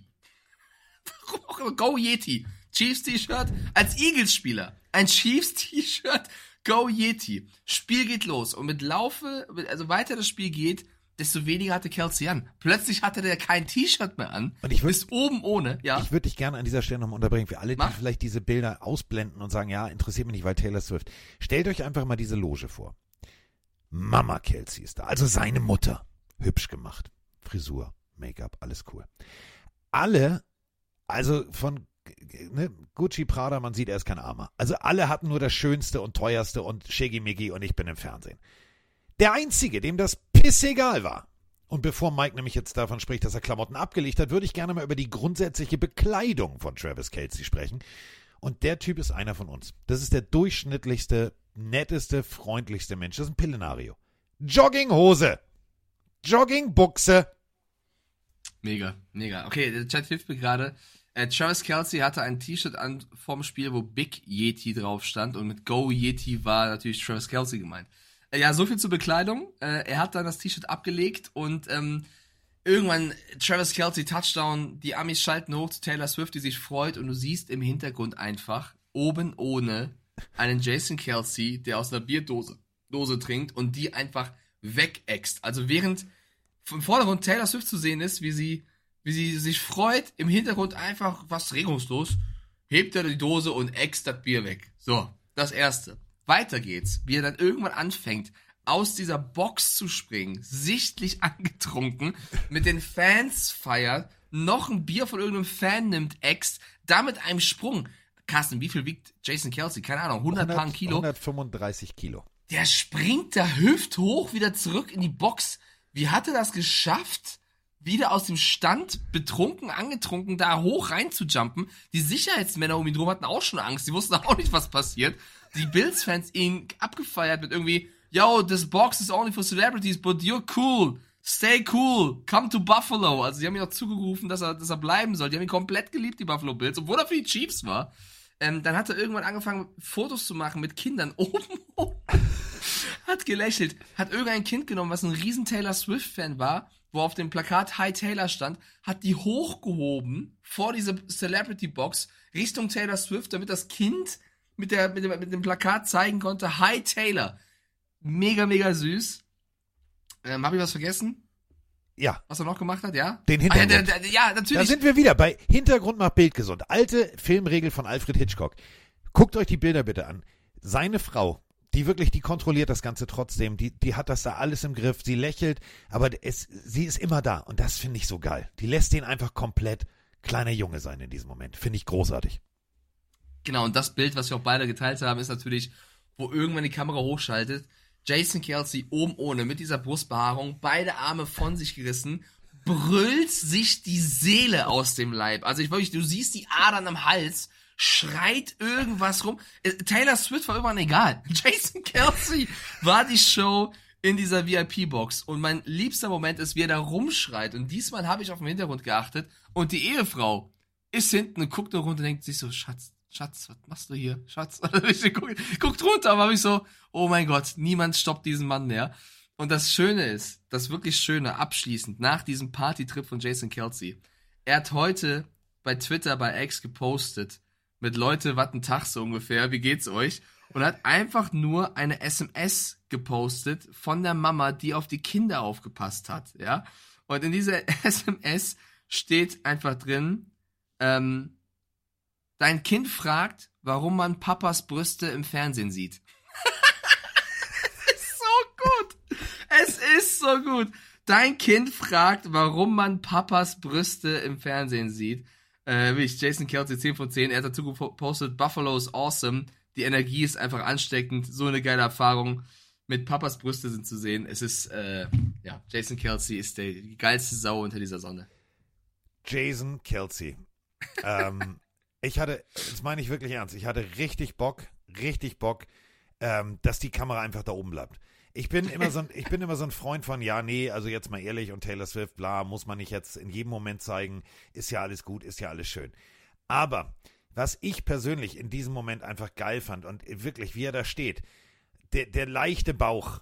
Go Yeti. Chiefs T-Shirt als Eagles-Spieler. Ein Chiefs T-Shirt, Go Yeti. Spiel geht los. Und mit Laufe, also weiter das Spiel geht, desto weniger hatte Kelsey an. Plötzlich hatte der kein T-Shirt mehr an. Und ich würd, oben ohne, ja. Ich würde dich gerne an dieser Stelle nochmal unterbringen, für alle, die Mach. vielleicht diese Bilder ausblenden und sagen, ja, interessiert mich nicht, weil Taylor Swift. Stellt euch einfach mal diese Loge vor. Mama Kelsey ist da, also seine Mutter. Hübsch gemacht. Frisur, Make-up, alles cool. Alle, also von ne, Gucci Prada, man sieht, er ist kein Armer. Also alle hatten nur das Schönste und Teuerste und Shaggy und ich bin im Fernsehen. Der Einzige, dem das pissegal war. Und bevor Mike nämlich jetzt davon spricht, dass er Klamotten abgelegt hat, würde ich gerne mal über die grundsätzliche Bekleidung von Travis Kelsey sprechen. Und der Typ ist einer von uns. Das ist der durchschnittlichste, netteste, freundlichste Mensch. Das ist ein Pillenario. Jogginghose. Joggingbuchse. Mega, mega. Okay, der Chat hilft mir gerade. Äh, Travis Kelsey hatte ein T-Shirt an vorm Spiel, wo Big Yeti drauf stand und mit Go Yeti war natürlich Travis Kelsey gemeint. Äh, ja, so viel zur Bekleidung. Äh, er hat dann das T-Shirt abgelegt und ähm, irgendwann Travis Kelsey Touchdown, die Amis schalten hoch zu Taylor Swift, die sich freut und du siehst im Hintergrund einfach oben ohne einen Jason Kelsey, der aus einer Bierdose Dose trinkt und die einfach wegäxt. Also während im Vordergrund Taylor Swift zu sehen ist, wie sie, wie sie sich freut, im Hintergrund einfach was regungslos, hebt er die Dose und äxt das Bier weg. So, das erste. Weiter geht's, wie er dann irgendwann anfängt, aus dieser Box zu springen, sichtlich angetrunken, mit den Fans feiert, noch ein Bier von irgendeinem Fan nimmt, äxt, damit einem Sprung. Carsten, wie viel wiegt Jason Kelsey? Keine Ahnung, 100, 100 Kilo. 135 Kilo. Der springt da hüfthoch wieder zurück in die Box. Wie hat er das geschafft, wieder aus dem Stand, betrunken, angetrunken, da hoch rein zu jumpen? Die Sicherheitsmänner um ihn drum hatten auch schon Angst. Die wussten auch nicht, was passiert. Die Bills-Fans ihn abgefeiert mit irgendwie, yo, this box is only for celebrities, but you're cool. Stay cool. Come to Buffalo. Also, die haben ihm auch zugerufen, dass er, dass er bleiben soll. Die haben ihn komplett geliebt, die Buffalo Bills, obwohl er für die Chiefs war. Ähm, dann hat er irgendwann angefangen, Fotos zu machen mit Kindern oben. hat gelächelt, hat irgendein Kind genommen, was ein riesen Taylor Swift-Fan war, wo auf dem Plakat Hi Taylor stand, hat die hochgehoben vor diese Celebrity-Box Richtung Taylor Swift, damit das Kind mit, der, mit, dem, mit dem Plakat zeigen konnte, Hi Taylor. Mega, mega süß. Ähm, Habe ich was vergessen? Ja. Was er noch gemacht hat, ja? Den Hintergrund. Ah, ja, der, der, ja, natürlich. Da sind wir wieder bei Hintergrund macht Bild gesund. Alte Filmregel von Alfred Hitchcock. Guckt euch die Bilder bitte an. Seine Frau, die wirklich, die kontrolliert das Ganze trotzdem. Die, die hat das da alles im Griff. Sie lächelt, aber es, sie ist immer da. Und das finde ich so geil. Die lässt ihn einfach komplett kleiner Junge sein in diesem Moment. Finde ich großartig. Genau, und das Bild, was wir auch beide geteilt haben, ist natürlich, wo irgendwann die Kamera hochschaltet. Jason Kelsey oben ohne, mit dieser Brustbehaarung, beide Arme von sich gerissen, brüllt sich die Seele aus dem Leib. Also ich wirklich, du siehst die Adern am Hals, schreit irgendwas rum. Äh, Taylor Swift war irgendwann egal. Jason Kelsey war die Show in dieser VIP-Box. Und mein liebster Moment ist, wie er da rumschreit. Und diesmal habe ich auf den Hintergrund geachtet. Und die Ehefrau ist hinten und guckt nur runter und denkt sich so, Schatz, Schatz, was machst du hier? Schatz. guckt, guckt runter, aber habe ich so, oh mein Gott, niemand stoppt diesen Mann mehr. Und das Schöne ist, das wirklich Schöne, abschließend, nach diesem Partytrip von Jason Kelsey, er hat heute bei Twitter, bei X gepostet, mit Leute, was ein Tag so ungefähr, wie geht's euch? Und hat einfach nur eine SMS gepostet von der Mama, die auf die Kinder aufgepasst hat, ja? Und in dieser SMS steht einfach drin, ähm, Dein Kind fragt, warum man Papas Brüste im Fernsehen sieht. es ist so gut. Es ist so gut. Dein Kind fragt, warum man Papas Brüste im Fernsehen sieht. Äh, wie ich, Jason Kelsey 10 von 10. Er hat dazu gepostet, Buffalo is awesome. Die Energie ist einfach ansteckend. So eine geile Erfahrung. Mit Papas Brüste sind zu sehen. Es ist, äh, ja, Jason Kelsey ist der, die geilste Sau unter dieser Sonne. Jason Kelsey. ähm, ich hatte, das meine ich wirklich ernst, ich hatte richtig Bock, richtig Bock, ähm, dass die Kamera einfach da oben bleibt. Ich bin immer so ein, ich bin immer so ein Freund von, ja, nee, also jetzt mal ehrlich und Taylor Swift, bla, muss man nicht jetzt in jedem Moment zeigen, ist ja alles gut, ist ja alles schön. Aber was ich persönlich in diesem Moment einfach geil fand und wirklich, wie er da steht, der, der leichte Bauch.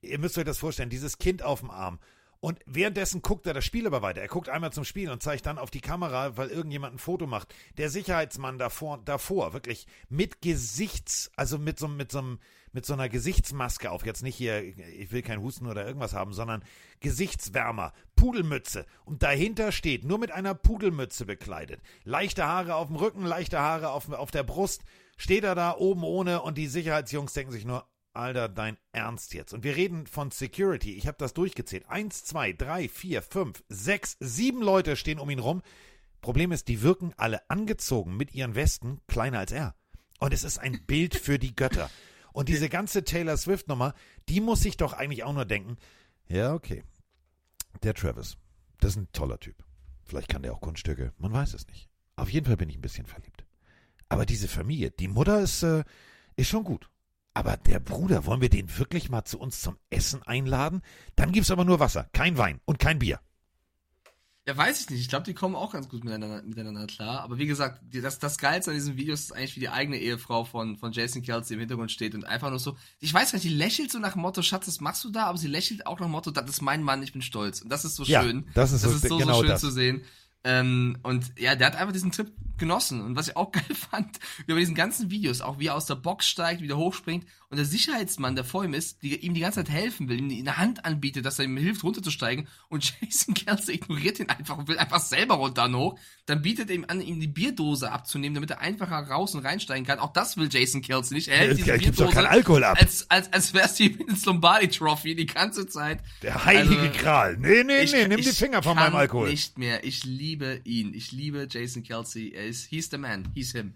Ihr müsst euch das vorstellen, dieses Kind auf dem Arm. Und währenddessen guckt er das Spiel aber weiter. Er guckt einmal zum Spiel und zeigt dann auf die Kamera, weil irgendjemand ein Foto macht. Der Sicherheitsmann davor, davor, wirklich mit Gesichts, also mit so, mit so mit so einer Gesichtsmaske auf. Jetzt nicht hier, ich will kein Husten oder irgendwas haben, sondern Gesichtswärmer, Pudelmütze. Und dahinter steht, nur mit einer Pudelmütze bekleidet. Leichte Haare auf dem Rücken, leichte Haare auf, auf der Brust. Steht er da oben ohne und die Sicherheitsjungs denken sich nur, Alter, dein Ernst jetzt. Und wir reden von Security. Ich habe das durchgezählt. Eins, zwei, drei, vier, fünf, sechs, sieben Leute stehen um ihn rum. Problem ist, die wirken alle angezogen mit ihren Westen kleiner als er. Und es ist ein Bild für die Götter. Und diese ganze Taylor Swift-Nummer, die muss sich doch eigentlich auch nur denken, ja, okay, der Travis, das ist ein toller Typ. Vielleicht kann der auch Kunststücke, man weiß es nicht. Auf jeden Fall bin ich ein bisschen verliebt. Aber diese Familie, die Mutter ist, äh, ist schon gut. Aber der Bruder, wollen wir den wirklich mal zu uns zum Essen einladen? Dann gibt's aber nur Wasser, kein Wein und kein Bier. Ja, weiß ich nicht. Ich glaube, die kommen auch ganz gut miteinander, miteinander klar. Aber wie gesagt, das, das Geilste an diesem Video ist eigentlich, wie die eigene Ehefrau von, von Jason Kelsey im Hintergrund steht und einfach nur so, ich weiß gar nicht, die lächelt so nach Motto, Schatz, das machst du da, aber sie lächelt auch nach dem Motto, das ist mein Mann, ich bin stolz. Und das ist so Ja, schön. das ist so- so, genau so schön das. zu sehen. Ähm, und ja, der hat einfach diesen Trip genossen. Und was ich auch geil fand, bei diesen ganzen Videos, auch wie er aus der Box steigt, wieder hochspringt und der Sicherheitsmann, der vor ihm ist, die, ihm die ganze Zeit helfen will, ihm eine Hand anbietet, dass er ihm hilft, runterzusteigen. Und Jason Kelsey ignoriert ihn einfach und will einfach selber runter und hoch. Dann bietet er ihm an, ihm die Bierdose abzunehmen, damit er einfacher raus und reinsteigen kann. Auch das will Jason Kelsey nicht. Er hält Es diese doch Bierdose keinen Alkohol ab. als, als, als wär's die Vince Lombardi Trophy die ganze Zeit. Der heilige Also, Gral. Nee, nee, ich- nee, nimm die Finger von meinem Alkohol. nicht mehr. Ich liebe ihn. Ich liebe Jason Kelsey. Er ist, he's the man. He's him.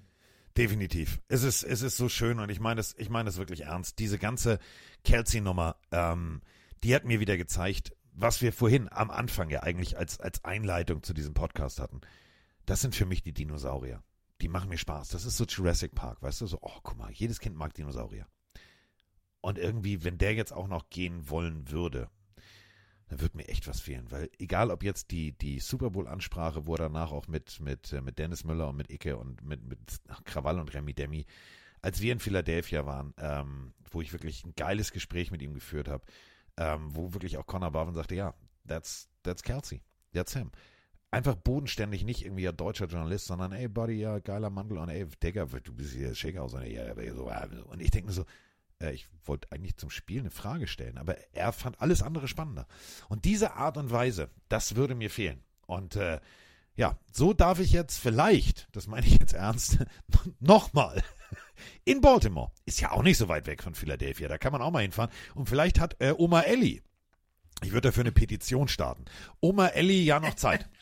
Definitiv. Es ist, es ist so schön und ich meine es, ich meine es wirklich ernst. Diese ganze Kelsey-Nummer, ähm, die hat mir wieder gezeigt, was wir vorhin am Anfang ja eigentlich als, als Einleitung zu diesem Podcast hatten. Das sind für mich die Dinosaurier. Die machen mir Spaß. Das ist so Jurassic Park, weißt du? So, oh, guck mal, jedes Kind mag Dinosaurier. Und irgendwie, wenn der jetzt auch noch gehen wollen würde, dann wird mir echt was fehlen, weil egal ob jetzt die, die Super Bowl-Ansprache, wo er danach auch mit, mit, äh, mit Dennis Müller und mit Icke und mit, mit Krawall und Remy Demi, als wir in Philadelphia waren, ähm, wo ich wirklich ein geiles Gespräch mit ihm geführt habe, ähm, wo wirklich auch Connor Barwin sagte, ja, that's, that's Kelsey, that's him. Einfach bodenständig, nicht irgendwie ein deutscher Journalist, sondern ey, Buddy, ja, geiler Mantel und ey, Digga, du bist hier Schickhaus und, ja, so, und ich denke mir so, äh, ich wollte eigentlich zum Spiel eine Frage stellen, aber er fand alles andere spannender. Und diese Art und Weise, das würde mir fehlen. Und äh, ja, so darf ich jetzt vielleicht, das meine ich jetzt ernst, nochmal in Baltimore. Ist ja auch nicht so weit weg von Philadelphia, da kann man auch mal hinfahren. Und vielleicht hat äh, Oma Ellie, ich würde dafür eine Petition starten, Oma Ellie ja noch Zeit.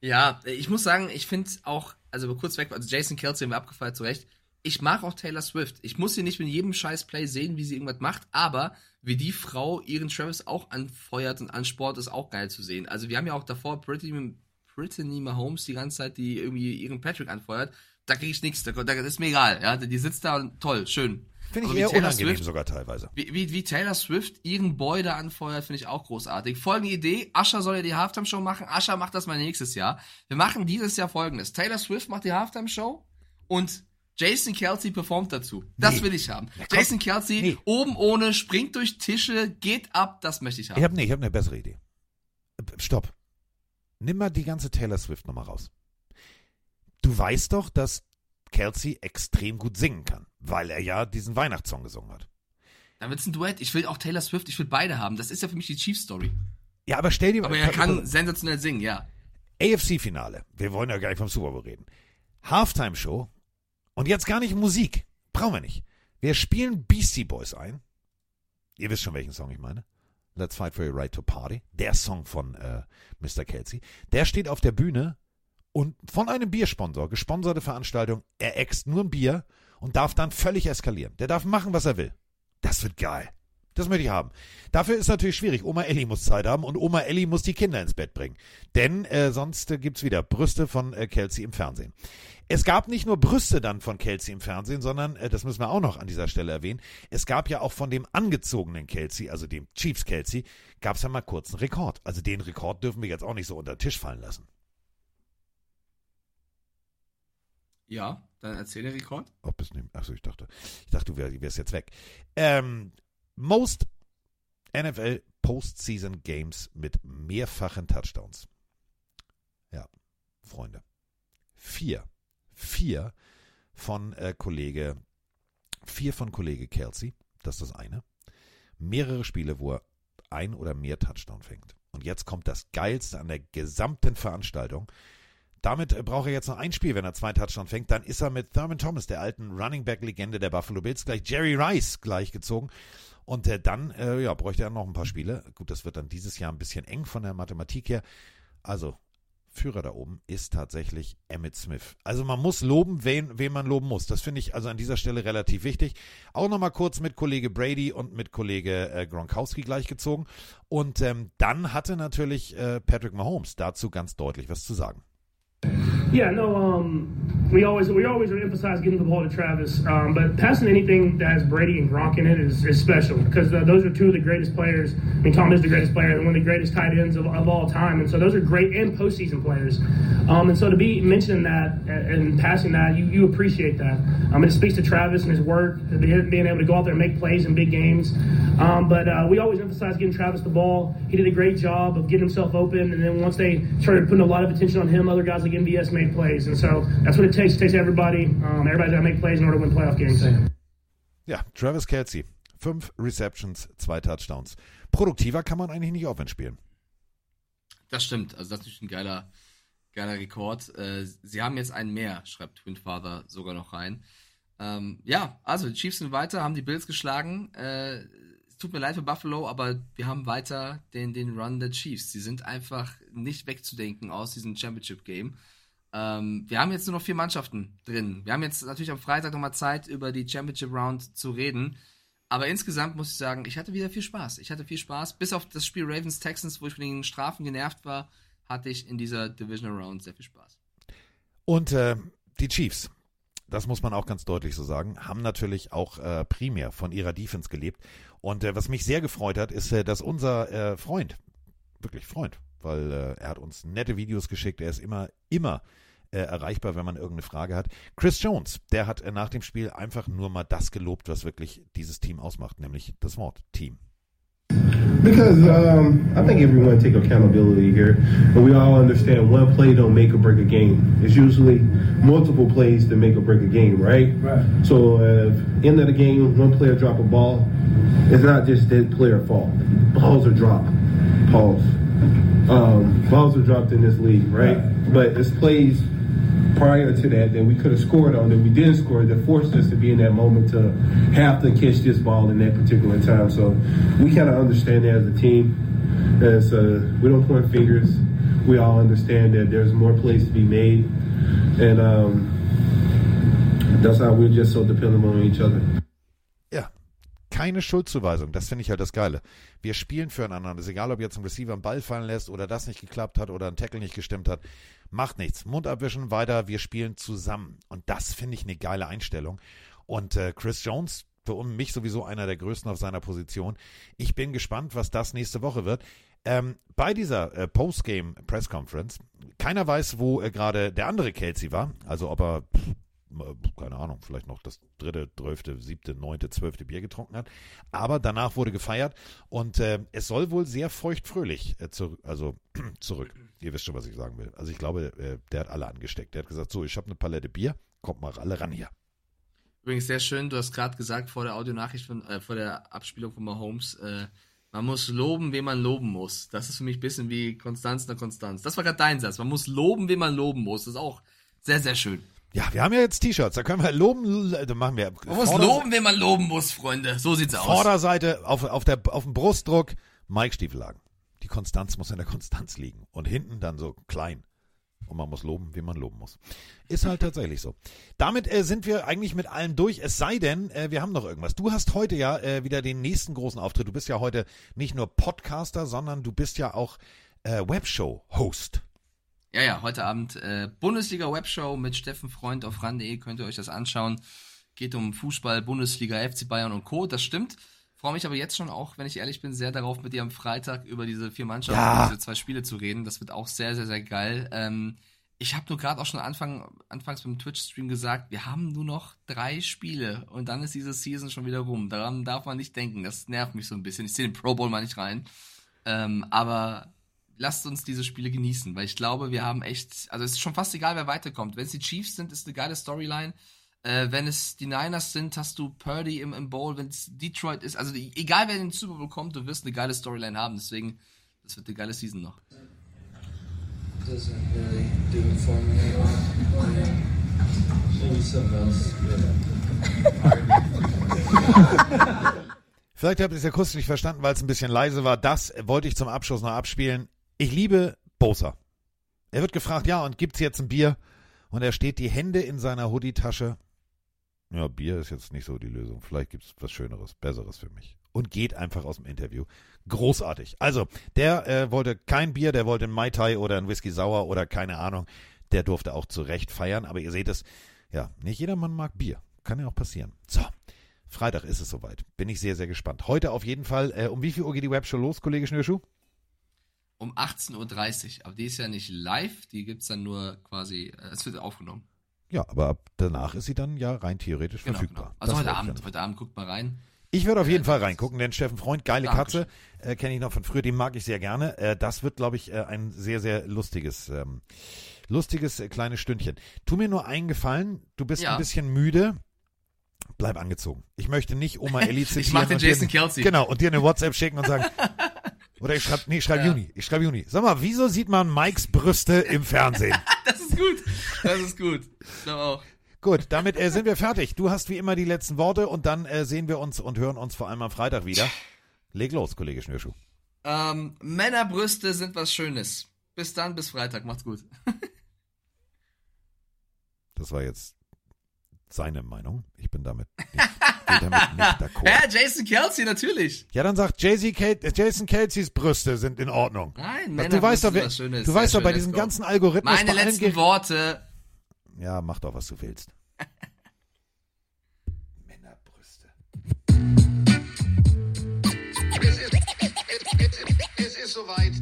Ja, ich muss sagen, ich finde auch, also kurz weg, also Jason Kelsey haben wir abgefeiert, zu Recht. Ich mag auch Taylor Swift. Ich muss sie nicht mit jedem scheiß Play sehen, wie sie irgendwas macht, aber wie die Frau ihren Travis auch anfeuert und ansport, ist auch geil zu sehen. Also wir haben ja auch davor Brittany, Brittany Mahomes die ganze Zeit, die irgendwie ihren Patrick anfeuert. Da kriege ich nichts, da, da ist mir egal. Ja, die sitzt da und toll, schön. Finde ich eher Taylor unangenehm Swift- sogar teilweise. Wie, wie, wie Taylor Swift ihren Boy da anfeuert, finde ich auch großartig. Folgende Idee, Ascher soll ja die Halftime-Show machen. Ascher macht das mal nächstes Jahr. Wir machen dieses Jahr folgendes. Taylor Swift macht die Halftime-Show und Jason Kelsey performt dazu. Das Nee. will ich haben. Na. Jason Kelsey oben ohne, springt durch Tische, geht ab, das möchte ich haben. Ich habe nee, ich hab eine bessere Idee. Stopp. Nimm mal die ganze Taylor Swift nochmal raus. Du weißt doch, dass Kelsey extrem gut singen kann, weil er ja diesen Weihnachtssong gesungen hat. Dann wird's ein Duett. Ich will auch Taylor Swift, ich will beide haben. Das ist ja für mich die Chiefs-Story. Ja, aber stell dir Aber er kann sensationell singen, ja. AFC-Finale. Wir wollen ja gar nicht vom Super Bowl reden. Halftime-Show. Und jetzt gar nicht Musik. Brauchen wir nicht. Wir spielen Beastie Boys ein. Ihr wisst schon, welchen Song ich meine. Let's Fight for Your Right to Party, der Song von äh, Mr. Kelsey, der steht auf der Bühne und von einem Biersponsor, gesponserte Veranstaltung, er äxt nur ein Bier und darf dann völlig eskalieren. Der darf machen, was er will. Das wird geil. Das möchte ich haben. Dafür ist natürlich schwierig. Oma Elli muss Zeit haben und Oma Elli muss die Kinder ins Bett bringen. Denn äh, sonst äh, gibt's wieder Brüste von äh, Kelsey im Fernsehen. Es gab nicht nur Brüste dann von Kelsey im Fernsehen, sondern, äh, das müssen wir auch noch an dieser Stelle erwähnen, es gab ja auch von dem angezogenen Kelsey, also dem Chiefs Kelsey, gab es ja mal kurz einen Rekord. Also den Rekord dürfen wir jetzt auch nicht so unter den Tisch fallen lassen. Ja, dann erzähl den Rekord. Oh, bis nicht. Achso, ich dachte, ich dachte, du wär- wärst jetzt weg. Ähm, most NFL Postseason Games mit mehrfachen Touchdowns. Ja, Freunde. Vier. Vier von äh, Kollege, vier von Kollege Kelsey. Das ist das eine. Mehrere Spiele, wo er ein oder mehr Touchdown fängt. Und jetzt kommt das Geilste an der gesamten Veranstaltung. Damit äh, braucht er jetzt noch ein Spiel, wenn er zwei Touchdowns fängt. Dann ist er mit Thurman Thomas, der alten Running Back-Legende der Buffalo Bills, gleich Jerry Rice gleichgezogen. Und äh, dann äh, ja, bräuchte er noch ein paar Spiele. Gut, das wird dann dieses Jahr ein bisschen eng von der Mathematik her. Also, Führer da oben ist tatsächlich Emmett Smith. Also man muss loben, wen, wen man loben muss. Das finde ich also an dieser Stelle relativ wichtig. Auch nochmal kurz mit Kollege Brady und mit Kollege äh, Gronkowski gleichgezogen. Und ähm, dann hatte natürlich äh, Patrick Mahomes dazu ganz deutlich was zu sagen. Yeah, no, um, we always we always emphasize getting the ball to Travis, um, but passing anything that has Brady and Gronk in it is, is special because uh, those are two of the greatest players. I mean, Tom is the greatest player and one of the greatest tight ends of, of all time, and so those are great and postseason players. Um, and so to be mentioning that and, and passing that, you, you appreciate that. Um, it speaks to Travis and his work, being able to go out there and make plays in big games. Um, but uh, we always emphasize getting Travis the ball. He did a great job of getting himself open, and then once they started putting a lot of attention on him, other guys like MVS made plays, and so that's what it takes. It takes everybody. Um, everybody's got to make plays in order to win playoff games. Ja, Travis Kelsey. Fünf Receptions, zwei Touchdowns. Produktiver kann man eigentlich nicht Offense spielen. Das stimmt. Also das ist natürlich ein geiler, geiler Rekord. Äh, sie haben jetzt einen mehr, schreibt Twin Father sogar noch rein. Ähm, ja, also die Chiefs sind weiter, haben die Bills geschlagen. Äh, es tut mir leid für Buffalo, aber wir haben weiter den, den Run der Chiefs. Sie sind einfach nicht wegzudenken aus diesem Championship-Game. Ähm, wir haben jetzt nur noch vier Mannschaften drin. Wir haben jetzt natürlich am Freitag nochmal Zeit, über die Championship Round zu reden. Aber insgesamt muss ich sagen, ich hatte wieder viel Spaß. Ich hatte viel Spaß. Bis auf das Spiel Ravens Texans, wo ich von den Strafen genervt war, hatte ich in dieser Divisional Round sehr viel Spaß. Und äh, die Chiefs, das muss man auch ganz deutlich so sagen, haben natürlich auch äh, primär von ihrer Defense gelebt. Und äh, was mich sehr gefreut hat, ist, äh, dass unser äh, Freund, wirklich Freund, weil äh, er hat uns nette Videos geschickt, er ist immer, immer äh, erreichbar, wenn man irgendeine Frage hat. Chris Jones, der hat äh, nach dem Spiel einfach nur mal das gelobt, was wirklich dieses Team ausmacht, nämlich das Wort Team. Because um, I think everyone take accountability here, but we all understand one play don't make or break a game. It's usually multiple plays that make or break a game, right? Right. So if end of the game, one player drop a ball, it's not just that player fault. Balls are dropped. Pause. Um, balls are dropped in this league, right? But it's plays prior to that that we could have scored on that we didn't score that forced us to be in that moment to have to catch this ball in that particular time. So we kind of understand that as a team. As uh, we don't point fingers, we all understand that there's more plays to be made, and um, that's how we're just so dependent on each other. Ja, keine Schuldzuweisung. Das finde ich halt das Geile. Wir spielen füreinander. Es ist egal, ob jetzt ein Receiver einen Ball fallen lässt oder das nicht geklappt hat oder ein Tackle nicht gestimmt hat. Macht nichts. Mund abwischen, weiter. Wir spielen zusammen. Und das finde ich eine geile Einstellung. Und äh, Chris Jones, für mich sowieso einer der größten auf seiner Position. Ich bin gespannt, was das nächste Woche wird. Ähm, bei dieser äh, Postgame Press Conference, keiner weiß, wo äh, gerade der andere Kelsey war. Also ob er keine Ahnung, vielleicht noch das dritte, zwölfte, siebte, neunte, zwölfte Bier getrunken hat. Aber danach wurde gefeiert und äh, es soll wohl sehr feuchtfröhlich äh, zu, also zurück. Ihr wisst schon, was ich sagen will. Also ich glaube, äh, der hat alle angesteckt. Der hat gesagt, so, ich habe eine Palette Bier, kommt mal alle ran hier. Übrigens sehr schön, du hast gerade gesagt vor der Audionachricht, von, äh, vor der Abspielung von Mahomes, äh, man muss loben, wen man loben muss. Das ist für mich ein bisschen wie Konstanz nach Konstanz. Das war gerade dein Satz. Man muss loben, wen man loben muss. Das ist auch sehr, sehr schön. Ja, wir haben ja jetzt T-Shirts, da können wir loben, da machen wir. Man muss loben, wen man loben muss, Freunde. So sieht's aus. Vorderseite auf, auf, der, auf dem Brustdruck Mike Stiefelhagen. Die Konstanz muss in der Konstanz liegen. Und hinten dann so klein. Und man muss loben, wie man loben muss. Ist halt tatsächlich so. Damit äh, sind wir eigentlich mit allem durch. Es sei denn, äh, wir haben noch irgendwas. Du hast heute ja äh, wieder den nächsten großen Auftritt. Du bist ja heute nicht nur Podcaster, sondern du bist ja auch äh, Webshow-Host. Ja, ja, heute Abend äh, Bundesliga-Webshow mit Steffen Freund auf ran.de. Könnt ihr euch das anschauen. Geht um Fußball, Bundesliga, FC Bayern und Co. Das stimmt. Freue mich aber jetzt schon auch, wenn ich ehrlich bin, sehr darauf, mit dir am Freitag über diese vier Mannschaften, Ja. diese zwei Spiele zu reden. Das wird auch sehr, sehr, sehr geil. Ähm, ich habe nur gerade auch schon Anfang, anfangs beim Twitch-Stream gesagt, wir haben nur noch drei Spiele und dann ist diese Season schon wieder rum. Daran darf man nicht denken. Das nervt mich so ein bisschen. Ich sehe den Pro Bowl mal nicht rein. Ähm, aber lasst uns diese Spiele genießen, weil ich glaube, wir haben echt, also es ist schon fast egal, wer weiterkommt. Wenn es die Chiefs sind, ist eine geile Storyline. Äh, wenn es die Niners sind, hast du Purdy im, im Bowl. Wenn es Detroit ist, also die, egal wer in den Super Bowl kommt, du wirst eine geile Storyline haben. Deswegen, das wird eine geile Season noch. doesn't really do it for me. Maybe something else. Vielleicht habt ihr es ja kurz nicht verstanden, weil es ein bisschen leise war. Das wollte ich zum Abschluss noch abspielen. Ich liebe Bosa. Er wird gefragt, ja, und gibt's jetzt ein Bier? Und er steht die Hände in seiner Hoodie-Tasche. Ja, Bier ist jetzt nicht so die Lösung. Vielleicht gibt's was Schöneres, Besseres für mich. Und geht einfach aus dem Interview. Großartig. Also, der äh, wollte kein Bier, der wollte ein Mai Tai oder ein Whisky Sauer oder keine Ahnung. Der durfte auch zu Recht feiern, aber ihr seht es, ja, nicht jedermann mag Bier. Kann ja auch passieren. So, Freitag ist es soweit. Bin ich sehr, sehr gespannt. Heute auf jeden Fall. Äh, um wie viel Uhr geht die Webshow los, Kollege Schnürschuh? Um 18.30 Uhr. Aber die ist ja nicht live, die gibt's dann nur quasi, äh, es wird aufgenommen. Ja, aber ab danach ist sie dann ja rein theoretisch Genau, verfügbar. genau. Also Das heute ich Abend, heute Abend guckt mal rein. Ich würde auf jeden Fall reingucken, denn Steffen Freund, geile Dankeschön. Katze, äh, kenne ich noch von früher, den mag ich sehr gerne. Äh, das wird, glaube ich, äh, ein sehr, sehr lustiges, ähm, lustiges äh, kleines Stündchen. Tu mir nur einen Gefallen, du bist Ja. ein bisschen müde. Bleib angezogen. Ich möchte nicht Oma Ellie Ich zitieren. mach den Jason Kelsey. Genau, und dir eine WhatsApp schicken und sagen, oder ich schreibe, nee, ich schreibe Ja. Juni, ich schreibe Juni. Sag mal, wieso sieht man Mikes Brüste im Fernsehen? Das ist gut. Das ist gut. Ich glaube auch. Gut, damit äh, sind wir fertig. Du hast wie immer die letzten Worte und dann äh, sehen wir uns und hören uns vor allem am Freitag wieder. Leg los, Kollege Schnürschuh. Ähm, Männerbrüste sind was Schönes. Bis dann, bis Freitag. Macht's gut. Das war jetzt seine Meinung. Ich bin damit nicht, gehe damit nicht d'accord. Ja, Jason Kelsey, natürlich. Ja, dann sagt äh, Jason Kelseys Brüste sind in Ordnung. Nein, Was, du weißt doch, Männerbrüste sind was Schönes. du weißt doch, bei go. ganzen Algorithmus, Meine letzten Ge- Worte. Ja, mach doch, was du willst. Es ist, es ist soweit.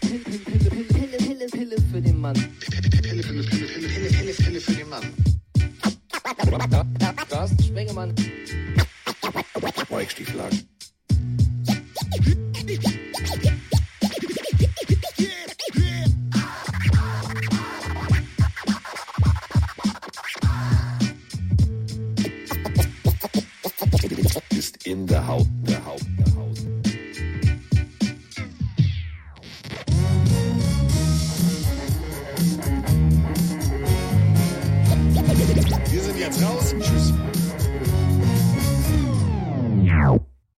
Pille, Pille, Pille für den Mann. Pille, Pille, Pille, Pille, Pille, Pille, Pille. Carsten Spengemann. Mike Stieflagen. Ist in der Haut.